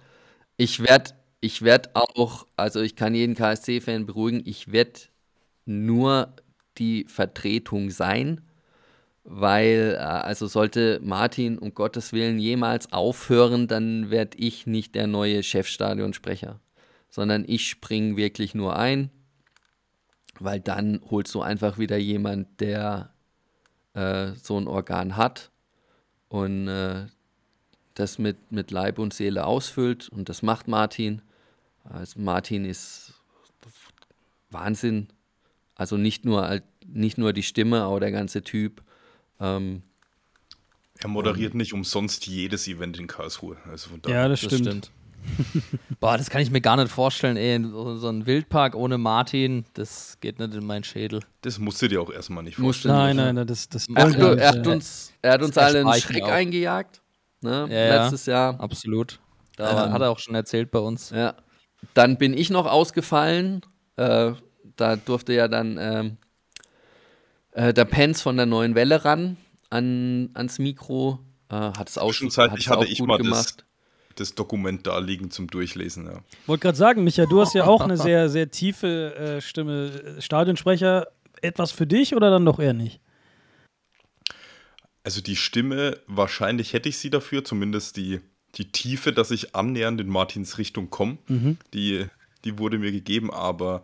Ich werde ich werd auch, also ich kann jeden KSC-Fan beruhigen, ich werde nur die Vertretung sein, weil, äh, also sollte Martin um Gottes Willen jemals aufhören, dann werde ich nicht der neue Chefstadionsprecher, sondern ich springe wirklich nur ein, weil dann holst du einfach wieder jemand, der äh, so ein Organ hat und äh, das mit, mit Leib und Seele ausfüllt und das macht Martin. Also Martin ist Wahnsinn. Also nicht nur, nicht nur die Stimme, auch der ganze Typ. Ähm, Er moderiert nicht umsonst jedes Event in Karlsruhe. Also von daher. Ja, das Das stimmt. stimmt. Boah, das kann ich mir gar nicht vorstellen, ey. So, ein Wildpark ohne Martin, das geht nicht in meinen Schädel. Das musst du dir auch erstmal nicht vorstellen. Nein, nein, nein, das, das er, hat, er, hat nicht, äh, uns, er hat uns alle einen Schreck auch. eingejagt. Ne? Ja, ja. Letztes Jahr. Absolut. Da Ähm, hat er auch schon erzählt bei uns. Ja. Dann bin ich noch ausgefallen. Äh, da durfte ja dann ähm, äh, der Pence von der neuen Welle ran an, ans Mikro. Äh, hat es auch, Zwischenzeitlich hatte auch ich mal das, gemacht. das Dokument da liegen zum Durchlesen. Ja. wollte gerade sagen, Micha, du hast ja auch eine sehr, sehr tiefe äh, Stimme. Stadionsprecher, etwas für dich oder dann doch eher nicht? Also die Stimme, wahrscheinlich hätte ich sie dafür, zumindest die, die Tiefe, dass ich annähernd in Martins Richtung komme. Die, die wurde mir gegeben, aber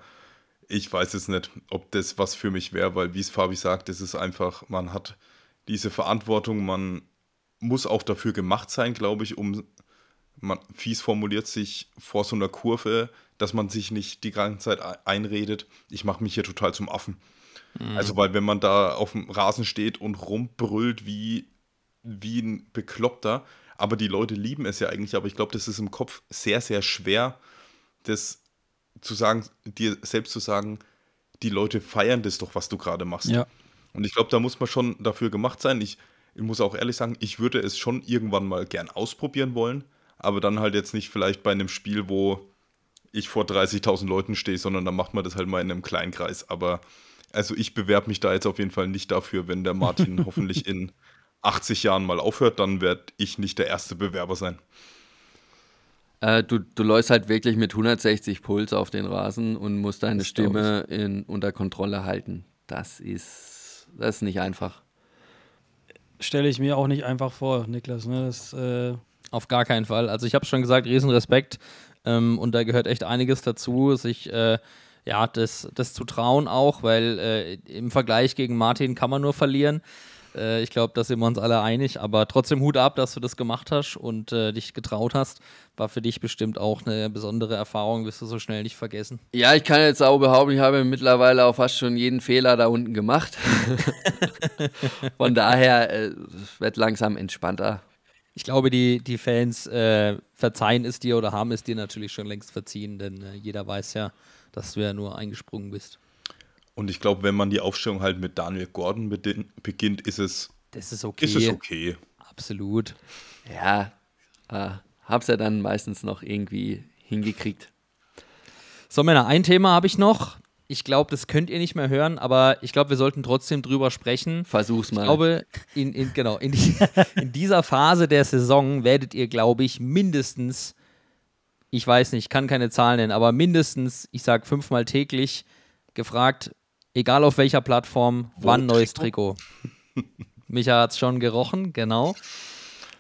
ich weiß es nicht, ob das was für mich wäre, weil wie es Fabi sagt, es ist einfach, man hat diese Verantwortung, man muss auch dafür gemacht sein, glaube ich, um, man, fies formuliert sich vor so einer Kurve, dass man sich nicht die ganze Zeit ei- einredet, ich mache mich hier total zum Affen. Also, weil wenn man da auf dem Rasen steht und rumbrüllt wie, wie ein Bekloppter, aber die Leute lieben es ja eigentlich, aber ich glaube, das ist im Kopf sehr, sehr schwer, das zu sagen, dir selbst zu sagen, die Leute feiern das doch, was du gerade machst. Ja. Und ich glaube, da muss man schon dafür gemacht sein. Ich, ich muss auch ehrlich sagen, ich würde es schon irgendwann mal gern ausprobieren wollen, aber dann halt jetzt nicht vielleicht bei einem Spiel, wo ich vor 30.000 Leuten stehe, sondern dann macht man das halt mal in einem kleinen Kreis. Aber also ich bewerbe mich da jetzt auf jeden Fall nicht dafür, wenn der Martin hoffentlich in 80 Jahren mal aufhört, dann werde ich nicht der erste Bewerber sein. Äh, du, du läufst halt wirklich mit 160 Puls auf den Rasen und musst deine Stimme in, unter Kontrolle halten. Das ist, das ist nicht einfach. Stelle ich mir auch nicht einfach vor, Niklas. Ne? Das, äh, Auf gar keinen Fall. Also ich habe schon gesagt, riesen Respekt. Ähm, und da gehört echt einiges dazu, sich äh, ja, das, das zu trauen auch, weil äh, im Vergleich gegen Martin kann man nur verlieren. Äh, ich glaube, da sind wir uns alle einig, aber trotzdem Hut ab, dass du das gemacht hast und äh, dich getraut hast. War für dich bestimmt auch eine besondere Erfahrung, wirst du so schnell nicht vergessen. Ja, ich kann jetzt auch behaupten, ich habe mittlerweile auch fast schon jeden Fehler da unten gemacht. Von daher äh, wird langsam entspannter. Ich glaube, die, die Fans äh, verzeihen es dir oder haben es dir natürlich schon längst verziehen, denn äh, jeder weiß ja, dass du ja nur eingesprungen bist. Und ich glaube, wenn man die Aufstellung halt mit Daniel Gordon beginnt, ist es, das ist okay. Ist es okay. Absolut. Ja, äh, hab's ja dann meistens noch irgendwie hingekriegt. So, Männer, ein Thema habe ich noch. Ich glaube, das könnt ihr nicht mehr hören, aber ich glaube, wir sollten trotzdem drüber sprechen. Versuch's mal. Ich glaube, in, in genau, in, die, in dieser Phase der Saison werdet ihr, glaube ich, mindestens, ich weiß nicht, ich kann keine Zahlen nennen, aber mindestens, ich sage fünfmal täglich, gefragt, egal auf welcher Plattform, Wo wann neues Trikot. Micha hat es schon gerochen, genau.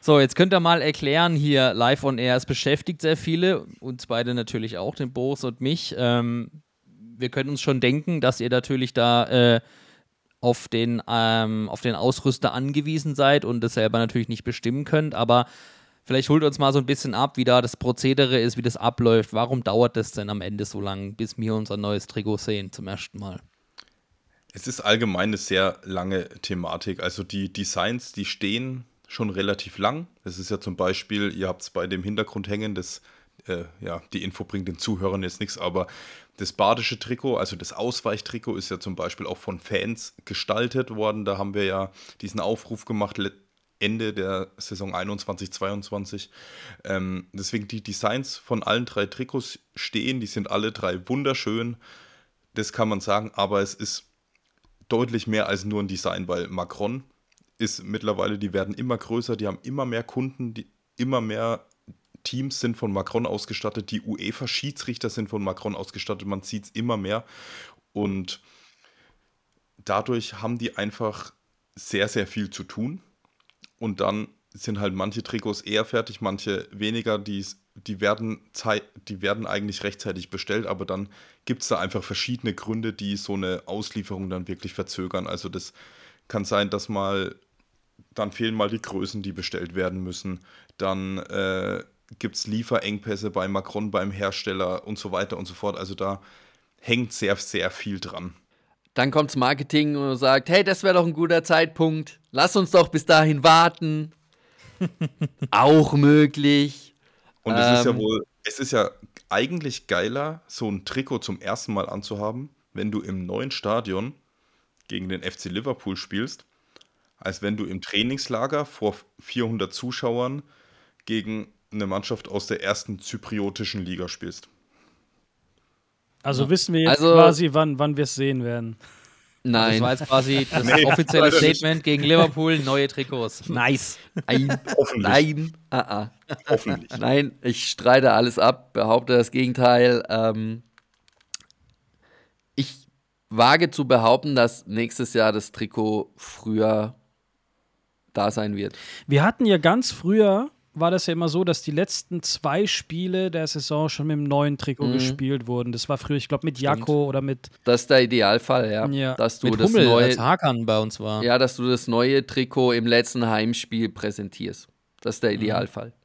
So, jetzt könnt ihr mal erklären hier live on air. Es beschäftigt sehr viele, uns beide natürlich auch, den Boris und mich. Ähm, wir können uns schon denken, dass ihr natürlich da äh, auf, den, ähm, auf den Ausrüster angewiesen seid und das selber natürlich nicht bestimmen könnt. Aber vielleicht holt uns mal so ein bisschen ab, wie da das Prozedere ist, wie das abläuft. Warum dauert das denn am Ende so lang, bis wir unser neues Trikot sehen zum ersten Mal? Es ist allgemein eine sehr lange Thematik. Also die Designs, die stehen schon relativ lang. Es ist ja zum Beispiel, ihr habt es bei dem Hintergrund hängen, das, äh, ja, die Info bringt den Zuhörern jetzt nichts, aber das badische Trikot, also das Ausweichtrikot, ist ja zum Beispiel auch von Fans gestaltet worden. Da haben wir ja diesen Aufruf gemacht, Ende der Saison 21, 22. Ähm, deswegen die Designs von allen drei Trikots stehen, die sind alle drei wunderschön. Das kann man sagen, aber es ist deutlich mehr als nur ein Design, weil Macron ist mittlerweile, die werden immer größer, die haben immer mehr Kunden, die immer mehr Teams sind von Macron ausgestattet, die UEFA-Schiedsrichter sind von Macron ausgestattet, man sieht es immer mehr. Und dadurch haben die einfach sehr, sehr viel zu tun. Und dann sind halt manche Trikots eher fertig, manche weniger, die, die, werden, die werden eigentlich rechtzeitig bestellt, aber dann gibt es da einfach verschiedene Gründe, die so eine Auslieferung dann wirklich verzögern. Also das kann sein, dass mal, dann fehlen mal die Größen, die bestellt werden müssen. Dann äh, gibt es Lieferengpässe bei Macron, beim Hersteller und so weiter und so fort. Also da hängt sehr, sehr viel dran. Dann kommt das Marketing und sagt, hey, das wäre doch ein guter Zeitpunkt. Lass uns doch bis dahin warten. auch möglich. Und es ist ja ähm. wohl, es ist ja eigentlich geiler, so ein Trikot zum ersten Mal anzuhaben, wenn du im neuen Stadion gegen den FC Liverpool spielst, als wenn du im Trainingslager vor 400 Zuschauern gegen eine Mannschaft aus der ersten zypriotischen Liga spielst. Also ja. wissen wir jetzt also, quasi, wann, wann wir es sehen werden. Nein. Das war jetzt quasi das nee, offizielle Statement gegen Liverpool, neue Trikots. Nice. Nein. Hoffentlich. Nein. Uh -uh. Hoffentlich. Nein, ich streite alles ab, behaupte das Gegenteil. Ähm, ich wage zu behaupten, dass nächstes Jahr das Trikot früher da sein wird. Wir hatten ja ganz früher war das ja immer so, dass die letzten zwei Spiele der Saison schon mit dem neuen Trikot mhm. gespielt wurden. Das war früher, ich glaube, mit Jakko oder mit. Das ist der Idealfall, ja. ja. Dass du mit das Hummel, neue, als Hakan bei uns war. Ja, dass du das neue Trikot im letzten Heimspiel präsentierst. Das ist der mhm. Idealfall. Mhm.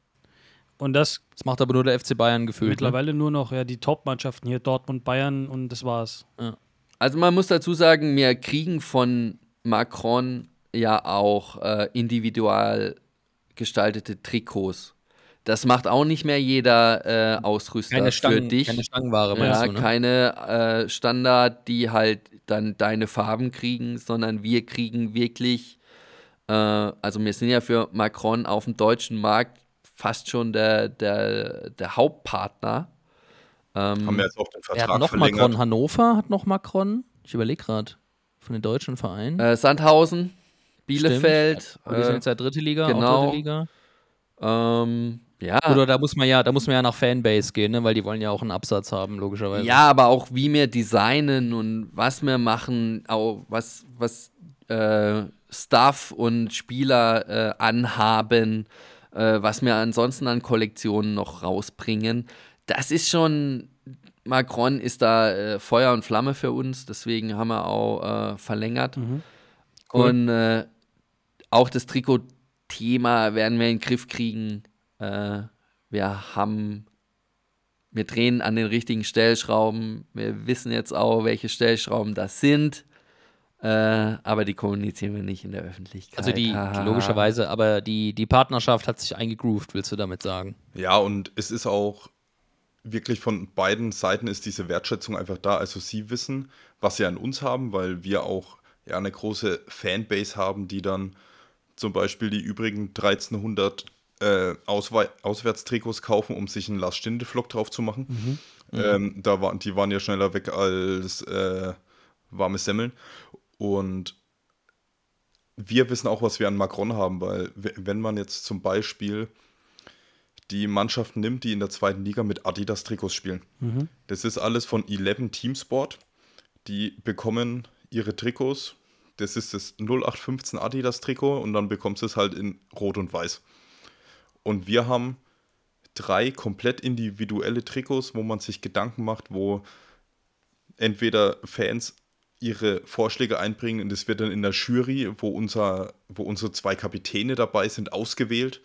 Und das, das macht aber nur der FC Bayern gefühlt. Ne? Mittlerweile ne? nur noch ja, die Top-Mannschaften hier, Dortmund, Bayern und das war's. Ja. Also man muss dazu sagen, wir kriegen von Macron ja auch äh, individual gestaltete Trikots. Das macht auch nicht mehr jeder äh, Ausrüster keine Stangen, für dich. Keine Stangenware, ja, du, ne? keine äh, Standard, die halt dann deine Farben kriegen, sondern wir kriegen wirklich, äh, also wir sind ja für Macron auf dem deutschen Markt fast schon der, der, der Hauptpartner. Ähm, Haben wir jetzt auch den Vertrag er hat noch verlängert. Macron Hannover, hat noch Macron. Ich überlege gerade. Von den deutschen Vereinen. Äh, Sandhausen. Bielefeld. Stimmt. die sind jetzt ja dritte Liga, genau. dritte Liga. Ähm, ja. Oder da muss man ja, da muss man ja nach Fanbase gehen, ne? weil die wollen ja auch einen Absatz haben, logischerweise. Ja, aber auch wie wir designen und was wir machen, auch was, was äh, Staff und Spieler äh, anhaben, äh, was wir ansonsten an Kollektionen noch rausbringen, das ist schon Macron ist da äh, Feuer und Flamme für uns, deswegen haben wir auch äh, verlängert. Mhm. Und äh, auch das Trikot-Thema werden wir in den Griff kriegen. Äh, wir haben, wir drehen an den richtigen Stellschrauben. Wir wissen jetzt auch, welche Stellschrauben das sind. Äh, aber die kommunizieren wir nicht in der Öffentlichkeit. Also die, Haha. logischerweise, aber die, die Partnerschaft hat sich eingegroovt, willst du damit sagen? Ja, und es ist auch wirklich von beiden Seiten ist diese Wertschätzung einfach da. Also sie wissen, was sie an uns haben, weil wir auch ja eine große Fanbase haben, die dann zum Beispiel die übrigen 1300 äh, Auswei Auswärtstrikots kaufen, um sich einen Last Stinde-Vlog drauf zu machen. Ähm, da waren, die waren ja schneller weg als äh, warme Semmeln. Und wir wissen auch, was wir an Macron haben, weil wenn man jetzt zum Beispiel die Mannschaften nimmt, die in der zweiten Liga mit Adidas-Trikots spielen. Das ist alles von 11 Teamsport. Die bekommen ihre Trikots. Das ist das 0815 Adidas-Trikot und dann bekommst du es halt in Rot und Weiß. Und wir haben drei komplett individuelle Trikots, wo man sich Gedanken macht, wo entweder Fans ihre Vorschläge einbringen und es wird dann in der Jury, wo, unser, wo unsere zwei Kapitäne dabei sind, ausgewählt.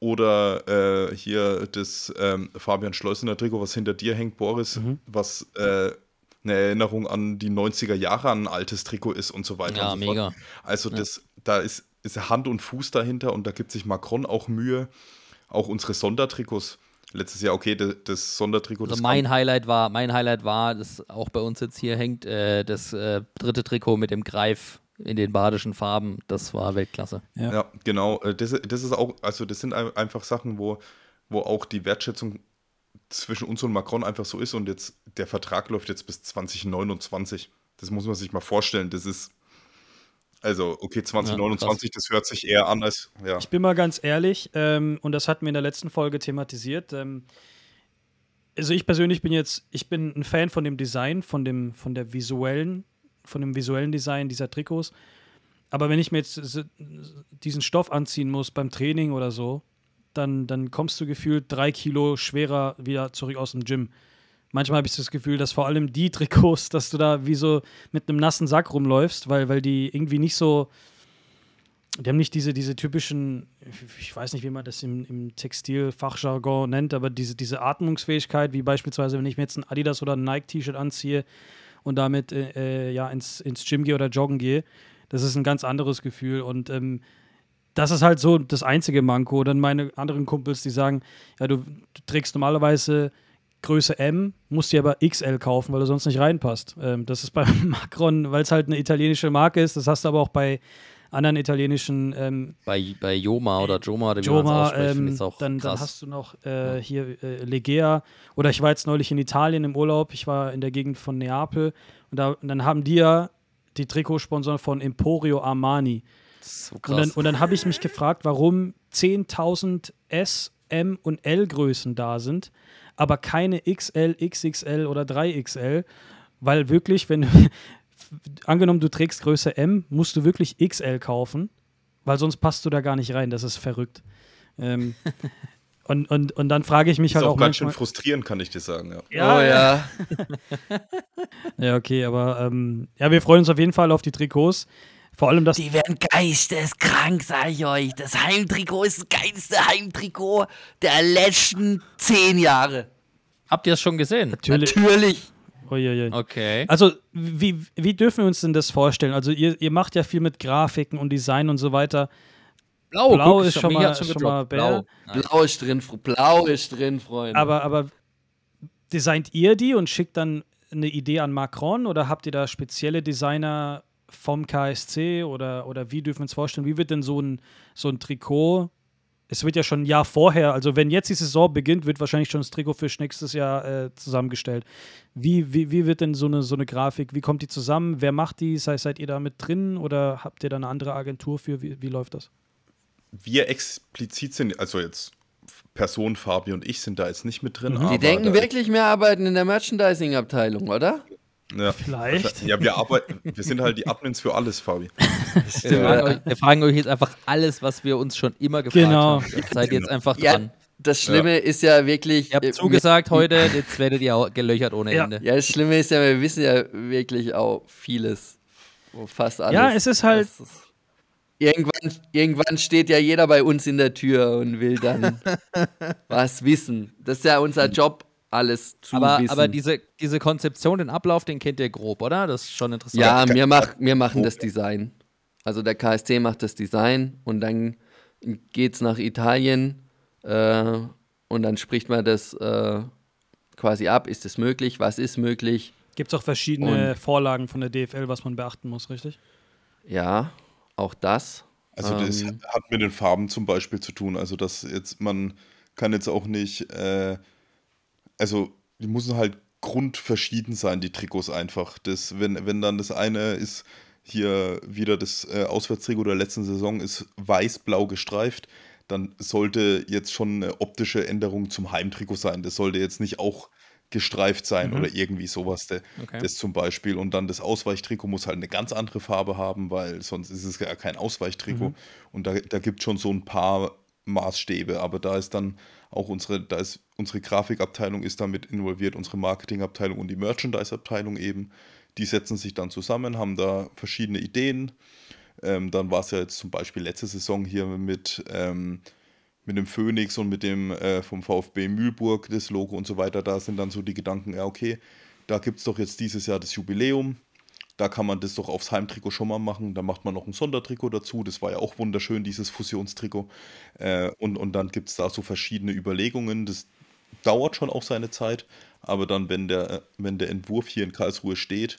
Oder äh, hier das ähm, Fabian Schleusener Trikot, was hinter dir hängt, Boris, was äh, eine Erinnerung an die 90er Jahre an ein altes Trikot ist und so weiter. Ja, und so fort. mega. Also das, da ist, ist Hand und Fuß dahinter und da gibt sich Macron auch Mühe. Auch unsere Sondertrikots. Letztes Jahr, okay, das, das Sondertrikot. Also das mein kam- Highlight war, mein Highlight war, das auch bei uns jetzt hier hängt, äh, das äh, dritte Trikot mit dem Greif in den badischen Farben. Das war Weltklasse. Ja. Ja, genau. Äh, Das, das ist auch, also das sind ein- einfach Sachen, wo, wo auch die Wertschätzung zwischen uns und Macron einfach so ist und jetzt der Vertrag läuft jetzt bis 2029. Das muss man sich mal vorstellen. Das ist, also, okay, 2029, das hört sich eher an als, ja. Ich bin mal ganz ehrlich, ähm, und das hatten wir in der letzten Folge thematisiert. Ähm, also ich persönlich bin jetzt, ich bin ein Fan von dem Design, von dem, von der visuellen, von dem visuellen Design dieser Trikots. Aber wenn ich mir jetzt diesen Stoff anziehen muss beim Training oder so, dann, dann kommst du gefühlt drei Kilo schwerer wieder zurück aus dem Gym. Manchmal habe ich das Gefühl, dass vor allem die Trikots, dass du da wie so mit einem nassen Sack rumläufst, weil, weil die irgendwie nicht so, die haben nicht diese, diese typischen, ich weiß nicht, wie man das im, im Textilfachjargon nennt, aber diese, diese Atmungsfähigkeit, wie beispielsweise, wenn ich mir jetzt ein Adidas oder ein Nike-T-Shirt anziehe und damit äh, äh, ja, ins, ins Gym gehe oder joggen gehe, das ist ein ganz anderes Gefühl. Und ähm, das ist halt so das einzige Manko. Dann meine anderen Kumpels, die sagen, ja, du, du trägst normalerweise Größe M, musst dir aber XL kaufen, weil du sonst nicht reinpasst. Ähm, das ist bei Macron, weil es halt eine italienische Marke ist, das hast du aber auch bei anderen italienischen ähm, Bei, bei Joma oder Joma, oder wie Joma, ähm, ich auch dann, dann krass. hast du noch äh, hier äh, Legea oder ich war jetzt neulich in Italien im Urlaub, ich war in der Gegend von Neapel und, da, und dann haben die ja die Trikotsponsoren von Emporio Armani. So Und dann, krass. und dann habe ich mich gefragt, warum 10.000 S, M und L Größen da sind, aber keine XL, XXL oder 3XL, weil wirklich, wenn du, angenommen du trägst Größe M, musst du wirklich XL kaufen, weil sonst passt du da gar nicht rein. Das ist verrückt. Ähm, und, und, und dann frage ich mich Ist halt auch auch ganz schön manchmal. frustrierend, kann ich dir sagen, ja. Ja, oh ja. ja, okay, aber ähm, ja, wir freuen uns auf jeden Fall auf die Trikots. Vor allem das. Die werden geisteskrank, sag ich euch. Das Heimtrikot ist das geilste Heimtrikot der letzten zehn Jahre. Habt ihr es schon gesehen? Natürlich. Natürlich. Uiuiui. Okay. Also, wie, wie dürfen wir uns denn das vorstellen? Also, ihr, ihr macht ja viel mit Grafiken und Design und so weiter. Blau, Blau guck, ist schon mal- schon gedroppt. mal. Nice. Blau ist drin, Blau ist drin, Freunde. Aber, aber designt ihr die und schickt dann eine Idee an Macron oder habt ihr da spezielle Designer vom KSC oder, oder wie dürfen wir uns vorstellen? Wie wird denn so ein, so ein Trikot? Es wird ja schon ein Jahr vorher, also wenn jetzt die Saison beginnt, wird wahrscheinlich schon das Trikot für nächstes Jahr äh, zusammengestellt. Wie, wie, wie wird denn so eine, so eine Grafik, wie kommt die zusammen? Wer macht die? Sei, seid ihr da mit drin oder habt ihr da eine andere Agentur für? Wie, wie läuft das? Wir explizit sind, also jetzt Person Fabi und ich sind da jetzt nicht mit drin. aber die denken wirklich, wir arbeiten in der Merchandising-Abteilung, oder? Ja. Vielleicht. Ja, wir arbeiten, wir sind halt die Admins für alles, Fabi. Wir fragen, euch, wir fragen euch jetzt einfach alles, was wir uns schon immer gefragt Genau. haben. Seid jetzt einfach Ja. dran. das Schlimme ist ja wirklich. Ihr habt äh, zugesagt heute, jetzt werdet ihr auch gelöchert ohne Ja. Ende. Ja, das Schlimme ist ja, wir wissen ja wirklich auch vieles. Fast alles. Ja, es ist halt- Irgendwann, irgendwann steht ja jeder bei uns in der Tür und will dann was wissen. Das ist ja unser Job, alles zu Aber, wissen. aber diese, diese Konzeption, den Ablauf, den kennt ihr grob, oder? Das ist schon interessant. ja, wir, mach, wir machen das Design. Also der KSC macht das Design und dann geht's nach Italien äh, und dann spricht man das äh, quasi ab. Ist es möglich? Was ist möglich? Gibt es auch verschiedene Vorlagen von der DFL, was man beachten muss, richtig? Ja, auch das. Also das Ähm. hat mit den Farben zum Beispiel zu tun. Also dass jetzt man kann jetzt auch nicht, äh, also die müssen halt grundverschieden sein, die Trikots einfach. Das, wenn, wenn dann das eine ist hier wieder das äh, Auswärtstrikot der letzten Saison ist weiß-blau gestreift, dann sollte jetzt schon eine optische Änderung zum Heimtrikot sein. Das sollte jetzt nicht auch gestreift sein oder irgendwie sowas. Der, Okay. Das zum Beispiel. Und dann das Ausweichtrikot muss halt eine ganz andere Farbe haben, weil sonst ist es ja kein Ausweichtrikot. Und da, da gibt es schon so ein paar Maßstäbe. Aber da ist dann auch unsere, da ist unsere Grafikabteilung ist damit involviert, unsere Marketingabteilung und die Merchandise-Abteilung eben. Die setzen sich dann zusammen, haben da verschiedene Ideen. Ähm, dann war es ja jetzt zum Beispiel letzte Saison hier mit, ähm, mit dem Phoenix und mit dem äh, vom VfB Mühlburg, das Logo und so weiter. Da sind dann so die Gedanken, ja, okay, da gibt es doch jetzt dieses Jahr das Jubiläum. Da kann man das doch aufs Heimtrikot schon mal machen. Da macht man noch ein Sondertrikot dazu. Das war ja auch wunderschön, dieses Fusionstrikot. Äh, und, und dann gibt es da so verschiedene Überlegungen. Das dauert schon auch seine Zeit. Aber dann, wenn der, wenn der Entwurf hier in Karlsruhe steht,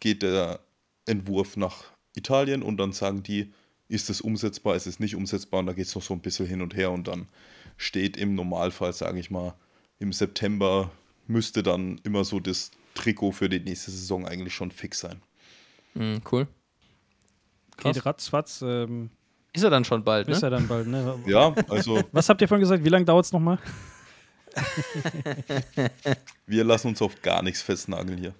geht der Entwurf nach Italien und dann sagen die, ist es umsetzbar, ist es nicht umsetzbar und da geht es noch so ein bisschen hin und her und dann steht im Normalfall, sage ich mal, im September müsste dann immer so das Trikot für die nächste Saison eigentlich schon fix sein. Mhm, cool. Krass. Geht ratzfatz. Ähm, Ist er dann schon bald, ist ne? ja dann bald, ne? Ja, also Was habt ihr vorhin gesagt? Wie lange dauert es nochmal? wir lassen uns auf gar nichts festnageln hier.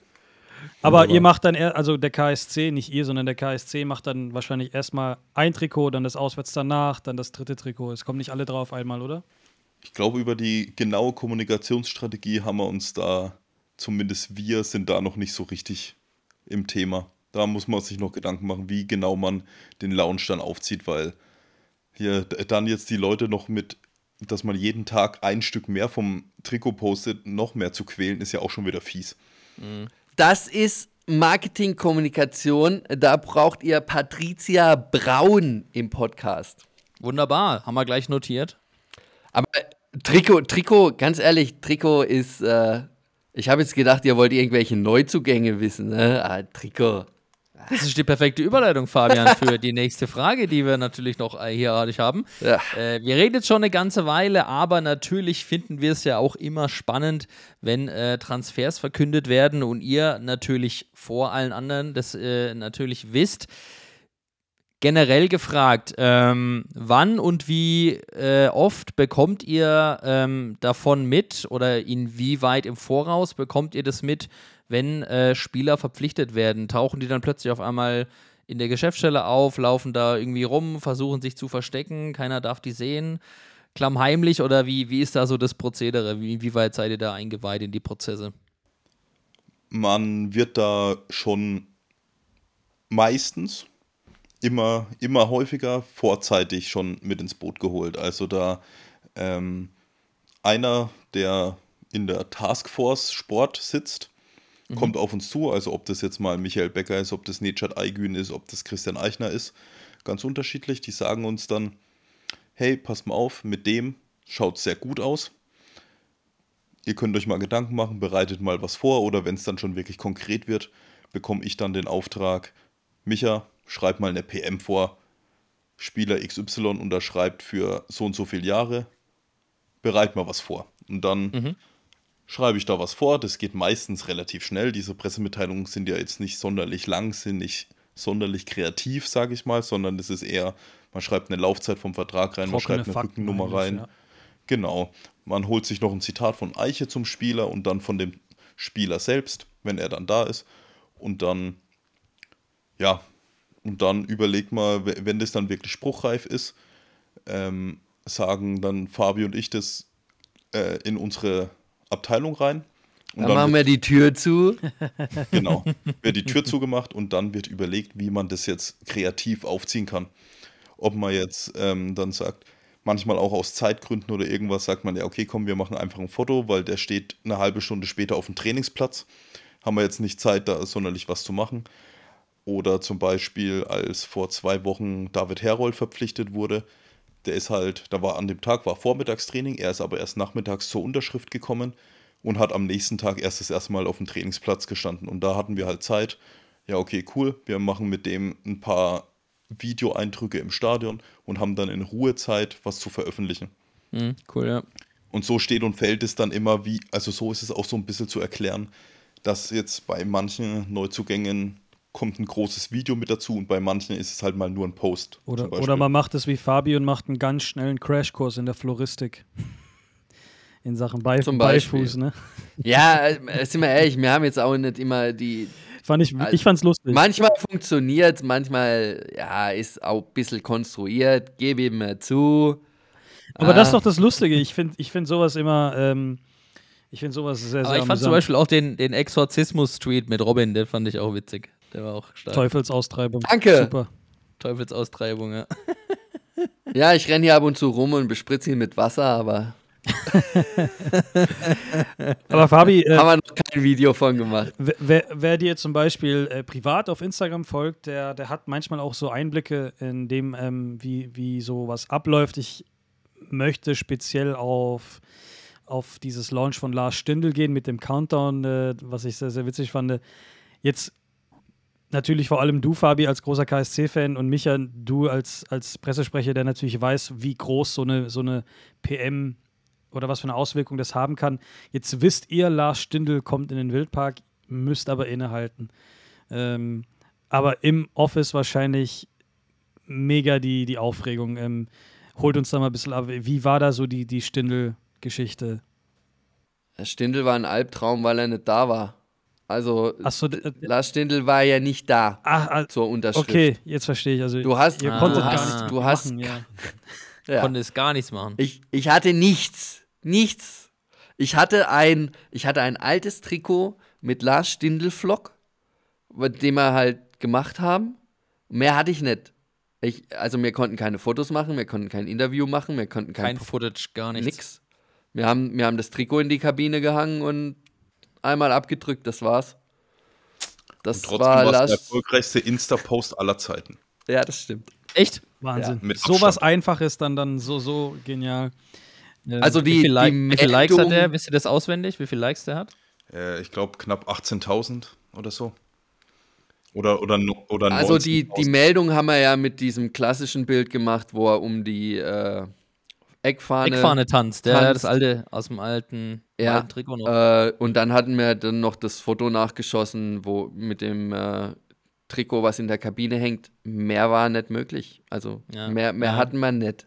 Aber Wunderbar. ihr macht dann, also der KSC, nicht ihr, sondern der KSC macht dann wahrscheinlich erstmal ein Trikot, dann das Auswärts danach, dann das dritte Trikot. Es kommen nicht alle drauf einmal, oder? Ich glaube, über die genaue Kommunikationsstrategie haben wir uns da, zumindest wir sind da noch nicht so richtig im Thema. Da muss man sich noch Gedanken machen, wie genau man den Lounge dann aufzieht, weil hier dann jetzt die Leute noch mit, dass man jeden Tag ein Stück mehr vom Trikot postet, noch mehr zu quälen, ist ja auch schon wieder fies. Das ist Marketing-Kommunikation. Da braucht ihr Patricia Braun im Podcast. Wunderbar, haben wir gleich notiert. Aber Trikot, Trikot, ganz ehrlich, Trikot ist. Äh, ich habe jetzt gedacht, ihr wollt irgendwelche Neuzugänge wissen. Ne? Ah, Trikot. Das ist die perfekte Überleitung, Fabian, für die nächste Frage, die wir natürlich noch äh, hier haben. Ja. Äh, wir reden jetzt schon eine ganze Weile, aber natürlich finden wir es ja auch immer spannend, wenn äh, Transfers verkündet werden und ihr natürlich vor allen anderen das äh, natürlich wisst. Generell gefragt, ähm, wann und wie äh, oft bekommt ihr ähm, davon mit oder inwieweit im Voraus bekommt ihr das mit, wenn äh, Spieler verpflichtet werden? Tauchen die dann plötzlich auf einmal in der Geschäftsstelle auf, laufen da irgendwie rum, versuchen sich zu verstecken, keiner darf die sehen, klammheimlich oder wie, wie ist da so das Prozedere? Wie, wie weit seid ihr da eingeweiht in die Prozesse? Man wird da schon meistens immer, immer häufiger vorzeitig schon mit ins Boot geholt. Also da ähm, einer, der in der Taskforce Sport sitzt, kommt auf uns zu. Also ob das jetzt mal Michael Becker ist, ob das Nechat Aygün ist, ob das Christian Eichner ist. Ganz unterschiedlich. Die sagen uns dann, hey, pass mal auf, mit dem schaut sehr gut aus. Ihr könnt euch mal Gedanken machen, bereitet mal was vor oder wenn es dann schon wirklich konkret wird, bekomme ich dann den Auftrag, Micha, schreib mal eine PM vor, Spieler XY unterschreibt für so und so viele Jahre, bereit mal was vor. Und dann schreibe ich da was vor, das geht meistens relativ schnell. Diese Pressemitteilungen sind ja jetzt nicht sonderlich lang, sind nicht sonderlich kreativ, sage ich mal, sondern es ist eher, man schreibt eine Laufzeit vom Vertrag rein, man Trockene schreibt eine Fakten Rückennummer rein. ja. Genau. Man holt sich noch ein Zitat von Eiche zum Spieler und dann von dem Spieler selbst, wenn er dann da ist. Und dann, ja, und dann überlegt mal, we- wenn das dann wirklich spruchreif ist, ähm, sagen dann Fabi und ich das äh, in unsere Abteilung rein. Und Dann machen wir die Tür zu. Genau. Wird die Tür zugemacht und dann wird überlegt, wie man das jetzt kreativ aufziehen kann. Ob man jetzt ähm, dann sagt, manchmal auch aus Zeitgründen oder irgendwas, sagt man ja, okay, komm, wir machen einfach ein Foto, weil der steht eine halbe Stunde später auf dem Trainingsplatz. Haben wir jetzt nicht Zeit, da sonderlich was zu machen. Oder zum Beispiel, als vor zwei Wochen David Herold verpflichtet wurde, der ist halt, da war an dem Tag war Vormittagstraining, er ist aber erst nachmittags zur Unterschrift gekommen und hat am nächsten Tag erst das erste Mal auf dem Trainingsplatz gestanden. Und da hatten wir halt Zeit. Ja, okay, cool. Wir machen mit dem ein paar Videoeindrücke im Stadion und haben dann in Ruhe Zeit, was zu veröffentlichen. Mhm, cool, ja. Und so steht und fällt es dann immer wie, also so ist es auch so ein bisschen zu erklären, dass jetzt bei manchen Neuzugängen kommt ein großes Video mit dazu und bei manchen ist es halt mal nur ein Post. Oder, oder man macht es wie Fabi und macht einen ganz schnellen Crashkurs in der Floristik. In Sachen Bei Zum Beispiel. Beifuß, ne? Ja, äh, sind wir ehrlich, wir haben jetzt auch nicht immer die. Fand ich, Also, ich fand's lustig. Manchmal funktioniert manchmal ja, ist auch ein bisschen konstruiert, gebe ihm mal zu. Aber das ist Ah. doch das Lustige. Ich finde ich find sowas immer, ähm, ich finde sowas sehr, sehr Aber ich fand zum amüsant. Beispiel auch den, den Exorzismus-Tweet mit Robin, den fand ich auch witzig. Der war auch stark. Teufelsaustreibung. Danke. Super. Teufelsaustreibung, ja. Ja, ich renne hier ab und zu rum und bespritze ihn mit Wasser, aber Aber Fabi, äh, haben wir noch kein Video von gemacht. wer- wer, wer dir zum Beispiel äh, privat auf Instagram folgt, der, der hat manchmal auch so Einblicke in dem, ähm, wie, wie sowas abläuft. Ich möchte speziell auf, auf dieses Launch von Lars Stindl gehen mit dem Countdown, äh, was ich sehr, sehr witzig fand. Jetzt natürlich vor allem du, Fabi, als großer KSC-Fan und Micha, du als, als Pressesprecher, der natürlich weiß, wie groß so eine, so eine PM oder was für eine Auswirkung das haben kann. Jetzt wisst ihr, Lars Stindl kommt in den Wildpark, müsst aber innehalten. Ähm, aber im Office wahrscheinlich mega die, die Aufregung. Ähm, holt uns da mal ein bisschen ab. Wie war da so die, die Stindl-Geschichte? Stindl war ein Albtraum, weil er nicht da war. Also, Achso, äh, Lars Stindl war ja nicht da ach, zur Unterschrift. okay, jetzt verstehe ich. Also, Du hast- ihr Ah, konntet du gar hast- nichts du hast- machen. Ja. Ja. Konnte es gar nichts machen. Ich, ich hatte nichts. Nichts. Ich hatte ein, ich hatte ein altes Trikot mit Lars Stindl-Flock, mit dem wir halt gemacht haben. Mehr hatte ich nicht. Ich, also wir konnten keine Fotos machen, wir konnten kein Interview machen, wir konnten kein, Kein Footage, gar nichts. nix. Wir haben, wir haben das Trikot in die Kabine gehangen und einmal abgedrückt, das war's. Das Trotzdem war war es der erfolgreichste Insta-Post aller Zeiten. Ja, das stimmt. Echt? Wahnsinn. mit so was. Einfaches dann, dann so, so genial. Ähm, Also Wie die, viele Like, die wie viele Likes hat der? Wisst ihr das auswendig? Wie viele Likes der hat? Äh, ich glaube knapp 18.000 oder so. Oder, oder, oder Also die, 19.000. die Meldung haben wir ja mit diesem klassischen Bild gemacht, wo er um die äh, Eckfahne. Eckfahne tanzt, der tanzt. das alte aus dem alten, Ja, alten Trikot noch. Äh, und dann hatten wir dann noch das Foto nachgeschossen, wo mit dem äh, Trikot, was in der Kabine hängt. Mehr war nicht möglich. Also Ja. mehr, mehr Ja. hatten wir nicht.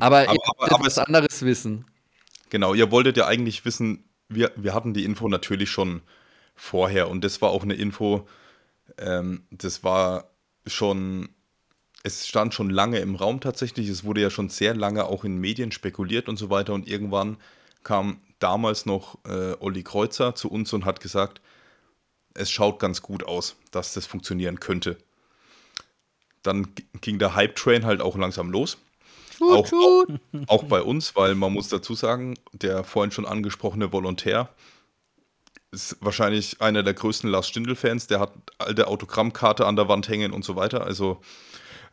Aber, Aber- aber- aber was es- anderes wissen. Genau, ihr wolltet ja eigentlich wissen, wir, wir hatten die Info natürlich schon vorher und das war auch eine Info, ähm, das war schon, es stand schon lange im Raum tatsächlich, es wurde ja schon sehr lange auch in Medien spekuliert und so weiter und irgendwann kam damals noch äh, Olli Kreuzer zu uns und hat gesagt, es schaut ganz gut aus, dass das funktionieren könnte. Dann ging der Hype-Train halt auch langsam los. Auch, auch, auch bei uns, weil man muss dazu sagen, der vorhin schon angesprochene Volontär ist wahrscheinlich einer der größten Lars Stindl-Fans. Der hat alte Autogrammkarte an der Wand hängen und so weiter. Also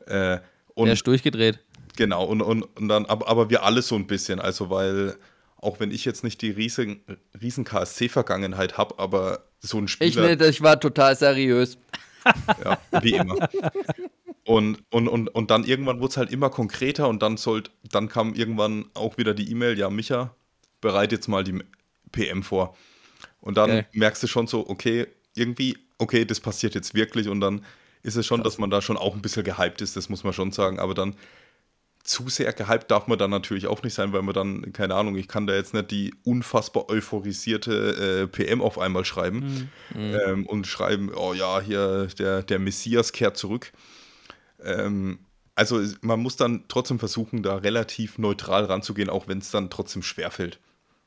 äh, und der ist durchgedreht. Genau, und, und, und dann, aber, aber wir alle so ein bisschen, also weil, auch wenn ich jetzt nicht die riesen, riesen KSC-Vergangenheit habe, aber so ein Spieler. Ich nicht, ich war total seriös. Ja, wie immer. Und, und, und, und dann irgendwann wurde es halt immer konkreter und dann sollt, dann kam irgendwann auch wieder die E-Mail, ja, Micha, bereit jetzt mal die PM vor. Und dann Geil. merkst du schon so, okay, irgendwie, okay, das passiert jetzt wirklich und dann ist es schon, dass man da schon auch ein bisschen gehypt ist, das muss man schon sagen, aber dann zu sehr gehypt darf man dann natürlich auch nicht sein, weil man dann, keine Ahnung, ich kann da jetzt nicht die unfassbar euphorisierte äh, PM auf einmal schreiben ähm, und schreiben, oh ja, hier der, der Messias kehrt zurück. Ähm, also man muss dann trotzdem versuchen, da relativ neutral ranzugehen, auch wenn es dann trotzdem schwerfällt.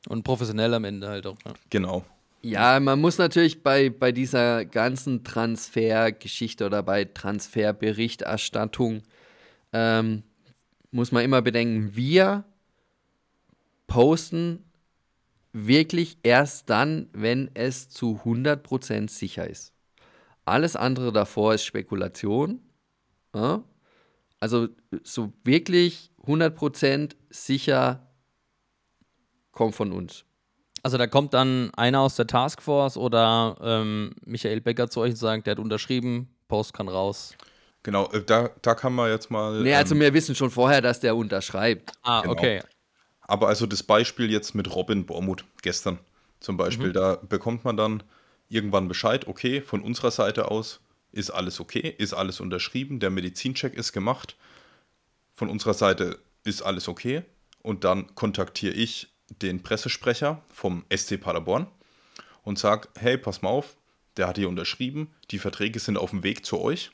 Und professionell am Ende halt auch. Ja. Genau. Ja, man muss natürlich bei, bei dieser ganzen Transfergeschichte oder bei Transferberichterstattung, ähm, muss man immer bedenken, wir posten wirklich erst dann, wenn es zu 100% sicher ist. Alles andere davor ist Spekulation. Ja? Also so wirklich 100% sicher kommt von uns. Also da kommt dann einer aus der Taskforce oder ähm, Michael Becker zu euch und sagt, der hat unterschrieben, Post kann raus. Genau, äh, da, da kann man jetzt mal. Nee, also ähm, wir wissen schon vorher, dass der unterschreibt. Ah, Genau. okay. Aber also das Beispiel jetzt mit Robin Bormuth gestern zum Beispiel, da bekommt man dann irgendwann Bescheid, okay, von unserer Seite aus ist alles okay, ist alles unterschrieben, der Medizincheck ist gemacht, von unserer Seite ist alles okay und dann kontaktiere ich den Pressesprecher vom SC Paderborn und sage, hey, pass mal auf, der hat hier unterschrieben, die Verträge sind auf dem Weg zu euch.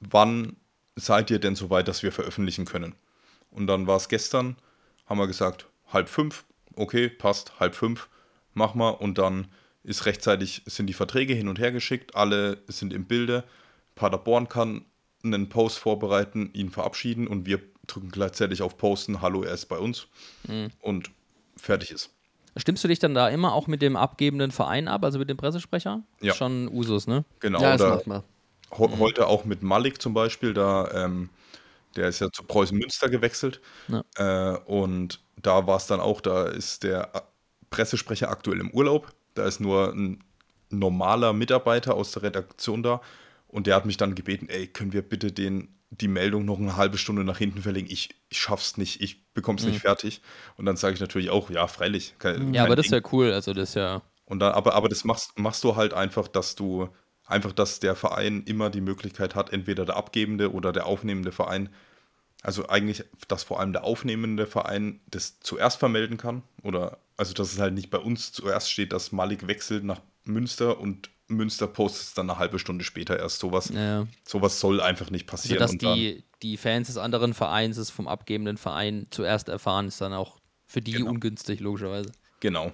Wann seid ihr denn so weit, dass wir veröffentlichen können? Und dann war es gestern, haben wir gesagt, halb fünf, okay, passt, halb fünf, mach mal. Und dann ist rechtzeitig, sind die Verträge hin und her geschickt, alle sind im Bilde. Paderborn kann einen Post vorbereiten, ihn verabschieden und wir drücken gleichzeitig auf Posten, hallo, er ist bei uns. Und fertig ist. Stimmst du dich dann da immer auch mit dem abgebenden Verein ab, also mit dem Pressesprecher? Ja. Schon Usus, ne? Genau, ja, das da, macht man. Ho heute auch mit Malik zum Beispiel, da, ähm, der ist ja zu Preußen Münster gewechselt. Äh, und da war es dann auch, da ist der A- Pressesprecher aktuell im Urlaub. Da ist nur ein normaler Mitarbeiter aus der Redaktion da. Und der hat mich dann gebeten, ey, können wir bitte den, die Meldung noch eine halbe Stunde nach hinten verlegen? Ich, ich schaff's nicht, ich bekomm's nicht fertig. Und dann sage ich natürlich auch, ja, freilich. Kein, Ja, kein aber das ist ja cool. Also das ist ja. Und dann, aber, aber das machst, machst du halt einfach, dass du einfach, dass der Verein immer die Möglichkeit hat, entweder der abgebende oder der aufnehmende Verein, also eigentlich, dass vor allem der aufnehmende Verein das zuerst vermelden kann. Oder also dass es halt nicht bei uns zuerst steht, dass Malik wechselt nach Münster und Münster postet es dann eine halbe Stunde später erst. Sowas, Ja. sowas soll einfach nicht Also passieren. dass und dann, die, die Fans des anderen Vereins es vom abgebenden Verein zuerst erfahren, ist dann auch für die Genau. ungünstig, logischerweise. Genau.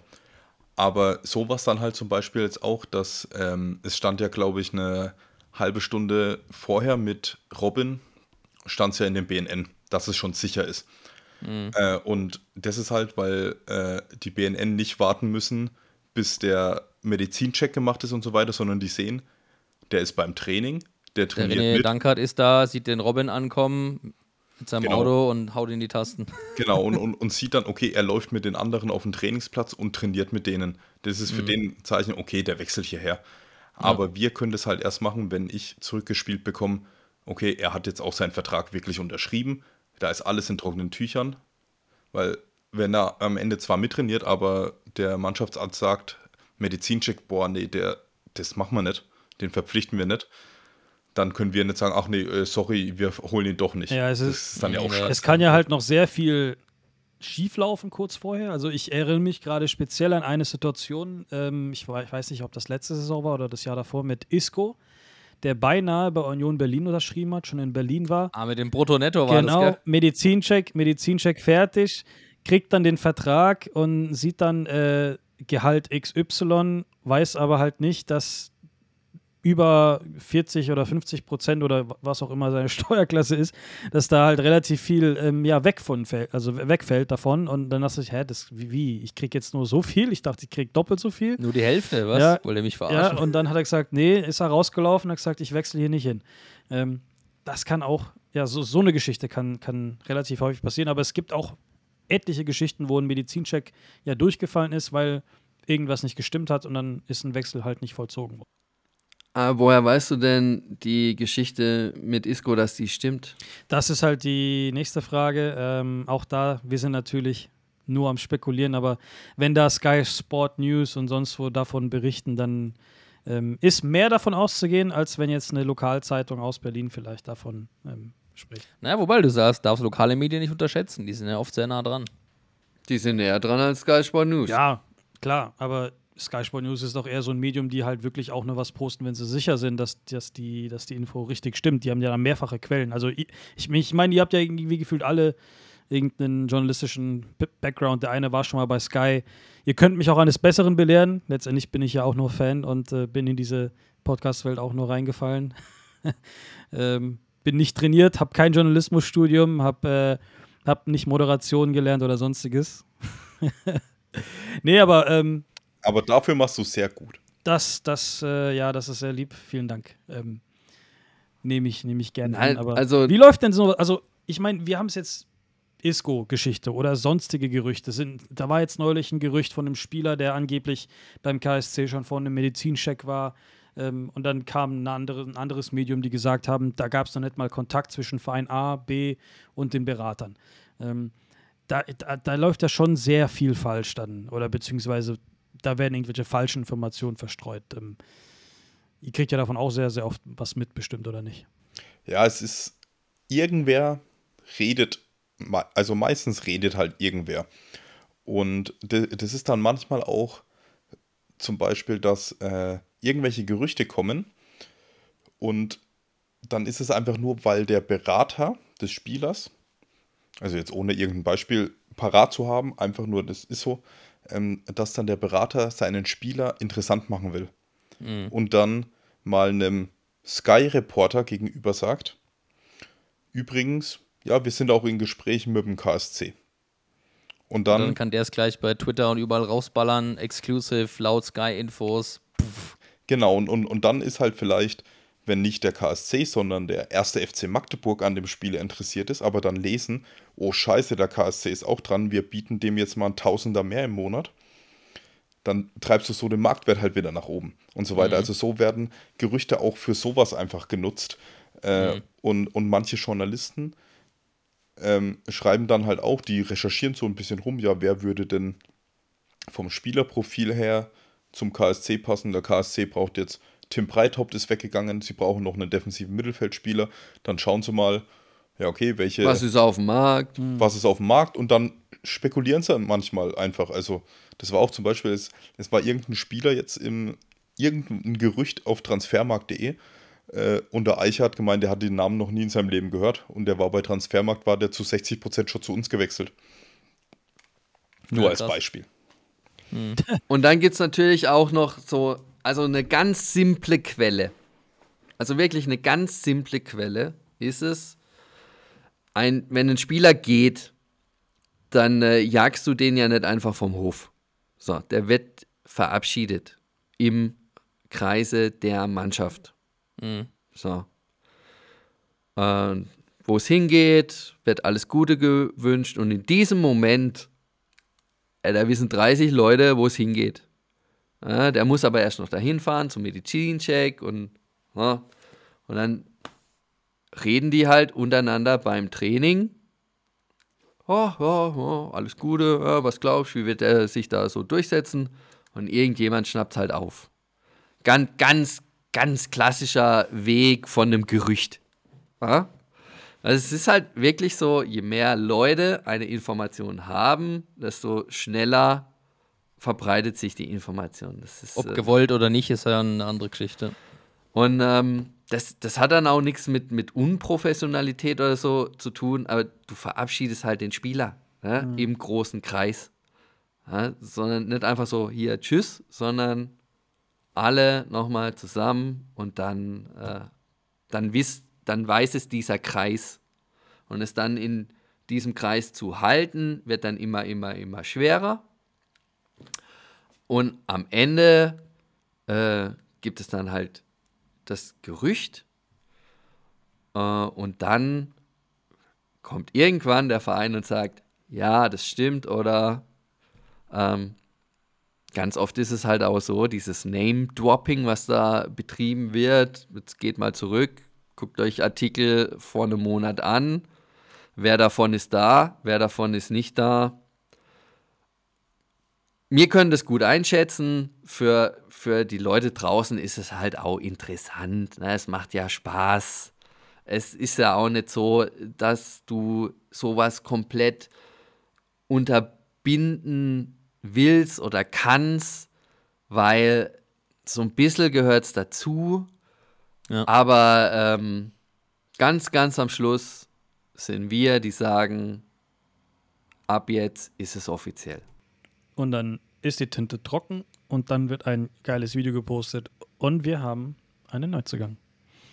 Aber sowas dann halt zum Beispiel jetzt auch, dass ähm, es stand ja, glaube ich, eine halbe Stunde vorher mit Robin, stand es ja in dem BNN, dass es schon sicher ist. Äh, und das ist halt, weil äh, die BNN nicht warten müssen, bis der Medizincheck gemacht ist und so weiter, sondern die sehen, der ist beim Training, der Der trainiert René mit. Dankert ist da, sieht den Robin ankommen mit seinem Genau. Auto und haut in die Tasten. Genau, und, und, und sieht dann, okay, er läuft mit den anderen auf den Trainingsplatz und trainiert mit denen. Das ist für den Zeichen, okay, der wechselt hierher. Aber wir können das halt erst machen, wenn ich zurückgespielt bekomme, okay, er hat jetzt auch seinen Vertrag wirklich unterschrieben. Da ist alles in trockenen Tüchern. Weil, wenn er am Ende zwar mittrainiert, aber der Mannschaftsarzt sagt, Medizincheck, boah, nee, der, das machen wir nicht, den verpflichten wir nicht, dann können wir nicht sagen, ach nee, äh, sorry, wir holen ihn doch nicht. Ja, es das ist- ist dann ja auch scheiße. Es kann ja halt noch sehr viel schieflaufen kurz vorher. Also ich erinnere mich gerade speziell an eine Situation, ähm, ich, ich weiß nicht, ob das letzte Saison war oder das Jahr davor, mit Isco, der beinahe bei Union Berlin unterschrieben hat, schon in Berlin war. Ah, mit dem Brutto-Netto war genau, das, gell? Medizincheck, Medizincheck fertig, kriegt dann den Vertrag und sieht dann äh, Gehalt XY, weiß aber halt nicht, dass über 40 oder 50 Prozent oder was auch immer seine Steuerklasse ist, dass da halt relativ viel ähm, ja, weg von fällt, also wegfällt davon und dann dachte ich, hä, das, wie, wie, ich krieg jetzt nur so viel? Ich dachte, ich krieg doppelt so viel. Nur die Hälfte, was? Ja. Wollte er mich Ja, verarschen? und dann hat er gesagt, nee, ist er rausgelaufen, hat gesagt, ich wechsle hier nicht hin. Ähm, das kann auch, ja, so, so eine Geschichte kann, kann relativ häufig passieren, aber es gibt auch etliche Geschichten, wo ein Medizincheck ja durchgefallen ist, weil irgendwas nicht gestimmt hat und dann ist ein Wechsel halt nicht vollzogen worden. Aber woher weißt du denn die Geschichte mit Isco, dass die stimmt? Das ist halt die nächste Frage. Ähm, auch da, wir sind natürlich nur am Spekulieren, aber wenn da Sky Sport News und sonst wo davon berichten, dann ähm, ist mehr davon auszugehen, als wenn jetzt eine Lokalzeitung aus Berlin vielleicht davon ähm, spricht. naja, wobei du sagst, darfst lokale Medien nicht unterschätzen. Die sind ja oft sehr nah dran. Die sind näher dran als Sky Sport News. Ja, klar, aber Sky Sport News ist doch eher so ein Medium, die halt wirklich auch nur was posten, wenn sie sicher sind, dass, dass, die, dass die Info richtig stimmt. Die haben ja dann mehrfache Quellen. Also ich, ich meine, ihr habt ja irgendwie gefühlt alle irgendeinen journalistischen Background. Der eine war schon mal bei Sky. Ihr könnt mich auch eines Besseren belehren. Letztendlich bin ich ja auch nur Fan und äh, bin in diese Podcast-Welt auch nur reingefallen. ähm, bin nicht trainiert, habe kein Journalismusstudium, habe äh, hab nicht Moderation gelernt oder sonstiges. nee, aber. Ähm, aber dafür machst du sehr gut. Das, das, äh, ja, das ist sehr lieb. Vielen Dank. Ähm, Nehme ich, nehm ich gerne Nein, an. Aber also, wie läuft denn so? Also, ich meine, wir haben es jetzt Isco-Geschichte oder sonstige Gerüchte sind. Da war jetzt neulich ein Gerücht von einem Spieler, der angeblich beim KSC schon vor einem Medizincheck war. Ähm, und dann kam ein, andere, ein, anderes Medium, die gesagt haben, da gab es noch nicht mal Kontakt zwischen Verein A, B und den Beratern. Ähm, da, da, da, läuft ja schon sehr viel falsch dann. Oder beziehungsweise da werden irgendwelche falschen Informationen verstreut. Ähm, ihr kriegt ja davon auch sehr, sehr oft was mitbestimmt, oder nicht? Ja, es ist irgendwer redet also meistens redet halt irgendwer. Und das ist dann manchmal auch zum Beispiel, dass äh, irgendwelche Gerüchte kommen und dann ist es einfach nur, weil der Berater des Spielers, also jetzt ohne irgendein Beispiel parat zu haben, einfach nur, das ist so, ähm, dass dann der Berater seinen Spieler interessant machen will. Mhm. Und dann mal einem Sky-Reporter gegenüber sagt, übrigens, ja, wir sind auch in Gesprächen mit dem KSC. Und dann, und dann kann der es gleich bei Twitter und überall rausballern, exclusive, laut Sky-Infos. Genau, und, und, und dann ist halt vielleicht, wenn nicht der KSC, sondern der erste FC Magdeburg an dem Spiel interessiert ist, aber dann lesen, oh scheiße, der KSC ist auch dran, wir bieten dem jetzt mal ein Tausender mehr im Monat, dann treibst du so den Marktwert halt wieder nach oben und so weiter. Mhm. Also so werden Gerüchte auch für sowas einfach genutzt. Äh, mhm. und, und manche Journalisten ähm, schreiben dann halt auch, die recherchieren so ein bisschen rum, ja, wer würde denn vom Spielerprofil her zum KSC passen. Der KSC braucht jetzt, Tim Breithaupt ist weggegangen, sie brauchen noch einen defensiven Mittelfeldspieler. Dann schauen sie mal, ja, okay, welche. Was ist auf dem Markt? Hm. Was ist auf dem Markt und dann spekulieren sie manchmal einfach. Also, das war auch zum Beispiel, es, es war irgendein Spieler jetzt im, irgendein Gerücht auf transfermarkt.de äh, und der Eicher hat gemeint, der hat den Namen noch nie in seinem Leben gehört. Und der war bei Transfermarkt, war der zu 60% schon zu uns gewechselt. Nur ja, als Beispiel. Hm. Und dann gibt es natürlich auch noch so, also eine ganz simple Quelle. Also wirklich eine ganz simple Quelle ist es, ein, wenn ein Spieler geht, dann äh, jagst du den ja nicht einfach vom Hof. So, der wird verabschiedet im Kreise der Mannschaft. Mhm. So. Äh, Wo es hingeht, wird alles Gute gewünscht und in diesem Moment, da wissen 30 Leute, wo es hingeht. Äh, der muss aber erst noch dahin fahren zum Medizincheck und, ja, und dann reden die halt untereinander beim Training. Oh, oh, oh, alles Gute, ja, was glaubst du, wie wird er sich da so durchsetzen? Und irgendjemand schnappt halt auf. Ganz, ganz, ganz klassischer Weg von einem Gerücht. Ja? Also es ist halt wirklich so, je mehr Leute eine Information haben, desto schneller verbreitet sich die Information. Ist, Ob äh, gewollt oder nicht, ist ja eine andere Geschichte. Und ähm, das, das hat dann auch nichts mit, mit Unprofessionalität oder so zu tun, aber du verabschiedest halt den Spieler ja, mhm. im großen Kreis. Ja, sondern nicht einfach so, hier, tschüss, sondern alle nochmal zusammen und dann, äh, dann, wisst, dann weiß es dieser Kreis. Und es dann in diesem Kreis zu halten, wird dann immer, immer, immer schwerer. Und am Ende äh, gibt es dann halt das Gerücht. Äh, und dann kommt irgendwann der Verein und sagt, ja, das stimmt oder ähm, ganz oft ist es halt auch so, dieses Name-Dropping, was da betrieben wird. Jetzt geht mal zurück, guckt euch Artikel vor einem Monat an. Wer davon ist da, wer davon ist nicht da. Wir können das gut einschätzen. Für, für die Leute draußen ist es halt auch interessant. Ne? Es macht ja Spaß. Es ist ja auch nicht so, dass du sowas komplett unterbinden willst oder kannst, weil so ein bisschen gehört es dazu. Ja. Aber ähm, ganz, ganz am Schluss sind wir, die sagen, ab jetzt ist es offiziell. Und dann ist die Tinte trocken und dann wird ein geiles Video gepostet und wir haben einen Neuzugang.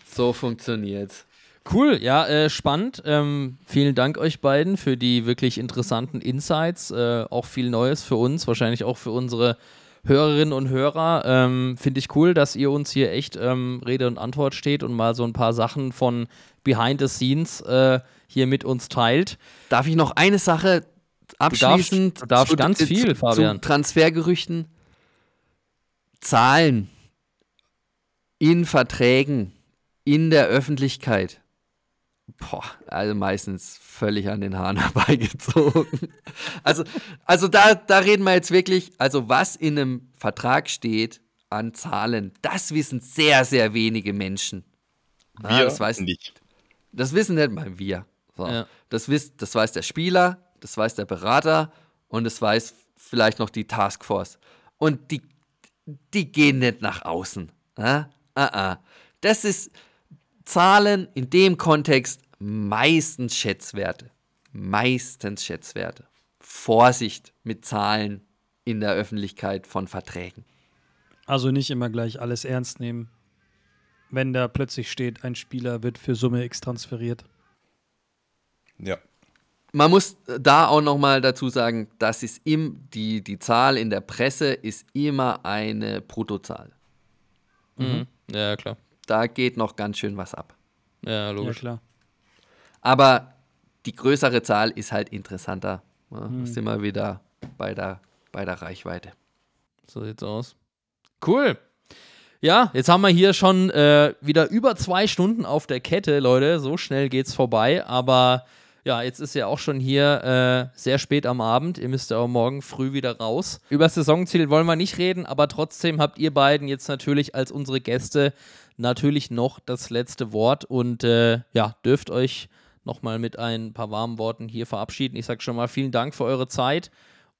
So funktioniert's. Cool, ja, äh, spannend. Ähm, vielen Dank euch beiden für die wirklich interessanten Insights. Äh, auch viel Neues für uns, wahrscheinlich auch für unsere Hörerinnen und Hörer. Ähm, Finde ich cool, dass ihr uns hier echt ähm, Rede und Antwort steht und mal so ein paar Sachen von Behind the Scenes äh, hier mit uns teilt. Darf ich noch eine Sache abschließend du darfst zu, ganz zu- viel, zu Fabian. Transfergerüchten? Zahlen in Verträgen, in der Öffentlichkeit. Boah, also meistens völlig an den Haaren herbeigezogen. Also, also da, da reden wir jetzt wirklich, also was in einem Vertrag steht an Zahlen, das wissen sehr, sehr wenige Menschen. Ah, Wir das weiß, nicht. das wissen nicht mal wir. So. Ja. Das, wiss, das weiß der Spieler, das weiß der Berater und das weiß vielleicht noch die Taskforce. Und die, die gehen nicht nach außen. Ah, ah, ah. Das ist Zahlen in dem Kontext meistens Schätzwerte. Meistens Schätzwerte. Vorsicht mit Zahlen in der Öffentlichkeit von Verträgen. Also nicht immer gleich alles ernst nehmen, wenn da plötzlich steht, ein Spieler wird für Summe X transferiert. Ja. Man muss da auch nochmal dazu sagen, das ist im, die, die Zahl in der Presse ist immer eine Bruttozahl. Mhm. Ja, klar. Da geht noch ganz schön was ab. Ja, Ja, logisch. klar. Aber die größere Zahl ist halt interessanter. Ja, Sind wir wieder bei der, bei der Reichweite. So sieht's aus. Cool. Ja, jetzt haben wir hier schon äh, wieder über zwei Stunden auf der Kette, Leute. So schnell geht's vorbei. Aber ja, jetzt ist ja auch schon hier äh, sehr spät am Abend. Ihr müsst ja auch morgen früh wieder raus. Über das Saisonziel wollen wir nicht reden, aber trotzdem habt ihr beiden jetzt natürlich als unsere Gäste natürlich noch das letzte Wort und äh, ja, dürft euch nochmal mit ein paar warmen Worten hier verabschieden. Ich sage schon mal vielen Dank für eure Zeit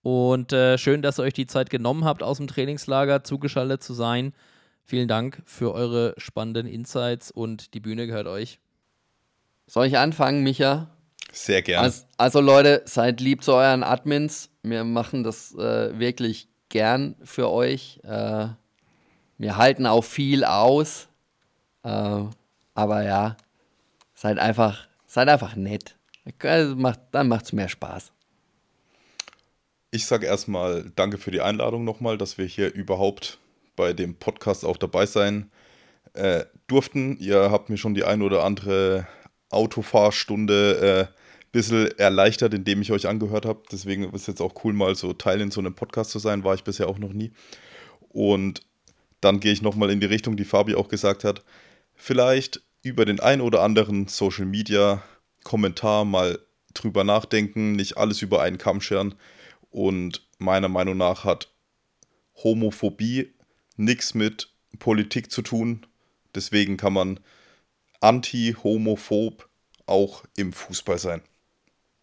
und äh, schön, dass ihr euch die Zeit genommen habt, aus dem Trainingslager zugeschaltet zu sein. Vielen Dank für eure spannenden Insights und die Bühne gehört euch. Soll ich anfangen, Micha? Sehr gerne. Also, also Leute, seid lieb zu euren Admins. Wir machen das äh, wirklich gern für euch. Äh, wir halten auch viel aus. Äh, aber ja, seid einfach, seid einfach nett. Also macht, dann macht es mehr Spaß. Ich sage erstmal danke für die Einladung nochmal, dass wir hier überhaupt bei dem Podcast auch dabei sein äh, durften. Ihr habt mir schon die ein oder andere Autofahrstunde ein äh, bisschen erleichtert, indem ich euch angehört habe. Deswegen ist es jetzt auch cool, mal so Teil in so einem Podcast zu sein. War ich bisher auch noch nie. Und dann gehe ich nochmal in die Richtung, die Fabi auch gesagt hat. Vielleicht über den ein oder anderen Social Media Kommentar mal drüber nachdenken, nicht alles über einen Kamm scheren. Und meiner Meinung nach hat Homophobie nichts mit Politik zu tun. Deswegen kann man anti-homophob auch im Fußball sein.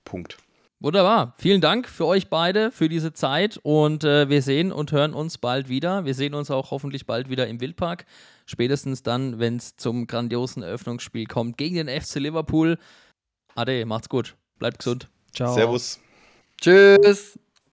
Punkt. Wunderbar. Vielen Dank für euch beide, für diese Zeit und äh, wir sehen und hören uns bald wieder. Wir sehen uns auch hoffentlich bald wieder im Wildpark. Spätestens dann, wenn es zum grandiosen Eröffnungsspiel kommt gegen den FC Liverpool. Ade, macht's gut. Bleibt gesund. Ciao. Servus. Tschüss.